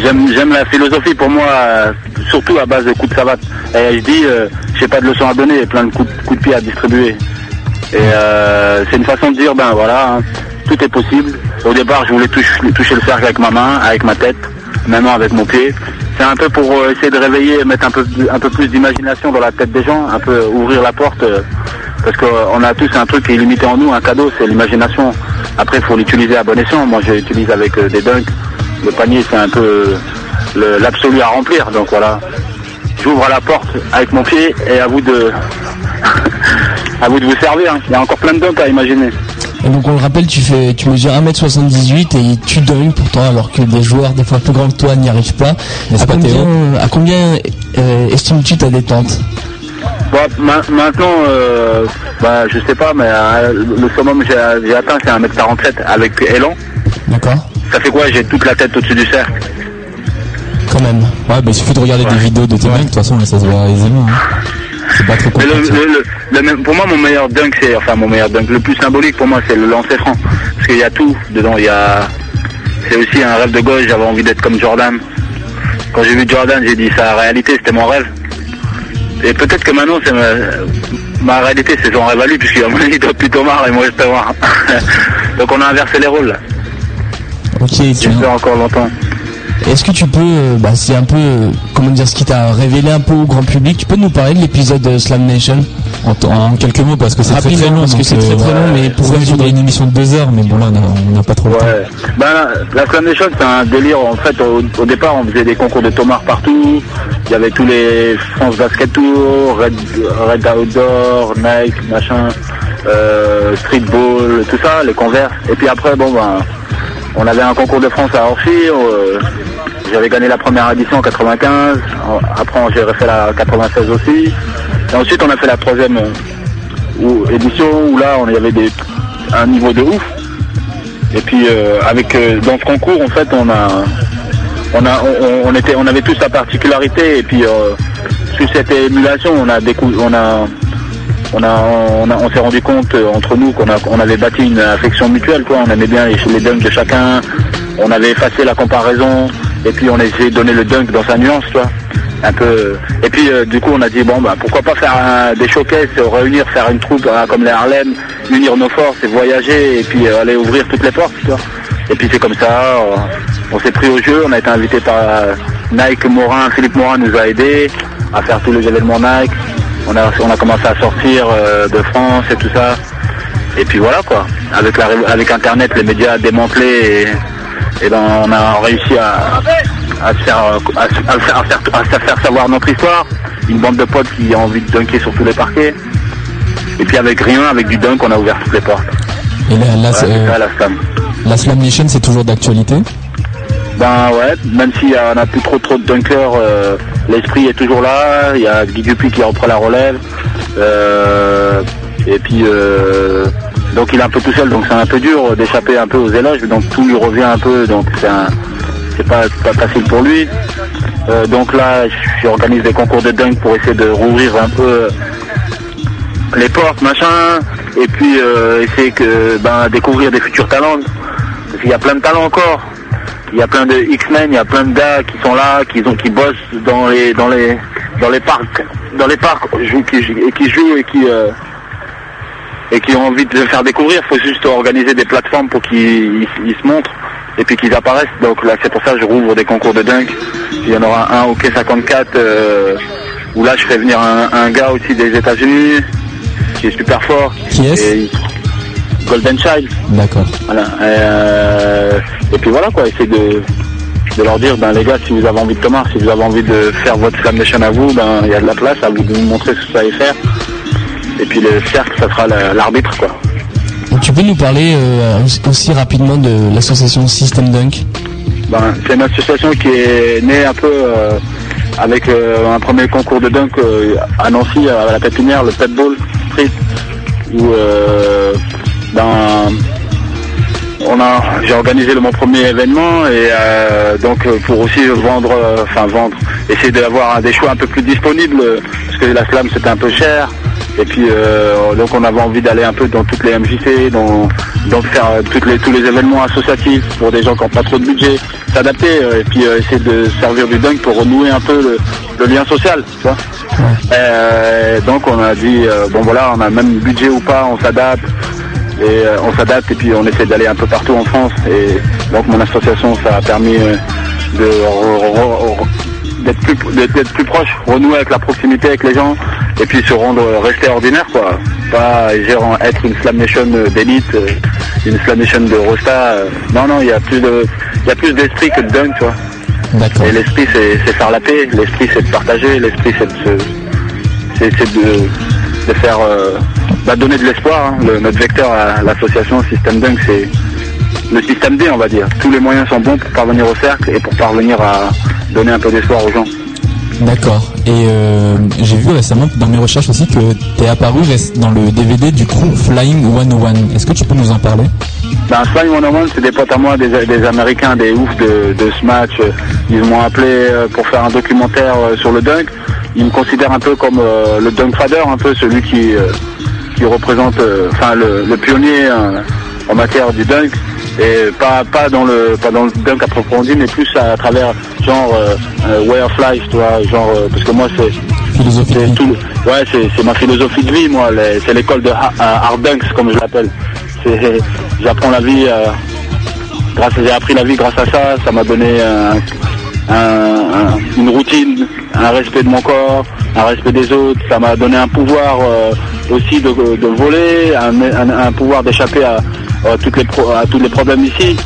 j'aime la philosophie pour moi, euh, surtout à base de coups de savate. Et je dis, euh, j'ai pas de leçons à donner, plein de coups, de- coups de pied à distribuer. Et euh, c'est une façon de dire, ben voilà, hein, tout est possible. Au départ, je voulais toucher, toucher le cercle avec ma main, avec ma tête, maintenant avec mon pied. C'est un peu pour essayer de réveiller, mettre un peu, un peu plus d'imagination dans la tête des gens, un peu ouvrir la porte. Euh, parce qu'on a tous un truc qui est limité en nous, un cadeau, c'est l'imagination. Après, il faut l'utiliser à bon escient. Moi, je l'utilise avec euh, des dunks. Le panier, c'est un peu euh, l'absolu à remplir. Donc voilà, j'ouvre la porte avec mon pied et à vous de, à vous de vous servir. hein. Il y a encore plein de dunks à imaginer. Et donc on le rappelle, tu fais, tu mesures 1m78 et tu dunks pourtant alors que des joueurs des fois plus grands que toi n'y arrivent pas. À pas, combien, Théo à combien euh, estimes-tu ta détente? Bon, maintenant, euh, bah, je sais pas, mais euh, le summum que j'ai atteint, c'est 1m47 avec élan. D'accord Ça fait quoi? J'ai toute la tête au-dessus du cercle. Quand même. Ouais, bah il suffit de regarder des vidéos de tes mecs, de toute façon, là, ça se voit aisément. hein. C'est pas le, compliqué. le- le- pour moi, mon meilleur dunk, c'est enfin mon meilleur dunk. Le plus symbolique pour moi, c'est le lancer franc, parce qu'il y a tout dedans. Il y a, c'est aussi un rêve de gauche. J'avais envie d'être comme Jordan. Quand j'ai vu Jordan, j'ai dit ça, réalité, c'était mon rêve. Et peut-être que maintenant, c'est ma, ma réalité, c'est son rêve à lui, puisqu'il il doit plutôt marre et moi je peux voir. Donc on a inversé les rôles. Là. Ok, tu encore longtemps. Est-ce que tu peux, euh, bah, c'est un peu, euh, comment dire, ce qui t'a révélé un peu au grand public, tu peux nous parler de l'épisode de Slam Nation? En, en quelques mots, parce que c'est très très long. parce que c'est très, très long, mais pour résumer une émission de deux heures, mais bon là on n'a pas trop le temps. Ouais. Ben, la Slam Nation, c'est un délire. En fait, au, au départ, on faisait des concours de tomards partout. Il y avait tous les France Basket Tour, Red, Red Outdoor, Nike, machin, euh, Streetball, tout ça, les converses. Et puis après, bon, ben, on avait un concours de France à Orchy. euh, J'avais gagné la première édition en 95. Après, j'ai refait la 96 aussi. Et ensuite, on a fait la troisième euh, édition où là, on y avait un niveau de ouf. Et puis euh, avec euh, dans ce concours en fait on a on a on, était on avait tous sa particularité et puis sous cette émulation on a on a on a on, s'est rendu compte entre nous qu'on avait bâti une affection mutuelle on aimait bien les, les de chacun on avait effacé la comparaison et puis on a essayé de donner le dunk dans sa nuance quoi un peu et puis euh, du coup on a dit bon bah pourquoi pas faire des showcases euh, réunir faire une troupe euh, comme les Harlem unir nos forces et voyager et puis euh, aller ouvrir toutes les portes et puis c'est comme ça euh, on s'est pris au jeu on a été invité par euh, Nike Morin Philippe Morin nous a aidé à faire tous les événements Nike. On a on a commencé à sortir euh, de France et tout ça. Et puis voilà quoi. Avec la avec internet les médias démantelés et, et ben on a réussi à à se faire, à, faire, à faire, à se faire savoir notre histoire. Une bande de potes qui a envie de dunker sur tous les parquets. Et puis avec rien, avec du dunk, on a ouvert toutes les portes. Et là, là, Voilà, c'est, c'est euh, ça la slam. la Slam Nation c'est toujours d'actualité? Ben ouais, même s'il y en a plus trop trop de dunkers, euh, l'esprit est toujours là. Il y a Guy Dupuis qui reprend la relève. Euh, et puis euh, donc il est un peu tout seul, donc c'est un peu dur d'échapper un peu aux éloges. Donc tout lui revient un peu, donc c'est pas, facile pour lui. Euh, donc là, j'organise des concours de dunk pour essayer de rouvrir un peu euh, les portes, machin, et puis euh, essayer que ben découvrir des futurs talents. Parce qu'il y a plein de talents encore. Il y a plein de X-Men, il y a plein de gars qui sont là, qui bossent dans les dans les dans les parcs, dans les parcs, qui, et qui jouent et qui et qui ont envie de se faire découvrir. Il faut juste organiser des plateformes pour qu'ils ils- ils se montrent et puis qu'ils apparaissent. Donc là, c'est pour ça que je rouvre des concours de dunk. Il y en aura un au Quai 54 euh, où là, je fais venir un, un gars aussi des États-Unis qui est super fort. Qui il- Golden Child. D'accord. Voilà. Euh, et puis voilà quoi, essayer de, de leur dire, ben les gars, si vous avez envie de Thomas, si vous avez envie de faire votre Slam Nation à vous, ben il y a de la place, à vous de nous montrer ce que vous savez faire. Et puis le cercle, ça sera la- l'arbitre quoi. Tu peux nous parler euh, aussi rapidement de l'association System Dunk? Ben, c'est une association qui est née un peu euh, avec euh, un premier concours de dunk à Nancy, à la pépinière, le Pet Ball Street, où ben, on a, j'ai organisé mon premier événement et euh, donc pour aussi vendre, euh, enfin vendre, essayer d'avoir des choix un peu plus disponibles parce que la slam c'était un peu cher. Et puis euh, donc on avait envie d'aller un peu dans toutes les MJC, dans, donc faire euh, toutes les, tous les événements associatifs pour des gens qui n'ont pas trop de budget, s'adapter euh, et puis euh, essayer de servir du dunk pour renouer un peu le, le lien social. Tu vois. Euh, donc on a dit bon voilà on a même budget ou pas, on s'adapte. Et euh, on s'adapte et puis on essaie d'aller un peu partout en France. Et donc mon association ça a permis euh, de plus d'être plus proche, renouer avec la proximité avec les gens et puis se rendre euh, rester ordinaire quoi. Pas genre, être une slam nation euh, d'élite, euh, une slam nation de Rosta. euh. non non, il y a plus de il y a plus d'esprit que de dunk, tu vois. D'accord. Et l'esprit c'est faire la paix, l'esprit c'est de partager, l'esprit c'est de c'est de, de faire euh, bah, donner de l'espoir. hein. Le- notre vecteur à l'association System Dunk, c'est le système D, on va dire. Tous les moyens sont bons pour parvenir au cercle et pour parvenir à donner un peu d'espoir aux gens. D'accord. Et euh, j'ai vu récemment dans mes recherches aussi que tu es apparu dans le DVD du crew Flying 101. Est-ce que tu peux nous en parler? Ben, on One, c'est des potes à moi, des, Américains, des oufs de, ce match. Ils m'ont appelé euh, pour faire un documentaire euh, sur le dunk. Ils me considèrent un peu comme le dunk fader, un peu celui qui, qui représente, le, pionnier euh, en matière du dunk. Et pas pas dans le pas dans le dunk dit, mais plus à, travers genre euh, euh, way of life, tu vois, genre euh, parce que moi c'est tout, ouais, c'est, ma philosophie de vie, moi. c'est l'école de ha- euh, hard dunks, comme je l'appelle. C'est, j'apprends la vie. euh, grâce, j'ai appris la vie grâce à ça. Ça m'a donné un, un- un- une routine, un respect de mon corps, un respect des autres. Ça m'a donné un pouvoir euh, aussi de, voler, un, pouvoir d'échapper à, tous les problèmes ici,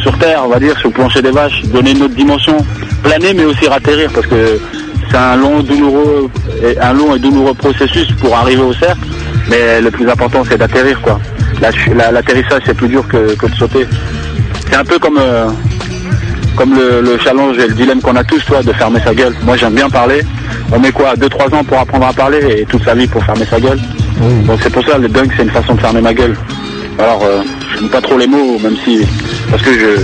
sur Terre, on va dire, sur le plancher des vaches, donner une autre dimension, planer mais aussi ratterrir parce que c'est un long, et douloureux processus pour arriver au cercle. Mais le plus important, c'est d'atterrir, quoi. La- la- L'atterrissage, c'est plus dur que, que de sauter. C'est un peu comme, euh, comme le, le challenge et le dilemme qu'on a tous, toi, de fermer sa gueule. Moi, j'aime bien parler. On met quoi 2-3 ans pour apprendre à parler et toute sa vie pour fermer sa gueule. Donc c'est pour ça, le dunk, c'est une façon de fermer ma gueule. Alors, euh, je n'aime pas trop les mots, même si... Parce que je...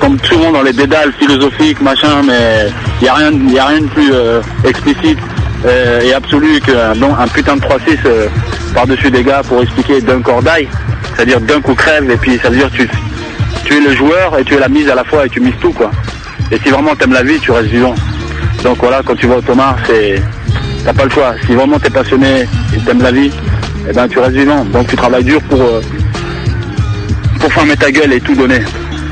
Comme souvent dans les dédales philosophiques, machin, mais il n'y a, rien- y a rien de plus euh, explicite euh, et absolu qu'un un putain de 3-6 euh, par-dessus des gars pour expliquer dunk or die. C'est-à-dire dunk ou crève, et puis ça veut dire tu, tu es le joueur et tu es la mise à la fois et tu mises tout, quoi. Et si vraiment t'aimes la vie, tu restes vivant. Donc voilà, quand tu vas au Thomas, c'est... T'as pas le choix. Si vraiment t'es passionné et t'aimes la vie, eh ben tu restes vivant. Donc tu travailles dur pour, euh, pour fermer ta gueule et tout donner.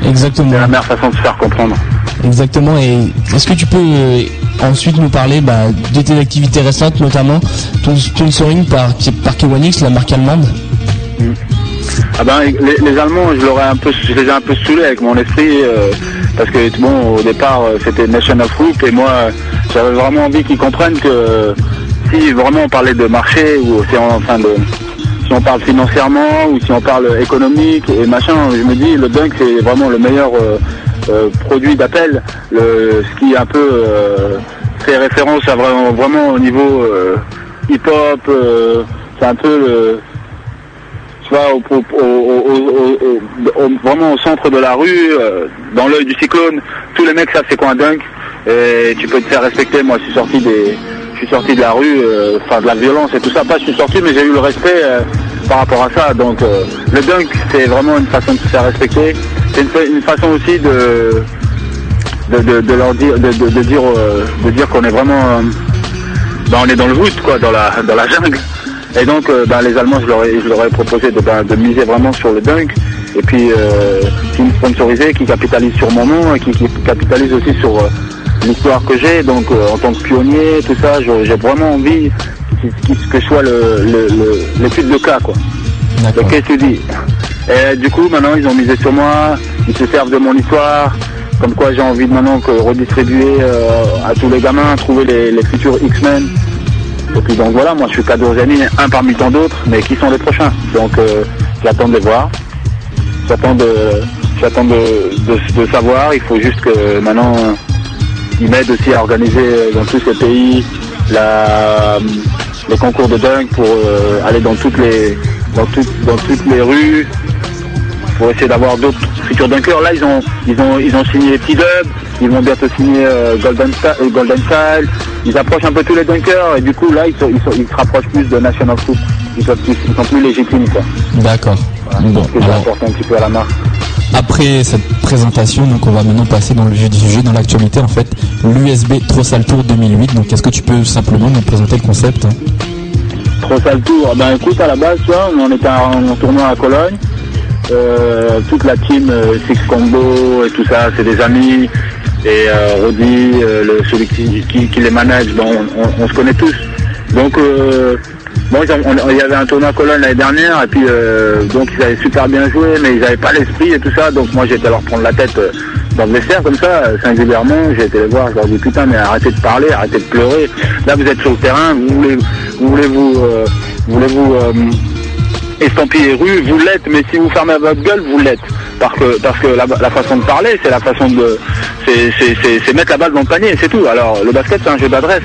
Exactement. C'est la meilleure façon de se faire comprendre. Exactement. Et est-ce que tu peux euh, ensuite nous parler bah, de tes activités récentes, notamment ton sponsoring par, par Kewanix, la marque allemande? Ah ben les, Allemands, je, un peu, les ai un peu saoulés avec mon esprit euh, parce que bon au départ euh, c'était Nation of Group et moi j'avais vraiment envie qu'ils comprennent que si vraiment on parlait de marché ou si on, de si on parle financièrement ou si on parle économique et machin, je me dis le dunk c'est vraiment le meilleur euh, produit d'appel, ce qui un peu fait référence à vraiment, vraiment au niveau hip-hop, c'est un peu le tu vois, au, vraiment au centre de la rue, euh, dans l'œil du cyclone, tous les mecs savent c'est quoi un dunk, et tu peux te faire respecter. Moi, je suis sorti des, je suis sorti de la rue, euh, enfin de la violence et tout ça. Pas, je suis sorti, mais j'ai eu le respect euh, par rapport à ça. Donc, le dunk, c'est vraiment une façon de se faire respecter. C'est une, fa- une façon aussi de, de, leur dire, de, dire, dire qu'on est vraiment, ben, on est dans le voûte, quoi, dans la, dans la jungle. Et donc, euh, ben, les Allemands, je leur ai, je leur ai proposé de, ben, de miser vraiment sur le dunk. Et puis, euh, qui me sponsorisait, qui capitalise sur mon nom et qui, qui capitalise aussi sur euh, l'histoire que j'ai. Donc, en tant que pionnier, tout ça, j'ai vraiment envie que je sois le- le- le- l'étude de cas, quoi. Le case study. Et du coup, maintenant, ils ont misé sur moi. Ils se servent de mon histoire. Comme quoi, j'ai envie de maintenant que redistribuer euh, à tous les gamins, trouver les, les futurs X-Men. Et puis donc voilà, moi je suis Kadozani, un parmi tant d'autres, mais qui sont les prochains Donc euh, j'attends de les voir. J'attends de, j'attends de, de, savoir. Il faut juste que maintenant ils m'aident aussi à organiser dans tous ces pays la, les concours de dunk pour euh, aller dans toutes les dans dans toutes les rues pour essayer d'avoir d'autres futurs dunkers. Là ils ont ils ont ils ont signé T-Dub, ils vont bientôt signer euh, Golden euh, Golden Style. Ils approchent un peu tous les dunkers et du coup là ils, sont- ils, sont- ils se rapprochent plus de National Foot. Ils, peuvent plus- ils sont plus légitimes quoi. D'accord. Bon, que j'ai alors, un petit peu à la marque. après cette présentation, donc on va maintenant passer dans le vif du sujet, dans l'actualité en fait, l'USB Trossal Tour 2008. Donc est-ce que tu peux simplement nous présenter le concept? Trop sale tour. Ben écoute, à la base, tu vois, on était en, en tournoi à Cologne. Euh, toute la team euh, Six Combo et tout ça, c'est des amis. Et euh, Rodi, euh, celui qui, les manage, on, se connaît tous. Donc, euh, il y avait un tournoi à Cologne l'année dernière, et puis euh, donc ils avaient super bien joué, mais ils n'avaient pas l'esprit et tout ça. Donc moi, j'étais leur prendre la tête dans le vestiaire comme ça, singulièrement. J'ai été les voir, je leur dis putain, mais arrêtez de parler, arrêtez de pleurer. Là, vous êtes sur le terrain, vous voulez, vous voulez vous, euh, voulez-vous estampiller rue, vous l'êtes, mais si vous fermez votre gueule, vous l'êtes. Parce que, parce que la, façon de parler, c'est la façon de, c'est, mettre la balle dans le panier, c'est tout. Alors, le basket, c'est un jeu d'adresse.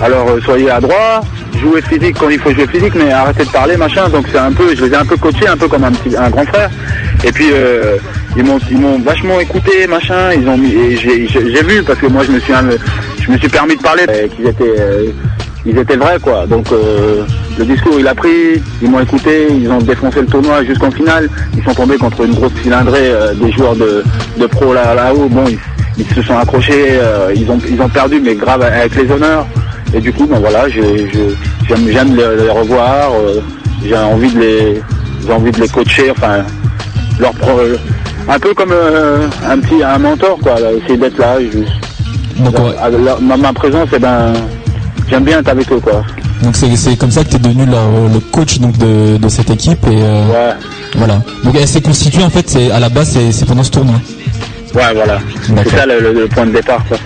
Alors, euh, soyez à droit, jouez physique quand il faut jouer physique, mais arrêtez de parler, machin. Donc, c'est un peu, je les ai un peu coachés, un peu comme un petit, un grand frère. Et puis, euh, ils m'ont, vachement écouté, machin. Ils ont j'ai, vu parce que moi, je me suis, un- je me suis permis de parler, euh, qu'ils étaient, ils étaient vrais quoi. Donc euh, le discours il a pris, ils m'ont écouté, ils ont défoncé le tournoi jusqu'en finale. Ils sont tombés contre une grosse cylindrée euh, des joueurs de, de pro là là-haut. Bon, ils, ils se sont accrochés, euh, ils ont ils ont perdu mais grave avec les honneurs. Et du coup ben voilà, j'ai- je- j'aime j'aime les, les revoir. euh, j'ai envie de les j'ai envie de les coacher, enfin leur pro- un peu comme euh, un petit un mentor quoi, là, essayer d'être là. juste. Donc, ouais. ma, ma présence, eh ben, j'aime bien être avec eux quoi. Donc c'est comme ça que tu es devenu leur- le coach donc de, de cette équipe et euh, Ouais, voilà. Donc elle s'est constituée en fait, à la base c'est pendant ce tournoi. ouais, voilà. C'est ça le, le- le point de départ quoi.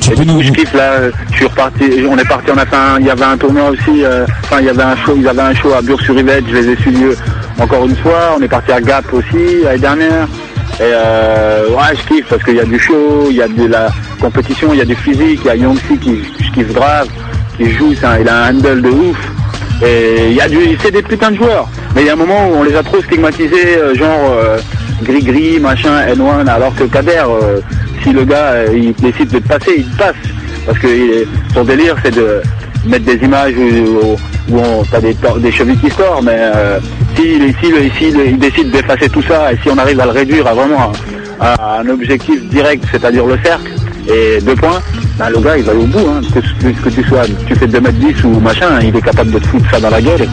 Tu Et peux nous je kiffe là, je suis reparti, on est parti, on a fait un, il y avait un tournoi aussi, euh, enfin il y avait un show, ils avaient un show à Bure-sur-Yvette, je les ai suivis euh, encore une fois, on est parti à Gap aussi l'année dernière. Et euh, ouais je kiffe parce qu'il y a du show, il y a de la compétition, il y a du physique, il y a Yongsi qui je kiffe grave, qui joue, un- il a un handle de ouf. Et il y a du, c'est des putains de joueurs. Mais il y a un moment où on les a trop stigmatisés, euh, genre euh, gris-gris, machin, N1, alors que Kader, euh, si le gars il décide de passer, il passe. Parce que il- son délire c'est de mettre des images où, on, t'as des, chevilles qui sortent, mais s'il- s'il- il décide d'effacer tout ça et si on arrive à le réduire à vraiment à un objectif direct, c'est-à-dire le cercle, et deux points, ben, le gars il va aller au bout, hein, que, que, tu sois, tu fais 2m10 ou machin, il est capable de te foutre ça dans la gueule. Et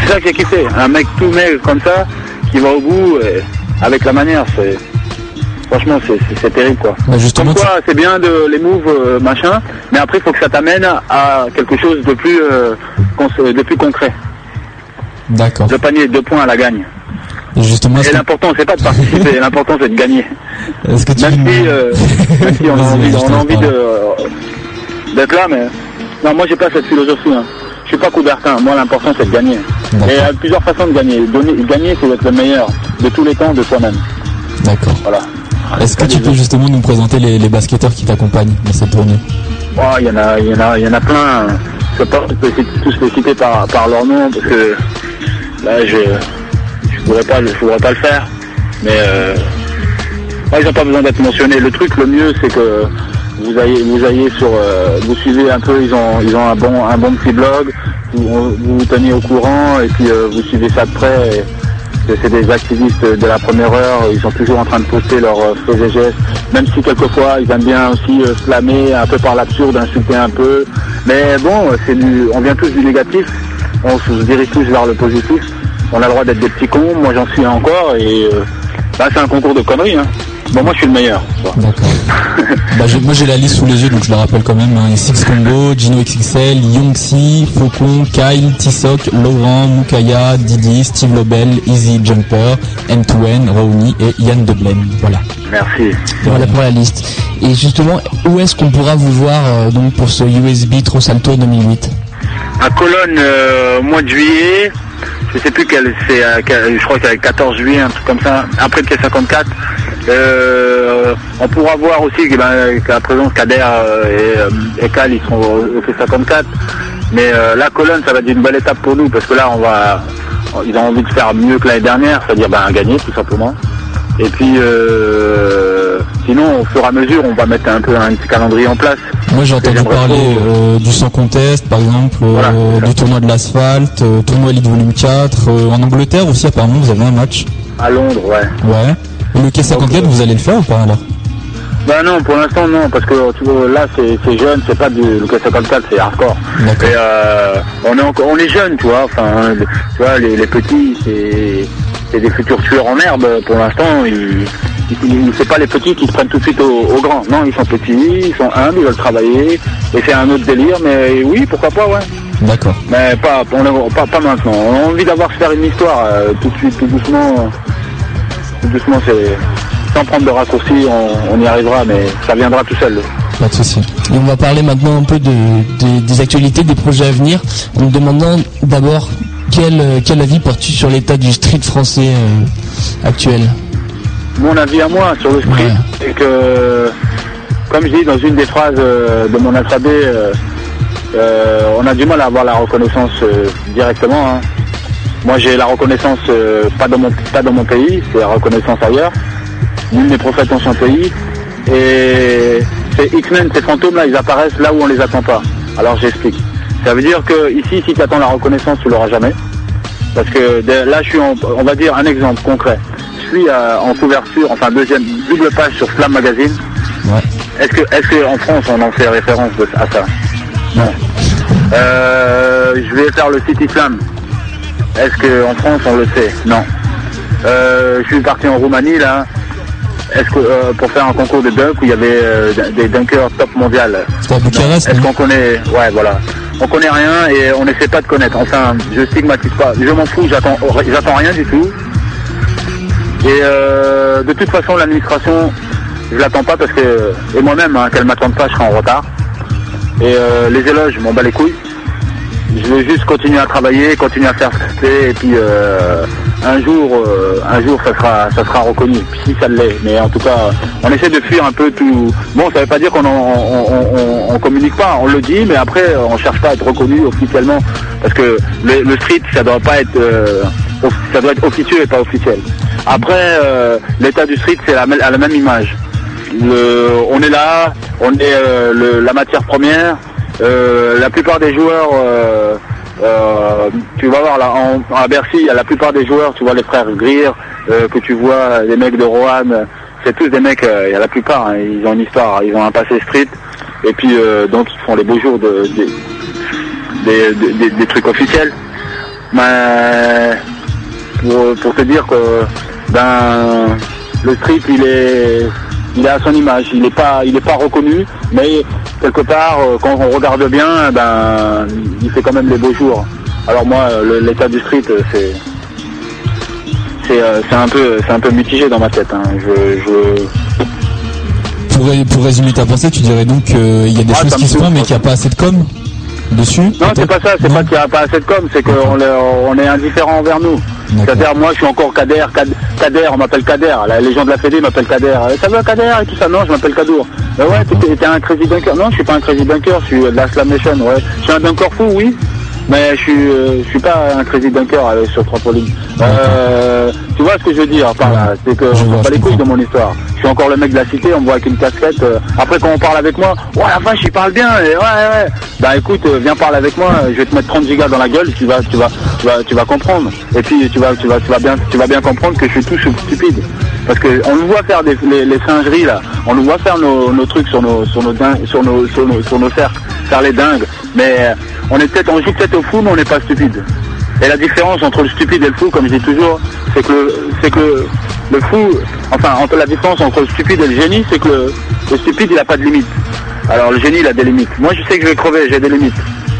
c'est ça que j'ai kiffé, un mec tout maigre comme ça, qui va au bout et avec la manière, c'est franchement c'est- c'est c'est terrible quoi. Bah, justement, c'est bien de les moves euh, machin, mais après il faut que ça t'amène à quelque chose de plus euh, de plus concret. D'accord. Le panier deux points à la gagne. Et justement, l'important c'est pas de participer, l'important c'est de gagner. est-ce que tu Même si, euh, même si on a envie, on a envie de, euh, d'être là, mais non, moi j'ai pas cette philosophie. Hein. Je suis pas Coubertin. Moi l'important c'est de gagner. D'accord. Et il y a plusieurs façons de gagner. Donner, gagner c'est d'être le meilleur de tous les temps de soi-même. D'accord. Voilà. Est-ce que tu peux justement nous présenter les, les basketteurs qui t'accompagnent dans cette tournée? Oh, Il y en a, il y en a, il y en a plein. Je peux pas tous les- tous les citer par, par leur nom parce que là je, je pourrais pas, je pourrais pas le faire. Mais euh, ils n'ont pas besoin d'être mentionnés. Le truc, le mieux, c'est que vous ayez, vous ayez sur, euh, vous suivez un peu. Ils ont, ils ont un bon, un bon petit blog. Vous vous, vous tenez au courant et puis euh, vous suivez ça de près. C'est des activistes de la première heure, ils sont toujours en train de poster leurs faits et gestes, même si quelquefois ils aiment bien aussi flammer un peu par l'absurde, insulter un peu. Mais bon, du, on vient tous du négatif, on se dirige tous vers le positif. On a le droit d'être des petits cons, moi j'en suis encore et euh, bah, c'est un concours de conneries. Hein. Bon, moi je suis le meilleur. D'accord. bah, moi j'ai la liste sous les yeux donc je la rappelle quand même. Hein. Six Combo, Gino XXL, Yongxi, Faucon, Kyle, Tisok, Laurent, Mukaya, Didi, Steve Lobel, Easy Jumper, M2N, Raoni et Yann Deblen. Voilà. Merci. Voilà pour la liste. Et justement, où est-ce qu'on pourra vous voir euh, donc pour ce USB Trop Salto 2008 à Cologne euh, au mois de juillet. Je sais plus quel c'est, euh, je crois qu'il y a le 14 juillet, un truc comme ça, après le K54. Euh, on pourra voir aussi ben, qu'à présent Kader euh, et, Cal ils seront au, au K54. Mais la Cologne ça va être une belle étape pour nous parce que là on va ils ont envie de faire mieux que l'année dernière, c'est-à-dire ben, gagner tout simplement. Et puis euh, sinon au fur et à mesure on va mettre un peu un petit calendrier en place. Moi j'ai entendu parler euh, du sans contest par exemple, euh, Voilà, du tournoi de l'asphalte, tournoi Elite Volume 4. euh, en Angleterre aussi apparemment vous avez un match. À Londres, ouais. Ouais. Et le K54 vous allez le faire ou pas alors? Bah non, pour l'instant non, parce que tu vois, là c'est jeune, c'est pas du le K54, c'est hardcore. Et euh, on est encore, on est jeune, tu vois. Enfin, tu vois, les, les petits, c'est c'est des futurs tueurs en herbe. Pour l'instant, ils, c'est pas les petits qui se prennent tout de suite aux, aux grands. Non, ils sont petits, ils sont humbles, ils veulent travailler. Et c'est un autre délire, mais oui, pourquoi pas, ouais. D'accord. Mais pas, on pas, pas maintenant. On a envie d'avoir faire une histoire euh, tout de suite, tout doucement. Tout doucement, c'est sans prendre de raccourcis, on, on y arrivera, mais ça viendra tout seul. Pas de souci. Et on va parler maintenant un peu de, de- des actualités, des projets à venir, en me demandant d'abord quel, euh, quel avis portes-tu sur l'état du street français euh, actuel Mon avis à moi sur le street, Ouais. c'est que, comme je dis dans une des phrases euh, de mon alphabet, euh, on a du mal à avoir la reconnaissance directement. hein. Moi, j'ai la reconnaissance pas dans mon pas dans mon pays, c'est la reconnaissance ailleurs. Nul n'est prophète dans son pays. Et ces X-Men, ces fantômes là, ils apparaissent là où on les attend pas. Alors j'explique. Ça veut dire que ici, si tu attends la reconnaissance, tu l'auras jamais. Parce que là, je suis, en, on va dire un exemple concret. Je suis euh, en couverture, enfin deuxième double page sur Slam Magazine. Ouais. Est-ce que, est-ce que en France on en fait référence de- à ça? Non. Euh, je vais faire le City Slam. Est-ce que en France on le sait? Non. Euh, je suis parti en Roumanie là. Est-ce que euh, pour faire un concours de dunk où il y avait euh, des dunkers top mondial? Bucarest, Est-ce qu'on connaît Ouais, voilà. On connaît rien et on n'essaie pas de connaître. Enfin, je stigmatise pas. Je m'en fous. J'attends, j'attends rien du tout. Et euh, de toute façon, l'administration, je l'attends pas parce que et moi-même, hein, qu'elle m'attende pas, je serai en retard. Et les éloges, m'en bats les couilles. Je veux juste continuer à travailler, continuer à faire et puis euh, un jour, euh, un jour, ça sera, ça sera reconnu. Si ça l'est, mais en tout cas, on essaie de fuir un peu tout. Bon, ça veut pas dire qu'on on, on- on- communique pas, on le dit, mais après, on cherche pas à être reconnu officiellement, parce que le, street, ça doit pas être, euh, ça doit être officieux et pas officiel. Après, euh, l'état du street, c'est la, à la même image. Le- on est là, on est euh, le- la matière première. Euh, la plupart des joueurs, euh, euh, tu vas voir là, en, à Bercy, il y a la plupart des joueurs, tu vois les frères Greer, que tu vois, les mecs de Roanne, c'est tous des mecs, il y a la plupart, hein, ils ont une histoire, ils ont un passé street, et puis donc ils font les beaux jours de, des- trucs officiels. Mais pour, pour te dire que ben le street il est il est à son image, il n'est pas il est pas reconnu, mais quelque part euh, quand on regarde bien, ben il fait quand même les beaux jours. Alors moi l'état du street euh, c'est c'est euh, c'est un peu c'est un peu mitigé dans ma tête. hein. Je, je Pour, ré- pour résumer ta pensée, tu dirais donc qu'il y a des Ah, choses qui se font, mais qu'il n'y a pas assez de com dessus Non, c'est pas ça, c'est pas qu'il n'y a pas assez de com, c'est qu'on est, on est indifférent envers nous. C'est-à-dire, moi, je suis encore Kader, Kad- Kader, on m'appelle Kader. Les gens de la Fédé m'appellent Kader. Euh, Ça va, Kader et tout ça? Non, je m'appelle Kadour. Euh, ouais, t'es t'es un crazy dunker. Non, je suis pas un crazy dunker, je suis de la Slam Nation, ouais. Je suis un dunker fou, oui. Mais je suis, euh, je suis pas un crazy dunker euh, sur trampoline. Euh, tu vois ce que je veux dire par là C'est que je pas les couilles de mon histoire. Je suis encore le mec de la cité, on me voit avec une casquette. euh, après, quand on parle avec moi, ouais, la vache, il parle bien. Et ouais, ouais. Bah écoute, euh, viens parler avec moi. Je vais te mettre 30 gigas dans la gueule. Tu vas, tu vas, tu vas, tu vas comprendre. Et puis tu vas, tu vas, tu vas bien, tu vas bien comprendre que je suis tout stupide. Parce que on nous voit faire des, les, les singeries là. On nous voit faire nos, nos trucs sur nos, sur nos, dingues- sur nos, sur nos, sur nos cercles, faire les dingues. Mais euh, on est peut-être, on joue peut-être au fou, mais on n'est pas stupide. Et la différence entre le stupide et le fou, comme je dis toujours, c'est que le, c'est que le, fou, enfin, entre la différence entre le stupide et le génie, c'est que le, stupide, il n'a pas de limite. Alors le génie, il a des limites. Moi, je sais que je vais crever, j'ai des limites.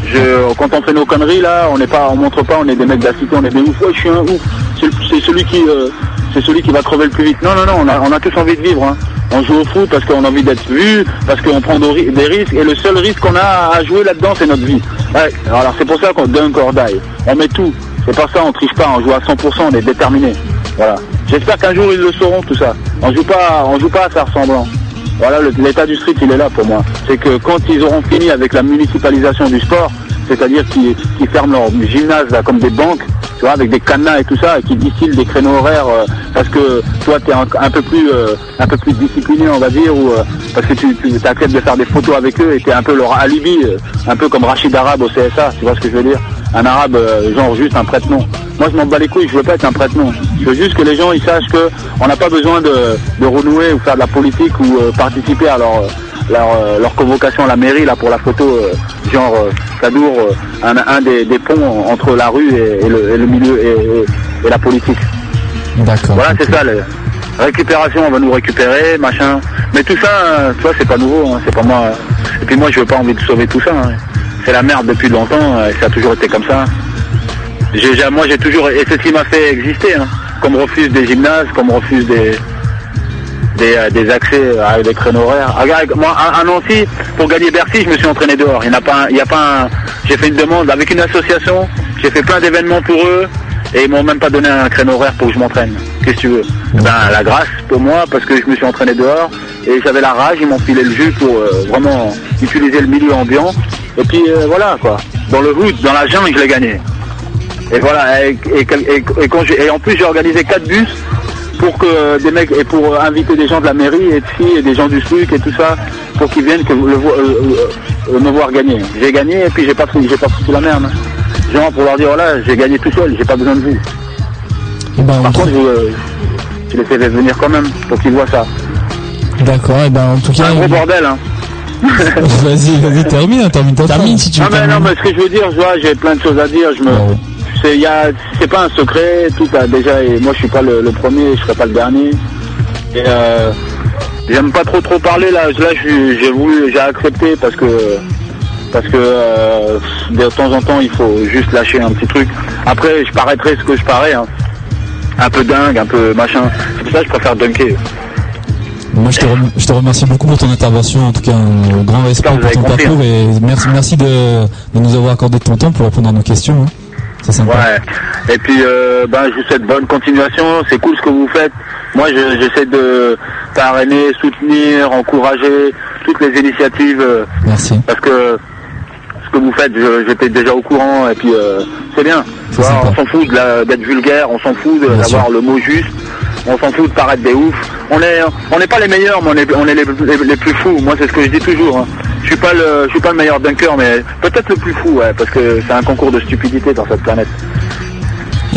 Je, quand on fait nos conneries là, on n'est pas, on montre pas, on est des mecs de on est des ouf. Ouais, je suis un ouf. C'est, c'est celui qui, euh, c'est celui qui va crever le plus vite. Non, non, non, on a, tous envie de vivre. hein. On joue au foot parce qu'on a envie d'être vu, parce qu'on prend des ri- des risques, et le seul risque qu'on a à jouer là-dedans, c'est notre vie. Ouais, alors c'est pour ça qu'on dunk or die. On met tout. C'est pas ça, on triche pas, on joue à 100%, on est déterminé. Voilà. J'espère qu'un jour ils le sauront tout ça. On joue pas, on joue pas à faire semblant. Voilà, l'état du street, il est là pour moi. C'est que quand ils auront fini avec la municipalisation du sport, c'est-à-dire qu'ils ferment leur gymnase comme des banques, tu vois, avec des cadenas et tout ça, et qui distillent des créneaux horaires euh, parce que toi tu es un, un peu plus euh, un peu plus discipliné on va dire ou euh, parce que tu, tu de faire des photos avec eux et tu es un peu leur alibi, un peu comme Rachid Arabe au CSA, tu vois ce que je veux dire? Un arabe genre juste un prête-nom. Moi je m'en bats les couilles, je veux pas être un prête-nom. Je veux juste que les gens ils sachent que on n'a pas besoin de, renouer ou faire de la politique ou participer à leur leur, leur convocation à la mairie là pour la photo genre euh, Kadour, euh, un, un des, des ponts entre la rue et, et le, et le milieu et, et- et la politique. D'accord. Voilà, c'est ça. Le, récupération, on va nous récupérer, machin. Mais tout ça, euh, tu vois, c'est pas nouveau, hein, c'est pas moi. Et puis moi, je veux pas envie de sauver tout ça. hein. C'est la merde depuis longtemps, euh, ça a toujours été comme ça. J'ai, moi, j'ai toujours, et c'est ce qui m'a fait exister. Hein. Qu'on me refuse des gymnases, qu'on me refuse des, des, euh, des accès à des créneaux horaires. Ah, regarde, moi, à, Nancy, pour gagner Bercy, je me suis entraîné dehors. Il n'y a pas, il a pas j'ai fait une demande avec une association, j'ai fait plein d'événements pour eux, et ils m'ont même pas donné un créneau horaire pour que je m'entraîne. Qu'est-ce que tu veux? Eh Ben, la grâce pour moi, parce que je me suis entraîné dehors, et j'avais la rage, ils m'ont filé le jus pour euh, vraiment utiliser le milieu ambiant. Et puis euh, voilà, quoi. Dans le hood, dans la jungle, je l'ai gagné. Et voilà, et, et, en plus j'ai organisé quatre bus pour que des mecs et pour inviter des gens de la mairie et de filles et des gens du SLUC et tout ça pour qu'ils viennent que le, euh, euh, me voir gagner. J'ai gagné et puis j'ai pas pris j'ai pas foutu la merde. hein. Genre pour leur dire voilà j'ai gagné tout seul, j'ai pas besoin de vous. Eh ben, Par contre je, euh, je les fais venir quand même pour qu'ils voient ça. D'accord, et ben en tout C'est cas. un gros bordel hein. Vas-y, vas-y, termine, termine ta Termine phrase. si tu Non veux. mais non mais ce que je veux dire, je vois, j'ai plein de choses à dire, je me c'est y a c'est pas un secret, tout a déjà et moi je suis pas le, le premier, je serai pas le dernier. Et euh, j'aime pas trop trop parler là. Là, j'ai voulu, j'ai accepté parce que parce que euh, de temps en temps, il faut juste lâcher un petit truc. Après, je paraîtrai ce que je parais, hein. un peu dingue, un peu machin. C'est pour ça que je préfère dunker. Moi, je te, rem- je te remercie beaucoup pour ton intervention. En tout cas, un grand respect pour ton compris, parcours et merci, merci de, de nous avoir accordé ton temps pour répondre à nos questions. hein. C'est sympa. Ouais. Et puis, euh, ben, je vous souhaite bonne continuation. C'est cool ce que vous faites. Moi, je- j'essaie de parrainer, soutenir, encourager toutes les initiatives. euh, Merci. Parce que ce que vous faites, je- j'étais déjà au courant. Et puis, euh, c'est bien. On s'en fout d'être vulgaire. On s'en fout d'avoir le mot juste. On s'en fout de paraître des oufs. On est, on n'est pas les meilleurs, mais on est, on est les, les- les plus fous. Moi, c'est ce que je dis toujours. hein. Je suis pas le, je suis pas le meilleur dunker, mais peut-être le plus fou, ouais, parce que c'est un concours de stupidité dans cette planète.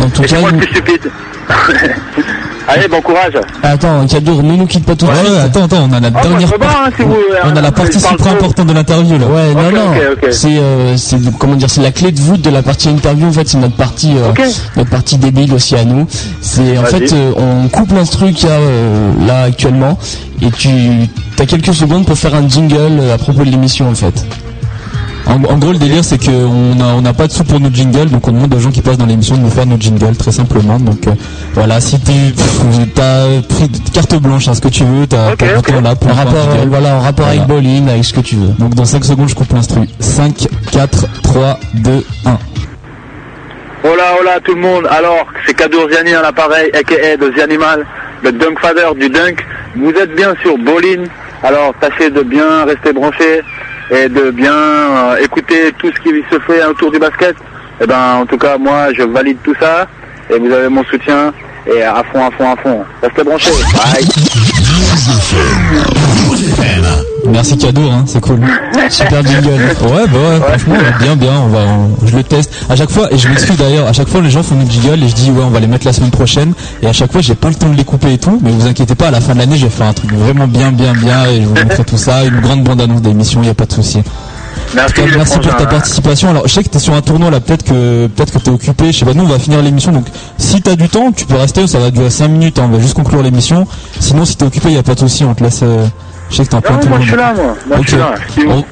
En tout Et c'est moi le plus stupide. Allez, bon courage. attends, Kadour, ne nous quitte pas tout de Ouais, suite. ouais, attends, attends, on a la Ah, dernière je peux pas, par- hein, si vous, on a la partie super importante de l'interview là. Ouais, non, non, c'est, euh, c'est, comment dire, c'est la clé de voûte de la partie interview. En fait, c'est notre partie, euh, notre partie débile aussi à nous. C'est, en Vas-y. fait, euh, on coupe l'instru qu'il y a euh, là actuellement, et tu, as quelques secondes pour faire un jingle euh, à propos de l'émission, en fait. En, en gros, le délire, c'est qu'on n'a on pas de sous pour nos jingles, donc on demande aux gens qui passent dans l'émission de nous faire nos jingles, très simplement. Donc euh, voilà, si tu as pris carte blanche, hein, ce que tu veux, tu as Ok, ton ok. temps là pour En rapport, euh, voilà, en rapport avec. Bolin, avec ce que tu veux. Donc dans 5 secondes, je coupe l'instru. 5, 4, 3, 2, 1. Hola, hola tout le monde. Alors, c'est Kadour Ziani à l'appareil, aka de Zianimal, le dunk father du dunk. Vous êtes bien sur Bolin. Alors, tâchez de bien rester branché et de bien euh, écouter tout ce qui se fait autour du basket. Et ben, en tout cas, moi, je valide tout ça et vous avez mon soutien et à fond, à fond, à fond. Restez branchés. Bye. Merci Cadour, hein, c'est cool. Super jingle. Ouais, bah ouais, franchement, bien, bien, on va, on- je le teste. À chaque fois, et je m'excuse d'ailleurs, à chaque fois les gens font des jingles et je dis ouais, on va les mettre la semaine prochaine. Et à chaque fois, j'ai pas le temps de les couper et tout, mais vous inquiétez pas, à la fin de l'année, j'ai fait un truc vraiment bien, bien, bien et je vous montrerai tout ça, une grande bande annonce d'émission, y a pas de souci. Merci, cas, merci pour ta hein. participation. Alors, je sais que t'es sur un tournoi là, peut-être que peut-être que t'es occupé. Je sais pas. Nous, on va finir l'émission, donc si t'as du temps, tu peux rester. Ça va durer 5 minutes. hein, on va juste conclure l'émission. Sinon, si t'es occupé, y a pas de souci. On te laisse. euh, Je sais que t'es en plein Non, moi, tournoi. je suis là, moi. Moi, je suis là. On,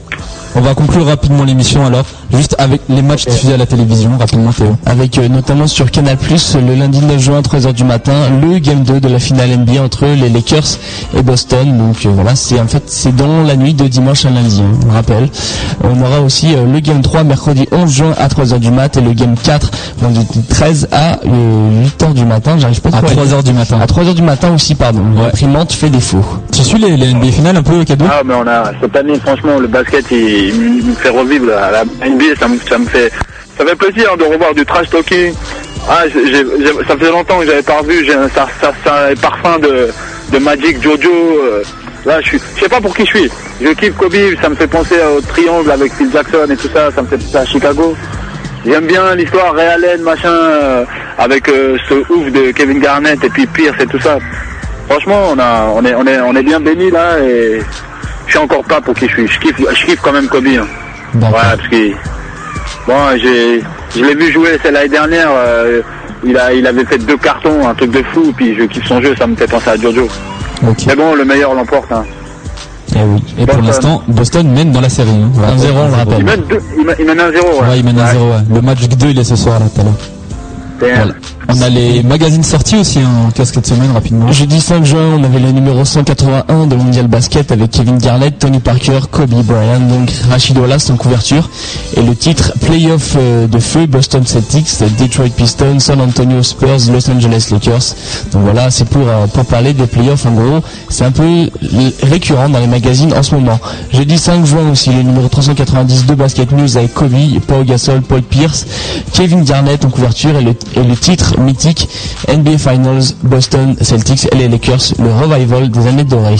on va conclure rapidement l'émission alors, juste avec les matchs diffusés à la télévision, rapidement Théo. avec euh, notamment sur Canal+, le lundi 9 juin 13h du matin, le Game 2 de la finale NBA entre les Lakers et Boston. Donc euh, voilà, c'est en fait c'est dans la nuit de dimanche à lundi, hein, on rappelle. On aura aussi euh, le Game 3 mercredi 11 juin à 3h du mat et le Game 4 vendredi 13 à 8h du matin. J'arrive pas À trop lire. 3h du matin. À 3h du matin aussi, pardon. L'imprimante fait défaut. Tu suis les, les NBA finales un peu, Cadeau Ah, mais on a, cette année, franchement, le basket, il, il me fait revivre la, la NBA, ça me, fait, ça fait plaisir hein, de revoir du trash talking. Ah, j'ai- ça faisait longtemps que j'avais pas revu, ça, ça, ça, parfum de, de Magic Jojo. euh, là, je suis, je sais pas pour qui je suis. Je kiffe Kobe, ça me fait penser au triangle avec Phil Jackson et tout ça, ça me fait penser à Chicago. J'aime bien l'histoire Ray Allen, machin, euh, avec euh, ce ouf de Kevin Garnett et puis Pierce et tout ça. Franchement, on a, on est, on est, on est bien béni là et je sais encore pas pour qui je suis. Je kiffe, je kiffe quand même Kobe. Hein. Ouais, parce que bon, j'ai, je l'ai vu jouer c'est l'année dernière. euh, il a, il avait fait deux cartons, un truc de fou. Puis je kiffe son jeu, ça me fait penser à Jojo. Ok. Mais bon, le meilleur l'emporte. Hein. Et, oui. Et pour l'instant, Boston mène dans la série. Hein. Voilà. 1-0, on le Il rappelle. mène, deux, il mène, il mène un zéro. Ouais. Ouais, il mène 1-0. Ouais. Le match 2, il est ce soir là, tout à l'heure. Voilà. On a les magazines sortis aussi hein, en casquette semaine rapidement. Jeudi 5 juin, on avait le numéro 181 de Mondial Basket avec Kevin Garnett, Tony Parker, Kobe Bryant, donc Rachid Wallace en couverture. Et le titre Playoff euh, de feu, Boston Celtics, Detroit Pistons, San Antonio Spurs, Los Angeles Lakers. Donc voilà, c'est pour, euh, pour parler des playoffs en gros. C'est un peu récurrent dans les magazines en ce moment. Jeudi 5 juin aussi, le numéro 390 de Basket News avec Kobe, Paul Gasol, Paul Pierce, Kevin Garnett en couverture et le, et le titre mythique NBA Finals, Boston Celtics et les Lakers, le revival des années dorées.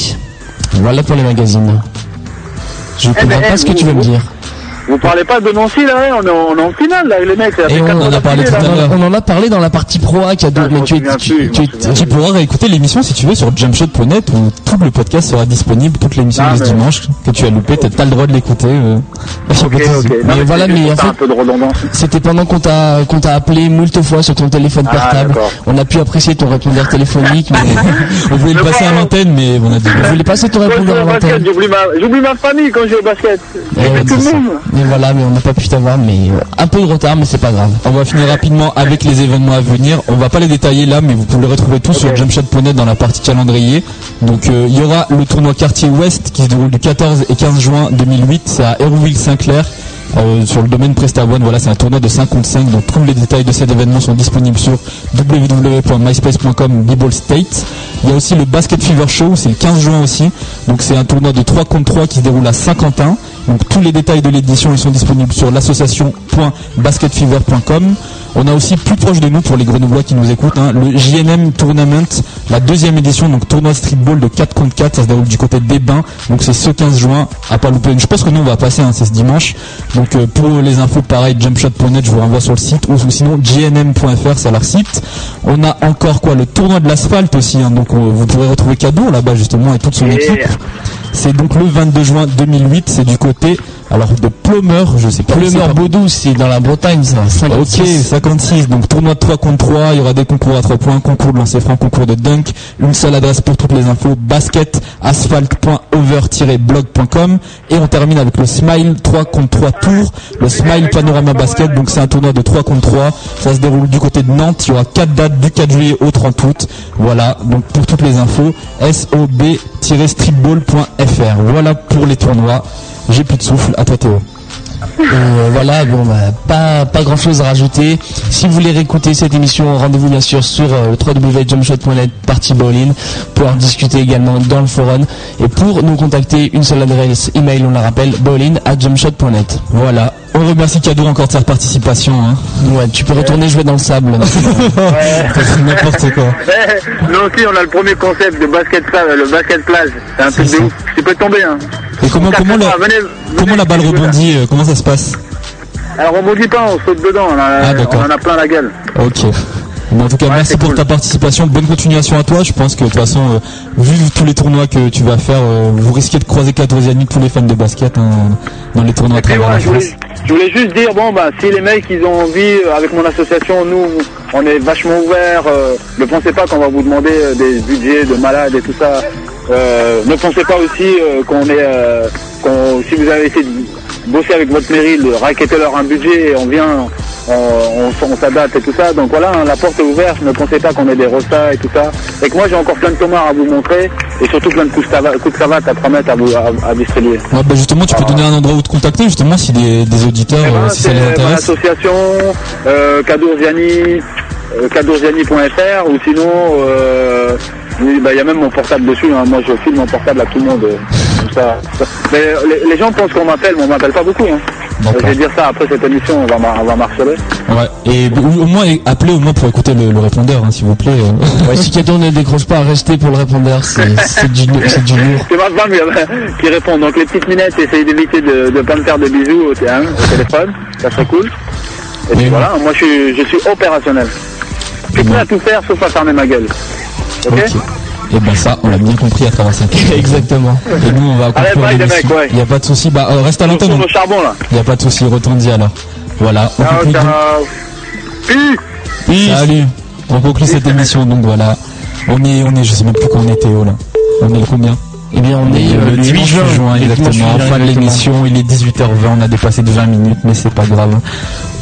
Voilà pour les magazines. Je ne Eh comprends ben, pas eh, ce que tu veux me dire. Vous parlez pas de Nancy là, ouais, on est, en- on est en finale là, les mecs. Et on en a parlé tout à l'heure. On en a parlé dans la partie pro A qui a Ah, mais m'en tu tu, tu Tu pourras réécouter l'émission si tu veux sur jumpshot.net où tout le podcast sera disponible, toute l'émission Ah, de ce mais- dimanche que tu as loupé, t'as le droit de l'écouter. euh. Mais voilà, mais en fait-. C'était pendant qu'on t'a qu'on t'a appelé moult fois sur ton téléphone Ah, portable. on a pu apprécier ton répondeur téléphonique, mais On voulait le passer à l'antenne, mais on a dit. on voulait passer ton répondeur à l'antenne. j'oublie ma, j'oublie ma famille quand je joue au basket. Mais voilà, mais on n'a pas pu t'avoir, mais euh, un peu de retard, mais c'est pas grave. On va finir rapidement avec les événements à venir. On va pas les détailler là, mais vous pouvez les retrouver tous sur jumpshot.net dans la partie calendrier. Donc euh, il y aura le tournoi quartier ouest qui se déroule du 14 et 15 juin 2008. C'est à Hérouville-Saint-Clair. Euh, sur le domaine Presta One, voilà, c'est un tournoi de 5 contre 5, donc tous les détails de cet événement sont disponibles sur www.myspace.com State. Il y a aussi le Basket Fever Show, c'est le 15 juin aussi, donc c'est un tournoi de 3 contre 3 qui se déroule à Saint-Quentin. Donc tous les détails de l'édition sont disponibles sur l'association.basketfever.com. On a aussi plus proche de nous pour les grenoblois qui nous écoutent hein, le JNM Tournament, la deuxième édition, donc tournoi streetball de 4 contre 4, ça se déroule du côté des Bains, donc c'est ce 15 juin à pas louper. Je pense que nous on va passer, hein, c'est ce dimanche. Donc euh, pour les infos pareil, jumpshot.net, je vous renvoie sur le site ou sinon jnm.fr, c'est leur site. On a encore quoi le tournoi de l'asphalte aussi, hein, donc on- vous pourrez retrouver Cadeau là-bas justement et toute son équipe. C'est donc le 22 juin 2008, c'est du côté alors de Plumeur, je sais pas. Le c'est Meur pas- Baudou, c'est dans la Bretagne, ça. 56. Ok, 56. Donc tournoi de 3 contre 3, il y aura des concours à 3 points, concours de lancer franc, concours de dunk. Une seule adresse pour toutes les infos, basket-asphalt.over-blog.com. Et on termine avec le Smile 3 contre 3 tours, le Smile Panorama Basket. Donc c'est un tournoi de 3 contre 3. Ça se déroule du côté de Nantes. Il y aura 4 dates du 4 juillet au 30 août. Voilà, donc pour toutes les infos, sob-streetball.fr. Voilà pour les tournois. J'ai plus de souffle. À toi Théo. Euh, voilà, bon, bah, pas, pas grand chose à rajouter. Si vous voulez réécouter cette émission, rendez-vous bien sûr sur euh, www.jumpshot.net partie bowling pour en discuter également dans le forum. Et pour nous contacter, une seule adresse email, on la rappelle, bowling at jumpshot.net. Voilà. On remercie Cadeau encore de sa participation. Hein. Ouais, tu peux retourner jouer dans le sable. N'importe quoi. Nous aussi, on a le premier concept de basket plage, le basket plage. C'est un truc de ouf. Tu peux tomber, hein. Et comment, comment, la, fois, venez- comment venez la balle rebondit euh, Comment ça se passe? Alors, on rebondit pas, on saute dedans. On, a- Ah, on en a plein la gueule. Ok. Mais en tout cas, merci pour cool. ta participation. Bonne continuation à toi. Je pense que de toute façon, euh, vu tous les tournois que tu vas faire, euh, vous risquez de croiser Catorziani, tous les fans de basket hein, dans les tournois à travers ouais, la je, voulais, je voulais juste dire, bon, bah, si les mecs, ils ont envie, euh, avec mon association, nous, on est vachement ouverts. euh, ne pensez pas qu'on va vous demander des budgets de malades et tout ça. Ne pensez pas aussi qu'on est, si vous avez essayé de bosser avec votre mairie, de raqueter leur un budget et on vient, on, on, on s'adapte et tout ça. Donc voilà, hein, la porte est ouverte. Ne pensez pas qu'on est des rostas et tout ça. Et que moi, j'ai encore plein de tomates à vous montrer et surtout plein de coups de savate à promettre à, vous, à, à distribuer. Ouais, bah justement, tu peux donner un endroit où te contacter, justement, si des, des auditeurs, Eh ben, euh, si ça c'est les mon intéresse. association, euh, euh, cadourziani.fr ou sinon, euh, bah, il y a même mon portable dessus. hein. Moi, je filme mon portable à tout le monde. Euh, ça. Mais les, les gens pensent qu'on m'appelle, mais on m'appelle pas beaucoup. Hein. Je vais dire ça après cette émission, on va, on va marceler. Ouais. Et au au moins, appelez au moins pour écouter le, le répondeur, hein, s'il vous plaît. euh. Ouais, si Kato ne décroche pas, restez pour le répondeur, c'est c'est du, c'est du lourd. C'est ma femme euh, qui répond. Donc les petites minettes, essayez d'éviter de ne pas me faire de bisous au, hein, au téléphone. Ça serait cool. Et puis voilà, moi je suis, je suis opérationnel. Je suis prêt à tout faire sauf à fermer ma gueule. Ok, Ok. Et ben ça, on l'a bien compris à travers cette Exactement. Et nous, on va Allez, conclure l'émission. mecs, ouais. Il n'y a pas de souci. Bah, euh, reste à l'antenne. tourne au charbon là. Il n'y a pas de souci. Retourne-y alors. Voilà. On Ciao, conclut donc- ciao. Peace. Salut. On conclut cette émission donc voilà. On est, on est, je sais même plus quand on est Théo là. On est le combien? Eh bien, on est euh, le le 8 dimanche juin, juin, exactement. Fin de l'émission, il est 18h20, on a dépassé de 20 minutes, mais c'est pas grave.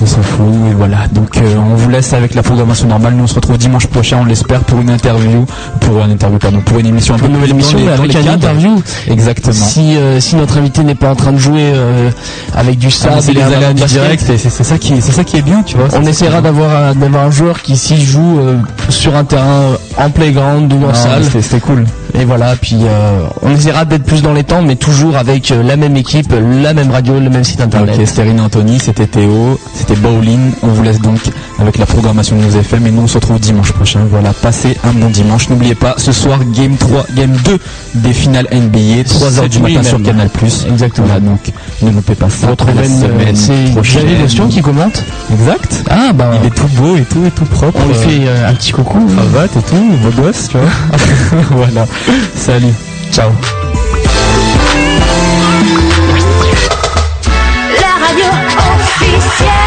On s'en fout, et voilà. Donc euh, on vous laisse avec la programmation normale. Nous on se retrouve dimanche prochain, on l'espère, pour une interview, pour une interview, pardon, pour une émission un peu Une nouvelle émission les- avec un interview. Exactement. Si, euh, si notre invité n'est pas en train de jouer euh, avec du Ah, sable, c'est les aléas du direct, c'est ça qui, est- c'est ça qui est bien, tu vois. On essaiera d'avoir un, d'avoir un joueur qui s'y joue sur un terrain en playground ou en salle. c'était- cool. Et voilà, puis on essaiera d'être plus dans les temps, mais toujours avec la même équipe, la même radio, le même site internet. Ok, Rina Anthony, c'était Théo, c'était Bowling. On vous laisse donc avec la programmation de nos FM et nous on se retrouve dimanche prochain. Voilà, passez un bon dimanche. N'oubliez pas, ce soir, Game 3, Game 2 des finales NBA, 3h du matin sur Canal+. Exactement. Voilà, donc ne loupez pas ça. Votre la semaine prochaine. Qui commente. Exact. Ah bah. Il est tout beau et tout, et tout propre. On lui fait euh, un petit coucou. Cravate et tout, beau gosse, voilà. Salut. Ciao. La.